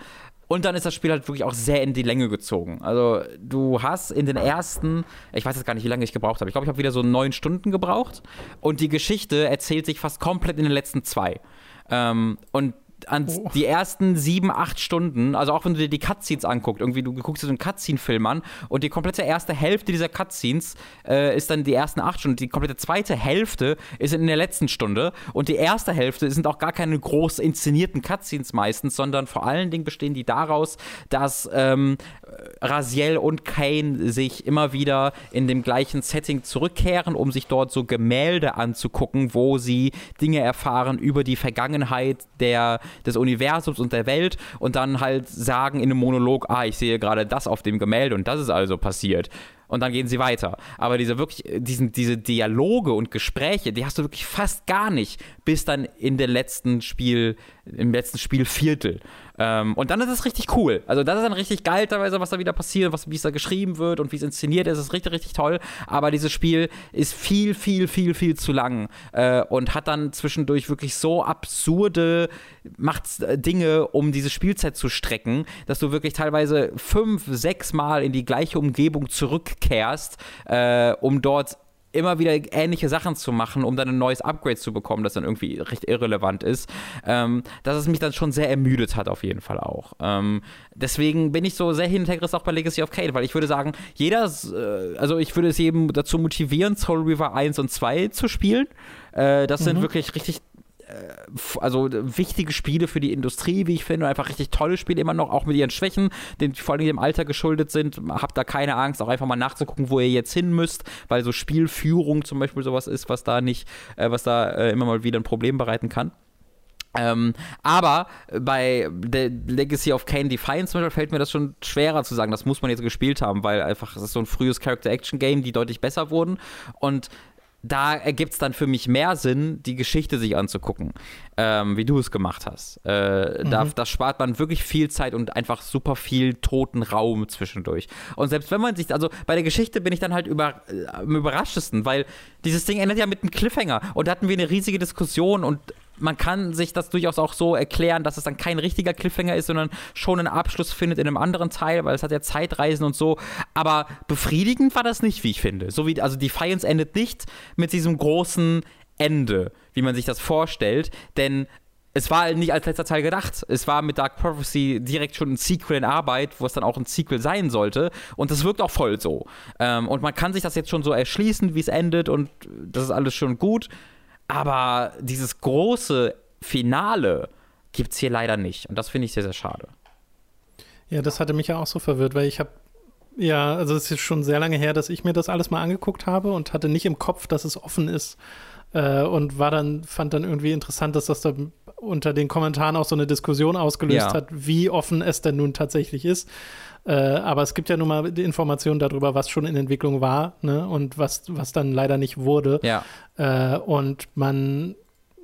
Und dann ist das Spiel halt wirklich auch sehr in die Länge gezogen. Also du hast in den ersten, ich weiß jetzt gar nicht, wie lange ich gebraucht habe. Ich glaube, ich habe wieder so neun Stunden gebraucht. Und die Geschichte erzählt sich fast komplett in den letzten zwei. Ähm, und an oh. die ersten sieben, acht Stunden, also auch wenn du dir die Cutscenes anguckst, irgendwie du guckst dir so einen Cutscene-Film an und die komplette erste Hälfte dieser Cutscenes äh, ist dann die ersten acht Stunden, die komplette zweite Hälfte ist in der letzten Stunde und die erste Hälfte sind auch gar keine groß inszenierten Cutscenes meistens, sondern vor allen Dingen bestehen die daraus, dass ähm, Raziel und Kane sich immer wieder in dem gleichen Setting zurückkehren, um sich dort so Gemälde anzugucken, wo sie Dinge erfahren über die Vergangenheit der des Universums und der Welt und dann halt sagen in einem Monolog, ah, ich sehe gerade das auf dem Gemälde und das ist also passiert und dann gehen sie weiter. Aber diese wirklich, diesen, diese Dialoge und Gespräche, die hast du wirklich fast gar nicht, bis dann in der letzten Spiel, im letzten Spielviertel. Ähm, und dann ist es richtig cool. Also das ist dann richtig geil teilweise, was da wieder passiert, was, wie es da geschrieben wird und wie es inszeniert ist. Das ist richtig, richtig toll. Aber dieses Spiel ist viel, viel, viel, viel zu lang äh, und hat dann zwischendurch wirklich so absurde macht äh, Dinge, um diese Spielzeit zu strecken, dass du wirklich teilweise fünf, sechs Mal in die gleiche Umgebung zurückkehrst, äh, um dort immer wieder ähnliche Sachen zu machen, um dann ein neues Upgrade zu bekommen, das dann irgendwie recht irrelevant ist, ähm, dass es mich dann schon sehr ermüdet hat, auf jeden Fall auch. Ähm, deswegen bin ich so sehr hintergerissen auch bei Legacy of Kane, weil ich würde sagen, jeder, äh, also ich würde es jedem dazu motivieren, Soul River 1 und 2 zu spielen. Äh, das mhm. sind wirklich richtig also wichtige Spiele für die Industrie, wie ich finde, einfach richtig tolle Spiele immer noch, auch mit ihren Schwächen, die vor allem dem Alter geschuldet sind. Habt da keine Angst, auch einfach mal nachzugucken, wo ihr jetzt hin müsst, weil so Spielführung zum Beispiel sowas ist, was da nicht, äh, was da äh, immer mal wieder ein Problem bereiten kann. Ähm, aber bei The Legacy of Kane Defiance zum Beispiel fällt mir das schon schwerer zu sagen, das muss man jetzt gespielt haben, weil einfach es ist so ein frühes Character-Action-Game, die deutlich besser wurden. Und da ergibt es dann für mich mehr Sinn, die Geschichte sich anzugucken, ähm, wie du es gemacht hast. Äh, mhm. da, das spart man wirklich viel Zeit und einfach super viel toten Raum zwischendurch. Und selbst wenn man sich, also bei der Geschichte bin ich dann halt über, äh, am überraschtesten, weil dieses Ding endet ja mit einem Cliffhanger und da hatten wir eine riesige Diskussion und man kann sich das durchaus auch so erklären, dass es dann kein richtiger Cliffhanger ist, sondern schon einen Abschluss findet in einem anderen Teil, weil es hat ja Zeitreisen und so. Aber befriedigend war das nicht, wie ich finde. So wie, also Defiance endet nicht mit diesem großen Ende, wie man sich das vorstellt, denn es war nicht als letzter Teil gedacht. Es war mit Dark Prophecy direkt schon ein Sequel in Arbeit, wo es dann auch ein Sequel sein sollte. Und das wirkt auch voll so. Ähm, und man kann sich das jetzt schon so erschließen, wie es endet. Und das ist alles schon gut. Aber dieses große Finale gibt es hier leider nicht. Und das finde ich sehr, sehr schade. Ja, das hatte mich ja auch so verwirrt, weil ich habe ja, also es ist schon sehr lange her, dass ich mir das alles mal angeguckt habe und hatte nicht im Kopf, dass es offen ist. Äh, und war dann, fand dann irgendwie interessant, dass das da unter den Kommentaren auch so eine Diskussion ausgelöst ja. hat, wie offen es denn nun tatsächlich ist. Äh, aber es gibt ja nun mal die Informationen darüber, was schon in Entwicklung war ne? und was, was dann leider nicht wurde. Ja. Äh, und man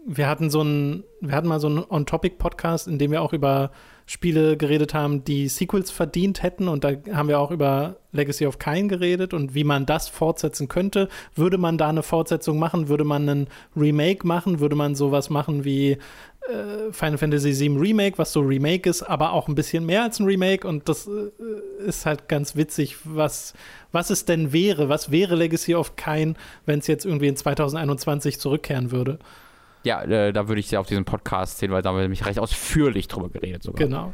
wir hatten so einen, wir hatten mal so einen On-Topic-Podcast, in dem wir auch über Spiele geredet haben, die Sequels verdient hätten. Und da haben wir auch über Legacy of Kain geredet und wie man das fortsetzen könnte. Würde man da eine Fortsetzung machen? Würde man einen Remake machen? Würde man sowas machen wie äh, Final Fantasy VII Remake, was so Remake ist, aber auch ein bisschen mehr als ein Remake? Und das äh, ist halt ganz witzig, was, was es denn wäre. Was wäre Legacy of Kain, wenn es jetzt irgendwie in 2021 zurückkehren würde? Ja, äh, da würde ich sehr auf diesen Podcast sehen, weil da haben wir nämlich recht ausführlich drüber geredet sogar. Genau.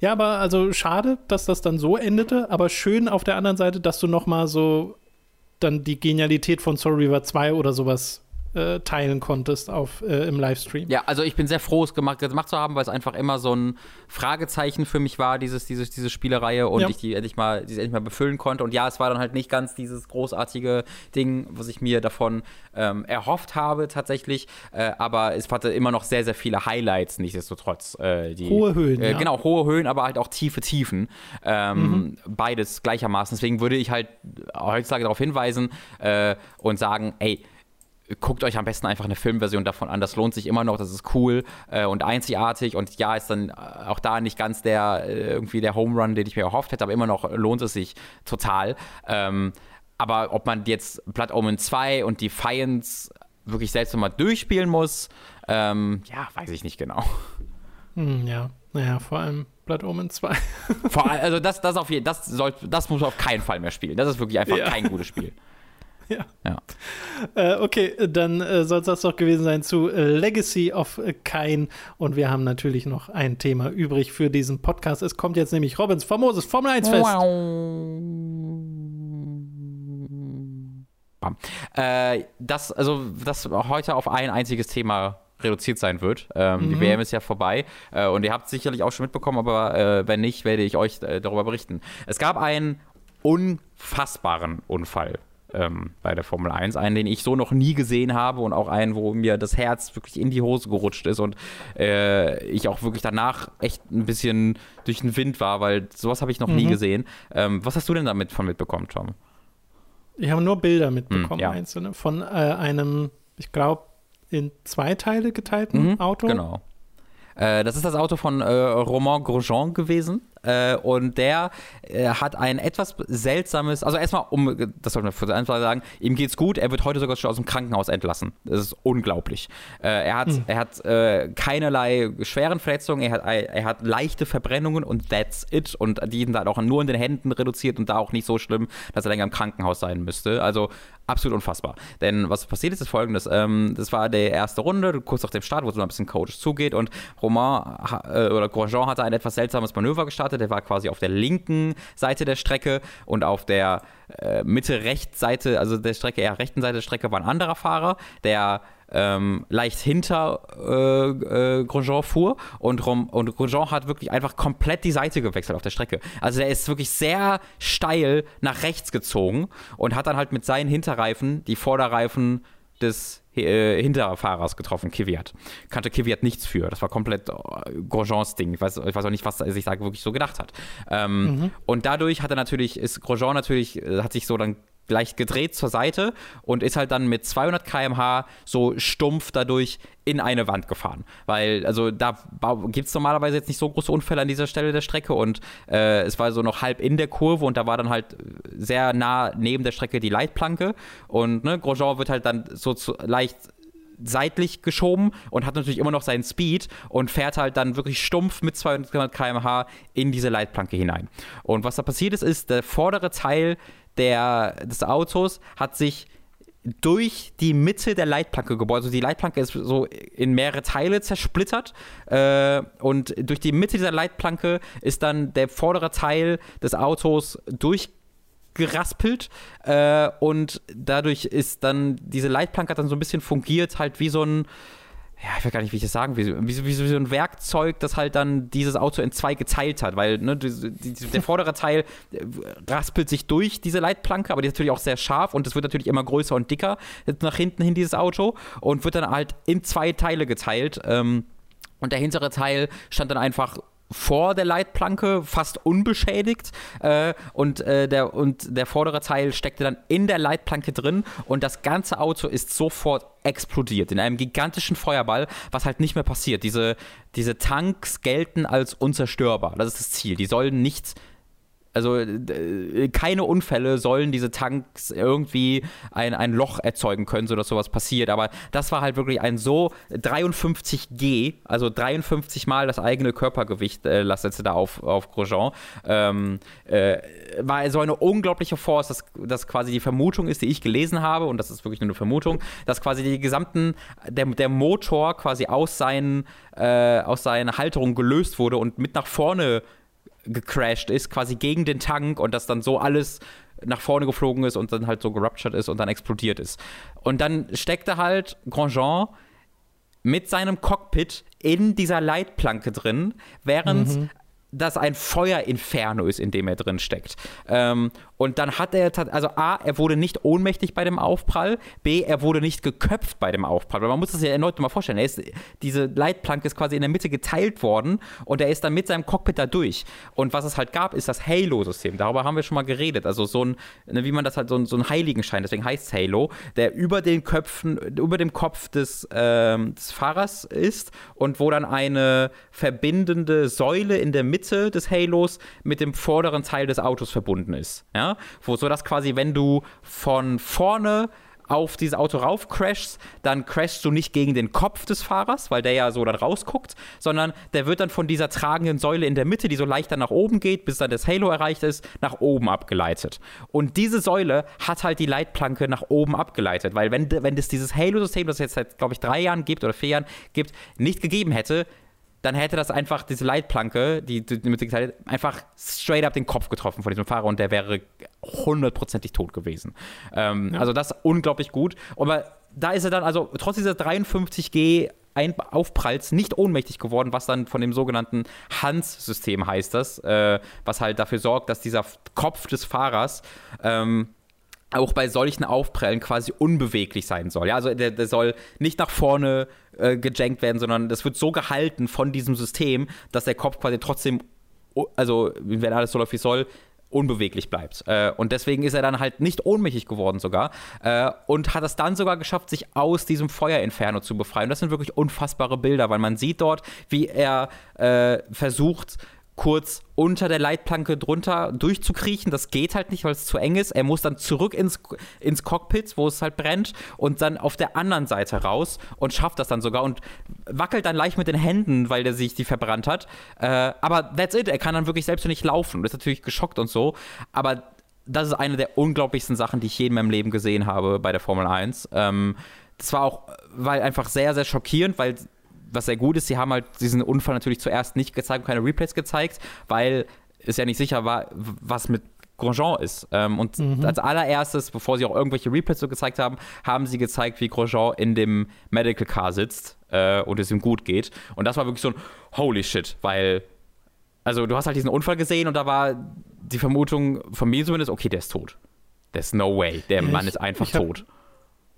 Ja, aber also schade, dass das dann so endete, aber schön auf der anderen Seite, dass du noch mal so dann die Genialität von Soul River 2 oder sowas äh, teilen konntest auf, äh, im Livestream. Ja, also ich bin sehr froh, es gemacht, gemacht zu haben, weil es einfach immer so ein Fragezeichen für mich war, dieses, dieses, diese Spielereihe und ja. ich die endlich mal, die endlich mal befüllen konnte. Und ja, es war dann halt nicht ganz dieses großartige Ding, was ich mir davon ähm, erhofft habe tatsächlich, äh, aber es hatte immer noch sehr, sehr viele Highlights, nichtsdestotrotz. Äh, die, hohe Höhen, äh, ja. Genau, hohe Höhen, aber halt auch tiefe Tiefen. Ähm, mhm. Beides gleichermaßen. Deswegen würde ich halt heutzutage darauf hinweisen äh, und sagen, ey, guckt euch am besten einfach eine Filmversion davon an. Das lohnt sich immer noch, das ist cool äh, und einzigartig. Und ja, ist dann auch da nicht ganz der äh, irgendwie der Home Run, den ich mir erhofft hätte, aber immer noch lohnt es sich total. Ähm, aber ob man jetzt Blood Omen 2 und Defiance wirklich selbst nochmal durchspielen muss, ähm, ja, weiß ich nicht genau. Hm, ja, naja, vor allem Blood Omen 2. vor allem, <laughs> also das, das auf jeden das soll, das muss man auf keinen Fall mehr spielen. Das ist wirklich einfach ja. kein gutes Spiel. Ja. ja. Äh, okay, dann äh, soll es das doch gewesen sein zu äh, Legacy of Kain. Und wir haben natürlich noch ein Thema übrig für diesen Podcast. Es kommt jetzt nämlich Robins famoses Formel 1 Fest. Wow. Äh, das, also, das heute auf ein einziges Thema reduziert sein wird. Ähm, mhm. Die WM ist ja vorbei äh, und ihr habt es sicherlich auch schon mitbekommen, aber äh, wenn nicht, werde ich euch äh, darüber berichten. Es gab einen unfassbaren Unfall ähm, bei der Formel 1. Einen, den ich so noch nie gesehen habe und auch einen, wo mir das Herz wirklich in die Hose gerutscht ist und äh, ich auch wirklich danach echt ein bisschen durch den Wind war, weil sowas habe ich noch mhm. nie gesehen. Ähm, was hast du denn damit von mitbekommen, Tom? Ich habe nur Bilder mitbekommen, hm, ja. einzelne, von äh, einem, ich glaube, in zwei Teile geteilten mhm, Auto. Genau. Äh, das ist das Auto von äh, Romain Grosjean gewesen. Äh, und der äh, hat ein etwas seltsames, also erstmal, um, das sollten wir für einfach sagen, ihm geht's gut, er wird heute sogar schon aus dem Krankenhaus entlassen. Das ist unglaublich. Äh, er hat, mhm. er hat äh, keinerlei schweren Verletzungen, er hat, er hat leichte Verbrennungen und that's it. Und die sind dann auch nur in den Händen reduziert und da auch nicht so schlimm, dass er länger im Krankenhaus sein müsste. Also absolut unfassbar. Denn was passiert ist, ist folgendes: ähm, Das war die erste Runde, kurz nach dem Start, wo es so ein bisschen Coach zugeht und Romain äh, oder Grosjean hatte ein etwas seltsames Manöver gestartet. Der war quasi auf der linken Seite der Strecke und auf der äh, Mitte-Rechts-Seite, also der Strecke, eher rechten Seite der Strecke, war ein anderer Fahrer, der ähm, leicht hinter äh, äh, Grosjean fuhr und, Rom, und Grosjean hat wirklich einfach komplett die Seite gewechselt auf der Strecke. Also er ist wirklich sehr steil nach rechts gezogen und hat dann halt mit seinen Hinterreifen die Vorderreifen des äh, Hinterfahrers getroffen, Kvyat. Kannte Kvyat nichts für. Das war komplett äh, Grosjeans Ding. Ich weiß, ich weiß auch nicht, was er sich da wirklich so gedacht hat. Ähm, mhm. Und dadurch hat er natürlich, ist Grosjean natürlich, äh, hat sich so dann leicht gedreht zur Seite und ist halt dann mit 200 km/h so stumpf dadurch in eine Wand gefahren. Weil, also da gibt es normalerweise jetzt nicht so große Unfälle an dieser Stelle der Strecke und äh, es war so noch halb in der Kurve und da war dann halt sehr nah neben der Strecke die Leitplanke und ne, Grosjean wird halt dann so zu, leicht seitlich geschoben und hat natürlich immer noch seinen Speed und fährt halt dann wirklich stumpf mit 200 km/h in diese Leitplanke hinein. Und was da passiert ist, ist, der vordere Teil der, des Autos hat sich durch die Mitte der Leitplanke gebohrt. Also die Leitplanke ist so in mehrere Teile zersplittert äh, und durch die Mitte dieser Leitplanke ist dann der vordere Teil des Autos durchgeraspelt äh, und dadurch ist dann diese Leitplanke hat dann so ein bisschen fungiert halt wie so ein ja, ich weiß gar nicht, wie ich das sagen will, wie, wie, so ein Werkzeug, das halt dann dieses Auto in zwei geteilt hat, weil ne, die, die, der vordere Teil äh, raspelt sich durch diese Leitplanke, aber die ist natürlich auch sehr scharf und es wird natürlich immer größer und dicker nach hinten hin, dieses Auto, und wird dann halt in zwei Teile geteilt. Ähm, und der hintere Teil stand dann einfach vor der Leitplanke, fast unbeschädigt. Äh, und, äh, der, und der vordere Teil steckte dann in der Leitplanke drin und das ganze Auto ist sofort explodiert in einem gigantischen Feuerball, was halt nicht mehr passiert. Diese, diese Tanks gelten als unzerstörbar. Das ist das Ziel. Die sollen nichts also äh, keine Unfälle sollen diese Tanks irgendwie ein, ein Loch erzeugen können, sodass sowas passiert. Aber das war halt wirklich ein so 53 G, also 53 Mal das eigene Körpergewicht äh, lastete da auf, auf Grosjean. Ähm, äh, war so eine unglaubliche Force, dass, dass quasi die Vermutung ist, die ich gelesen habe, und das ist wirklich nur eine Vermutung, dass quasi die gesamten, der, der Motor quasi aus seinen, äh, aus seinen Halterungen gelöst wurde und mit nach vorne gecrashed ist, quasi gegen den Tank und das dann so alles nach vorne geflogen ist und dann halt so geruptured ist und dann explodiert ist. Und dann steckte halt Grandjean mit seinem Cockpit in dieser Leitplanke drin, während mhm das ein Feuerinferno ist, in dem er drin steckt. Ähm, und dann hat er, also A, er wurde nicht ohnmächtig bei dem Aufprall, B, er wurde nicht geköpft bei dem Aufprall. Weil man muss das ja erneut mal vorstellen. Er ist, diese Leitplanke ist quasi in der Mitte geteilt worden und er ist dann mit seinem Cockpit da durch. Und was es halt gab, ist das Halo-System. Darüber haben wir schon mal geredet. Also so ein, ne, wie man das halt, so ein, so ein Heiligenschein, deswegen heißt es Halo, der über den Köpfen, über dem Kopf des, ähm, des Fahrers ist und wo dann eine verbindende Säule in der Mitte Mitte des Halos mit dem vorderen Teil des Autos verbunden ist. Ja? Wo, so dass quasi, wenn du von vorne auf dieses Auto rauf crashst, dann crashst du nicht gegen den Kopf des Fahrers, weil der ja so dann rausguckt, sondern der wird dann von dieser tragenden Säule in der Mitte, die so leicht dann nach oben geht, bis dann das Halo erreicht ist, nach oben abgeleitet. Und diese Säule hat halt die Leitplanke nach oben abgeleitet, weil wenn, wenn es dieses Halo-System, das es jetzt seit, glaube ich, drei Jahren gibt oder vier Jahren gibt, nicht gegeben hätte, dann hätte das einfach diese Leitplanke, die, die mit geteilt, einfach straight up den Kopf getroffen von diesem Fahrer und der wäre hundertprozentig tot gewesen. Ähm, ja. Also das unglaublich gut. Aber da ist er dann, also trotz dieser 53G ein Aufpralls nicht ohnmächtig geworden, was dann von dem sogenannten Hans-System heißt das, äh, was halt dafür sorgt, dass dieser Kopf des Fahrers ähm, auch bei solchen Aufprellen quasi unbeweglich sein soll. Ja, also der, der soll nicht nach vorne äh, gejankt werden, sondern das wird so gehalten von diesem System, dass der Kopf quasi trotzdem, also wenn alles so läuft wie soll, unbeweglich bleibt. Äh, und deswegen ist er dann halt nicht ohnmächtig geworden sogar äh, und hat es dann sogar geschafft, sich aus diesem Feuerinferno zu befreien. Das sind wirklich unfassbare Bilder, weil man sieht dort, wie er äh, versucht, kurz unter der Leitplanke drunter durchzukriechen. Das geht halt nicht, weil es zu eng ist. Er muss dann zurück ins, ins Cockpit, wo es halt brennt, und dann auf der anderen Seite raus und schafft das dann sogar und wackelt dann leicht mit den Händen, weil der sich die verbrannt hat. Äh, aber that's it. Er kann dann wirklich selbst nicht laufen. ist natürlich geschockt und so. Aber das ist eine der unglaublichsten Sachen, die ich je in meinem Leben gesehen habe bei der Formel 1. Ähm, das war auch, weil einfach sehr, sehr schockierend, weil was sehr gut ist, sie haben halt diesen Unfall natürlich zuerst nicht gezeigt, keine Replays gezeigt, weil es ja nicht sicher war, was mit Grosjean ist. Ähm, und mhm. als allererstes, bevor sie auch irgendwelche Replays so gezeigt haben, haben sie gezeigt, wie Grosjean in dem Medical Car sitzt äh, und es ihm gut geht. Und das war wirklich so ein Holy shit, weil, also du hast halt diesen Unfall gesehen und da war die Vermutung von mir zumindest, okay, der ist tot. There's no way. Der ja, Mann ich, ist einfach tot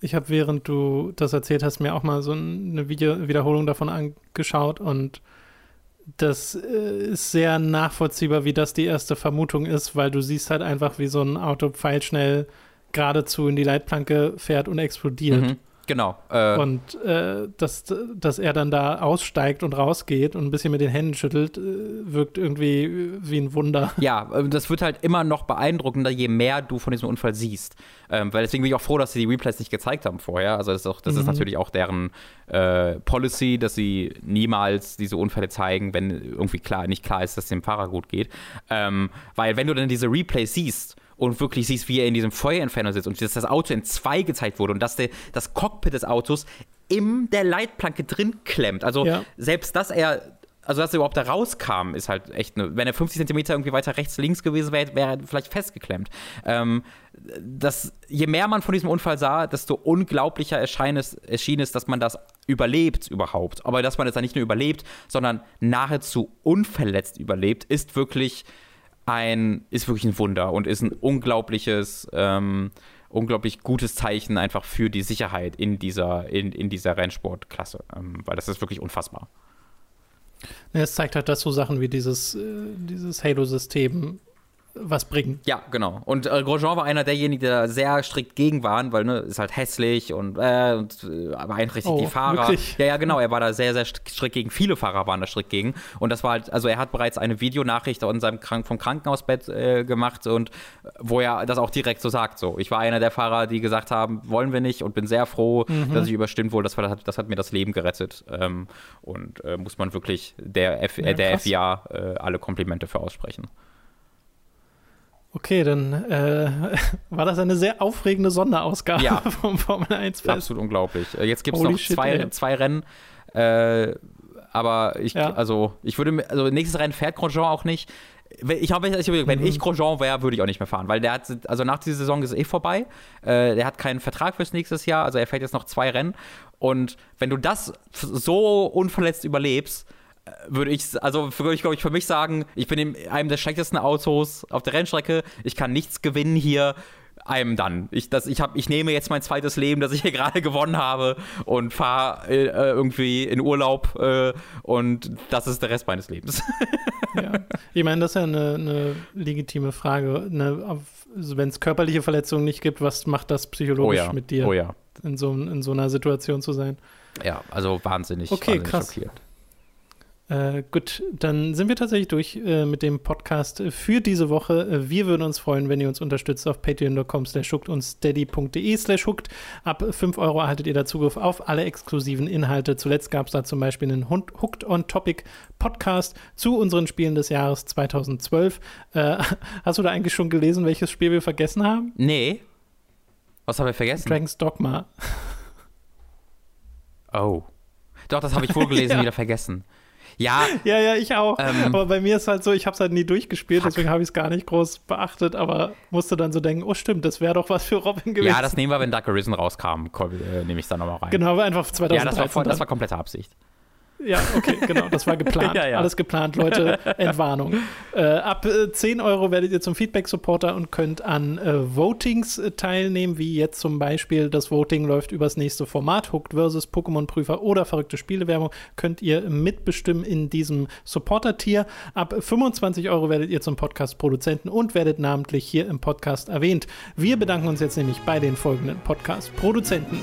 ich habe, während du das erzählt hast, mir auch mal so eine Video Wiederholung davon angeschaut und das äh, ist sehr nachvollziehbar, wie das die erste Vermutung ist, weil du siehst halt einfach, wie so ein Auto pfeilschnell geradezu in die Leitplanke fährt und explodiert. Mhm. Genau. Äh, und äh, dass, dass er dann da aussteigt und rausgeht und ein bisschen mit den Händen schüttelt, äh, wirkt irgendwie wie ein Wunder. Ja, äh, das wird halt immer noch beeindruckender, je mehr du von diesem Unfall siehst. Ähm, weil deswegen bin ich auch froh, dass sie die Replays nicht gezeigt haben vorher. Also das ist, auch, das mhm. ist natürlich auch deren äh, Policy, dass sie niemals diese Unfälle zeigen, wenn irgendwie klar, nicht klar ist, dass es dem Fahrer gut geht. Ähm, weil wenn du dann diese Replays siehst, und wirklich siehst, wie er in diesem Feuerinferno sitzt und dass das Auto in zwei gezeigt wurde und dass der, das Cockpit des Autos in der Leitplanke drin klemmt. Also ja. selbst, dass er also dass er überhaupt da rauskam, ist halt echt eine, wenn er 50 Zentimeter irgendwie weiter rechts, links gewesen wäre, wäre er vielleicht festgeklemmt. Ähm, das, je mehr man von diesem Unfall sah, desto unglaublicher erschien es, erschien es, dass man das überlebt überhaupt. Aber dass man es dann nicht nur überlebt, sondern nahezu unverletzt überlebt, ist wirklich ein, ist wirklich ein Wunder und ist ein unglaubliches, ähm, unglaublich gutes Zeichen einfach für die Sicherheit in dieser, in, in dieser Rennsportklasse. Ähm, weil das ist wirklich unfassbar. Es zeigt halt, dass so Sachen wie dieses, äh, dieses Halo-System was bringen. Ja, genau. Und äh, Grosjean war einer derjenigen, der sehr strikt gegen waren, weil ne, ist halt hässlich und, äh, und äh, beeinträchtigt oh, die Fahrer. Wirklich? Ja, ja, genau. Er war da sehr, sehr strikt gegen. Viele Fahrer waren da strikt gegen. Und das war halt, also er hat bereits eine Videonachricht in seinem Krank vom Krankenhausbett äh, gemacht und wo er das auch direkt so sagt. So, ich war einer der Fahrer, die gesagt haben, wollen wir nicht und bin sehr froh, mhm. dass ich überstimmt wurde. Das, war, das, hat, das hat mir das Leben gerettet. Ähm, und äh, muss man wirklich der, F ja, der FIA äh, alle Komplimente für aussprechen. Okay, dann äh, <laughs> war das eine sehr aufregende Sonderausgabe ja. <laughs> vom Formel 1 Fest. Absolut unglaublich. Äh, jetzt gibt es noch shit, zwei, zwei Rennen. Äh, aber ich, ja. also, ich würde, also nächstes Rennen fährt Grosjean auch nicht. Ich habe wenn mhm. ich Grosjean wäre, würde ich auch nicht mehr fahren, weil der hat, also nach dieser Saison ist es eh vorbei. Äh, der hat keinen Vertrag fürs nächste Jahr, also er fährt jetzt noch zwei Rennen. Und wenn du das so unverletzt überlebst, würde ich, also würde ich glaube ich für mich sagen, ich bin in einem der schlechtesten Autos auf der Rennstrecke. Ich kann nichts gewinnen hier. Einem dann. Ich, das, ich, hab, ich nehme jetzt mein zweites Leben, das ich hier <laughs> gerade gewonnen habe und fahre äh, irgendwie in Urlaub äh, und das ist der Rest meines Lebens. <laughs> ja. Ich meine, das ist ja eine, eine legitime Frage. Ne? Also Wenn es körperliche Verletzungen nicht gibt, was macht das psychologisch oh ja. mit dir, oh ja. in, so, in so einer Situation zu sein? Ja, also wahnsinnig, okay, wahnsinnig krass. schockiert. Äh, gut, dann sind wir tatsächlich durch äh, mit dem Podcast für diese Woche. Äh, wir würden uns freuen, wenn ihr uns unterstützt auf patreon.com slash hooked und steady.de slash hooked. Ab 5 Euro erhaltet ihr da Zugriff auf alle exklusiven Inhalte. Zuletzt gab es da zum Beispiel einen Hooked on Topic Podcast zu unseren Spielen des Jahres 2012. Äh, <laughs> hast du da eigentlich schon gelesen, welches Spiel wir vergessen haben? Nee. Was haben wir vergessen? Dragon's Dogma. Oh. Doch, das habe ich <laughs> vorgelesen, ja. wieder vergessen. Ja. <laughs> Ja, ja, ich auch. Ähm, aber bei mir ist halt so, ich habe es halt nie durchgespielt, fuck. deswegen habe ich es gar nicht groß beachtet, aber musste dann so denken, oh stimmt, das wäre doch was für Robin gewesen. Ja, das nehmen wir, wenn Dark Arisen rauskam, äh, nehme ich es dann nochmal rein. Genau, einfach 2013. Ja, das war, voll, das war komplette Absicht. Ja, okay, genau, das war geplant. <laughs> ja, ja. Alles geplant, Leute. <laughs> Entwarnung. Äh, ab äh, 10 Euro werdet ihr zum Feedback-Supporter und könnt an äh, Votings äh, teilnehmen, wie jetzt zum Beispiel das Voting läuft übers nächste Format, Hooked versus Pokémon-Prüfer oder verrückte Spielewerbung, könnt ihr mitbestimmen in diesem Supporter-Tier. Ab 25 Euro werdet ihr zum Podcast-Produzenten und werdet namentlich hier im Podcast erwähnt. Wir bedanken uns jetzt nämlich bei den folgenden Podcast-Produzenten.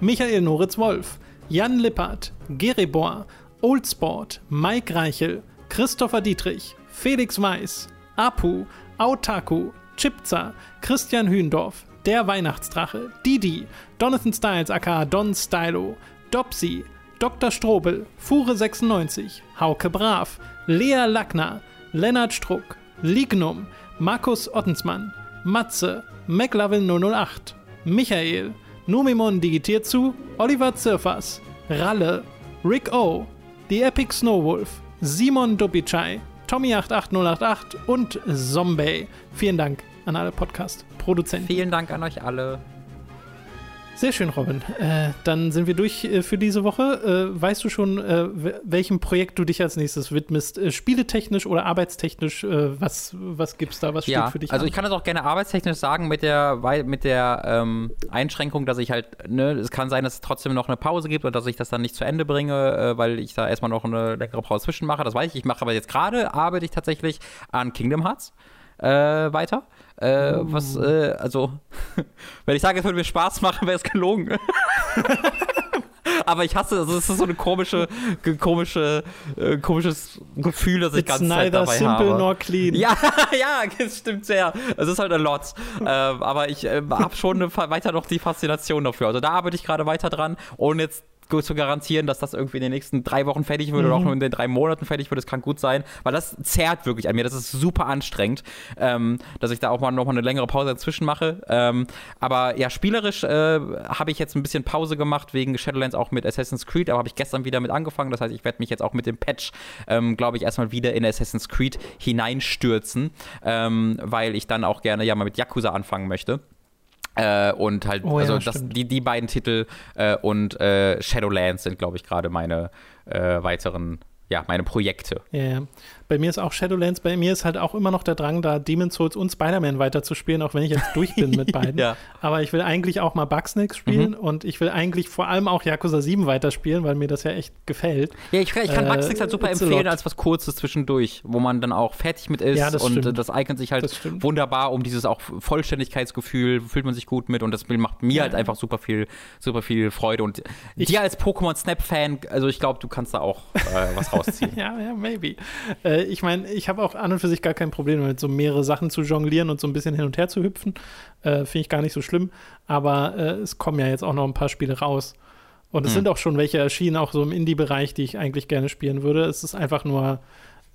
Michael Noritz-Wolf, Jan Lippert, Geribor, Oldsport, Mike Reichel, Christopher Dietrich, Felix Weiß, Apu, Autaku, Chipza, Christian Hühndorf, Der Weihnachtsdrache, Didi, Donathan Styles aka Don Stylo, Dopsy, Dr. Strobel, Fure96, Hauke Brav, Lea Lackner, Lennart Struck, Lignum, Markus Ottensmann, Matze, McLovin 008, Michael, Numimon digitiert zu Oliver Zirfas, Ralle, Rick O, The Epic Snowwolf, Simon Dubicai, Tommy88088 und Zombie. Vielen Dank an alle Podcast-Produzenten. Vielen Dank an euch alle. Sehr schön, Robin. Äh, dann sind wir durch äh, für diese Woche. Äh, weißt du schon, äh, welchem Projekt du dich als nächstes widmest? Äh, spieletechnisch oder arbeitstechnisch? Äh, was was gibt es da? Was steht für dich? Also, an? ich kann das auch gerne arbeitstechnisch sagen, mit der, mit der ähm, Einschränkung, dass ich halt, ne, es kann sein, dass es trotzdem noch eine Pause gibt und dass ich das dann nicht zu Ende bringe, weil ich da erstmal noch eine leckere Pause zwischen mache. Das weiß ich. Ich mache aber jetzt gerade, arbeite ich tatsächlich an Kingdom Hearts weiter. Äh, uh. Was, äh, also, <laughs> wenn ich sage, es würde mir Spaß machen, wäre es gelogen. <laughs> Aber ich hasse, also es ist so eine komische, komische, äh, komisches Gefühl, das ich It's ganz Zeit dabei simple habe. Nor clean. <laughs> Ja, ja, das stimmt sehr. Es ist halt ein Lot. ähm, aber ich äh, habe schon eine, weiter noch die Faszination dafür. Also da arbeite ich gerade weiter dran und jetzt zu garantieren, dass das irgendwie in den nächsten drei Wochen fertig wird mhm. oder auch nur in den drei Monaten fertig wird. Das kann gut sein, weil das zerrt wirklich an mir. Das ist super anstrengend, ähm, dass ich da auch mal noch mal eine längere Pause dazwischen mache. Ähm, aber ja, spielerisch äh, habe ich jetzt ein bisschen Pause gemacht wegen Shadowlands auch mit Assassin's Creed, aber habe ich gestern wieder mit angefangen. Das heißt, ich werde mich jetzt auch mit dem Patch, ähm, glaube ich, erstmal wieder in Assassin's Creed hineinstürzen, ähm, weil ich dann auch gerne ja mal mit Yakuza anfangen möchte. Äh, und halt, oh, also ja, das, die, die beiden Titel äh, und äh, Shadowlands sind, glaube ich, gerade meine äh, weiteren, ja, meine Projekte. Ja, yeah. Bei mir ist auch Shadowlands, bei mir ist halt auch immer noch der Drang da, Demon's Souls und Spider-Man weiterzuspielen, auch wenn ich jetzt durch bin mit <laughs> beiden. ja. Aber ich will eigentlich auch mal Bugsnax spielen mhm. und ich will eigentlich vor allem auch Yakuza 7 weiterspielen, weil mir das ja echt gefällt. Ja, ich, ich kann äh, Bugsnax halt super empfehlen als was Kurzes zwischendurch, wo man dann auch fertig mit ist ja, das und stimmt. das eignet sich halt wunderbar um dieses auch Vollständigkeitsgefühl, fühlt man sich gut mit und das Spiel macht mir ja. halt einfach super viel, super viel Freude und ich, dir als Pokémon Snap-Fan, also ich glaube, du kannst da auch äh, was rausziehen. <laughs> ja, ja, maybe. Äh, ich meine, ich habe auch an und für sich gar kein Problem damit, so mehrere Sachen zu jonglieren und so ein bisschen hin und her zu hüpfen. Äh, Finde ich gar nicht so schlimm. Aber äh, es kommen ja jetzt auch noch ein paar Spiele raus. Und es hm. sind auch schon welche erschienen, auch so im Indie-Bereich, die ich eigentlich gerne spielen würde. Es ist einfach nur,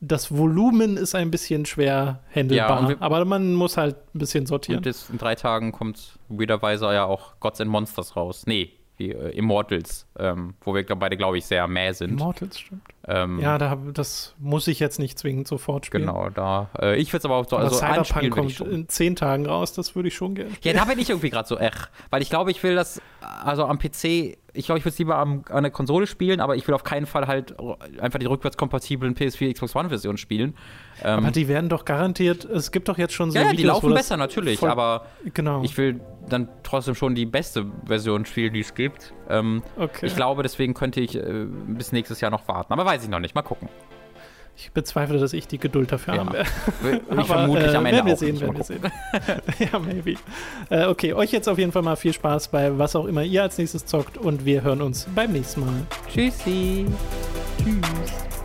das Volumen ist ein bisschen schwer handelbar. Ja, aber man muss halt ein bisschen sortieren. Und jetzt in drei Tagen kommt weirderweise ja auch Gods and Monsters raus. Nee, die äh, Immortals, ähm, wo wir beide, glaube ich, sehr mäh sind. Immortals, stimmt. Ähm, ja, da, das muss ich jetzt nicht zwingend sofort spielen. Genau, da. Äh, ich würde es aber auch so. Aber also Cyberpunk kommt in zehn Tagen raus, das würde ich schon gerne. Ja, da bin ich irgendwie gerade so, ech. Weil ich glaube, ich will das, also am PC, ich glaube, ich würde es lieber am, an der Konsole spielen, aber ich will auf keinen Fall halt einfach die rückwärtskompatiblen PS4, Xbox One-Version spielen. Ähm, aber die werden doch garantiert, es gibt doch jetzt schon so. Ja, ja die laufen besser natürlich, aber genau. ich will dann trotzdem schon die beste Version spielen, die es gibt. Ähm, okay. Ich glaube, deswegen könnte ich äh, bis nächstes Jahr noch warten. Aber weiß ich noch nicht. Mal gucken. Ich bezweifle, dass ich die Geduld dafür ja. habe. Ich <laughs> vermutlich äh, am Ende werden wir sehen, werden wir sehen. <laughs> ja, maybe. Äh, okay, euch jetzt auf jeden Fall mal viel Spaß bei was auch immer ihr als nächstes zockt und wir hören uns beim nächsten Mal. Tschüssi. Tschüss.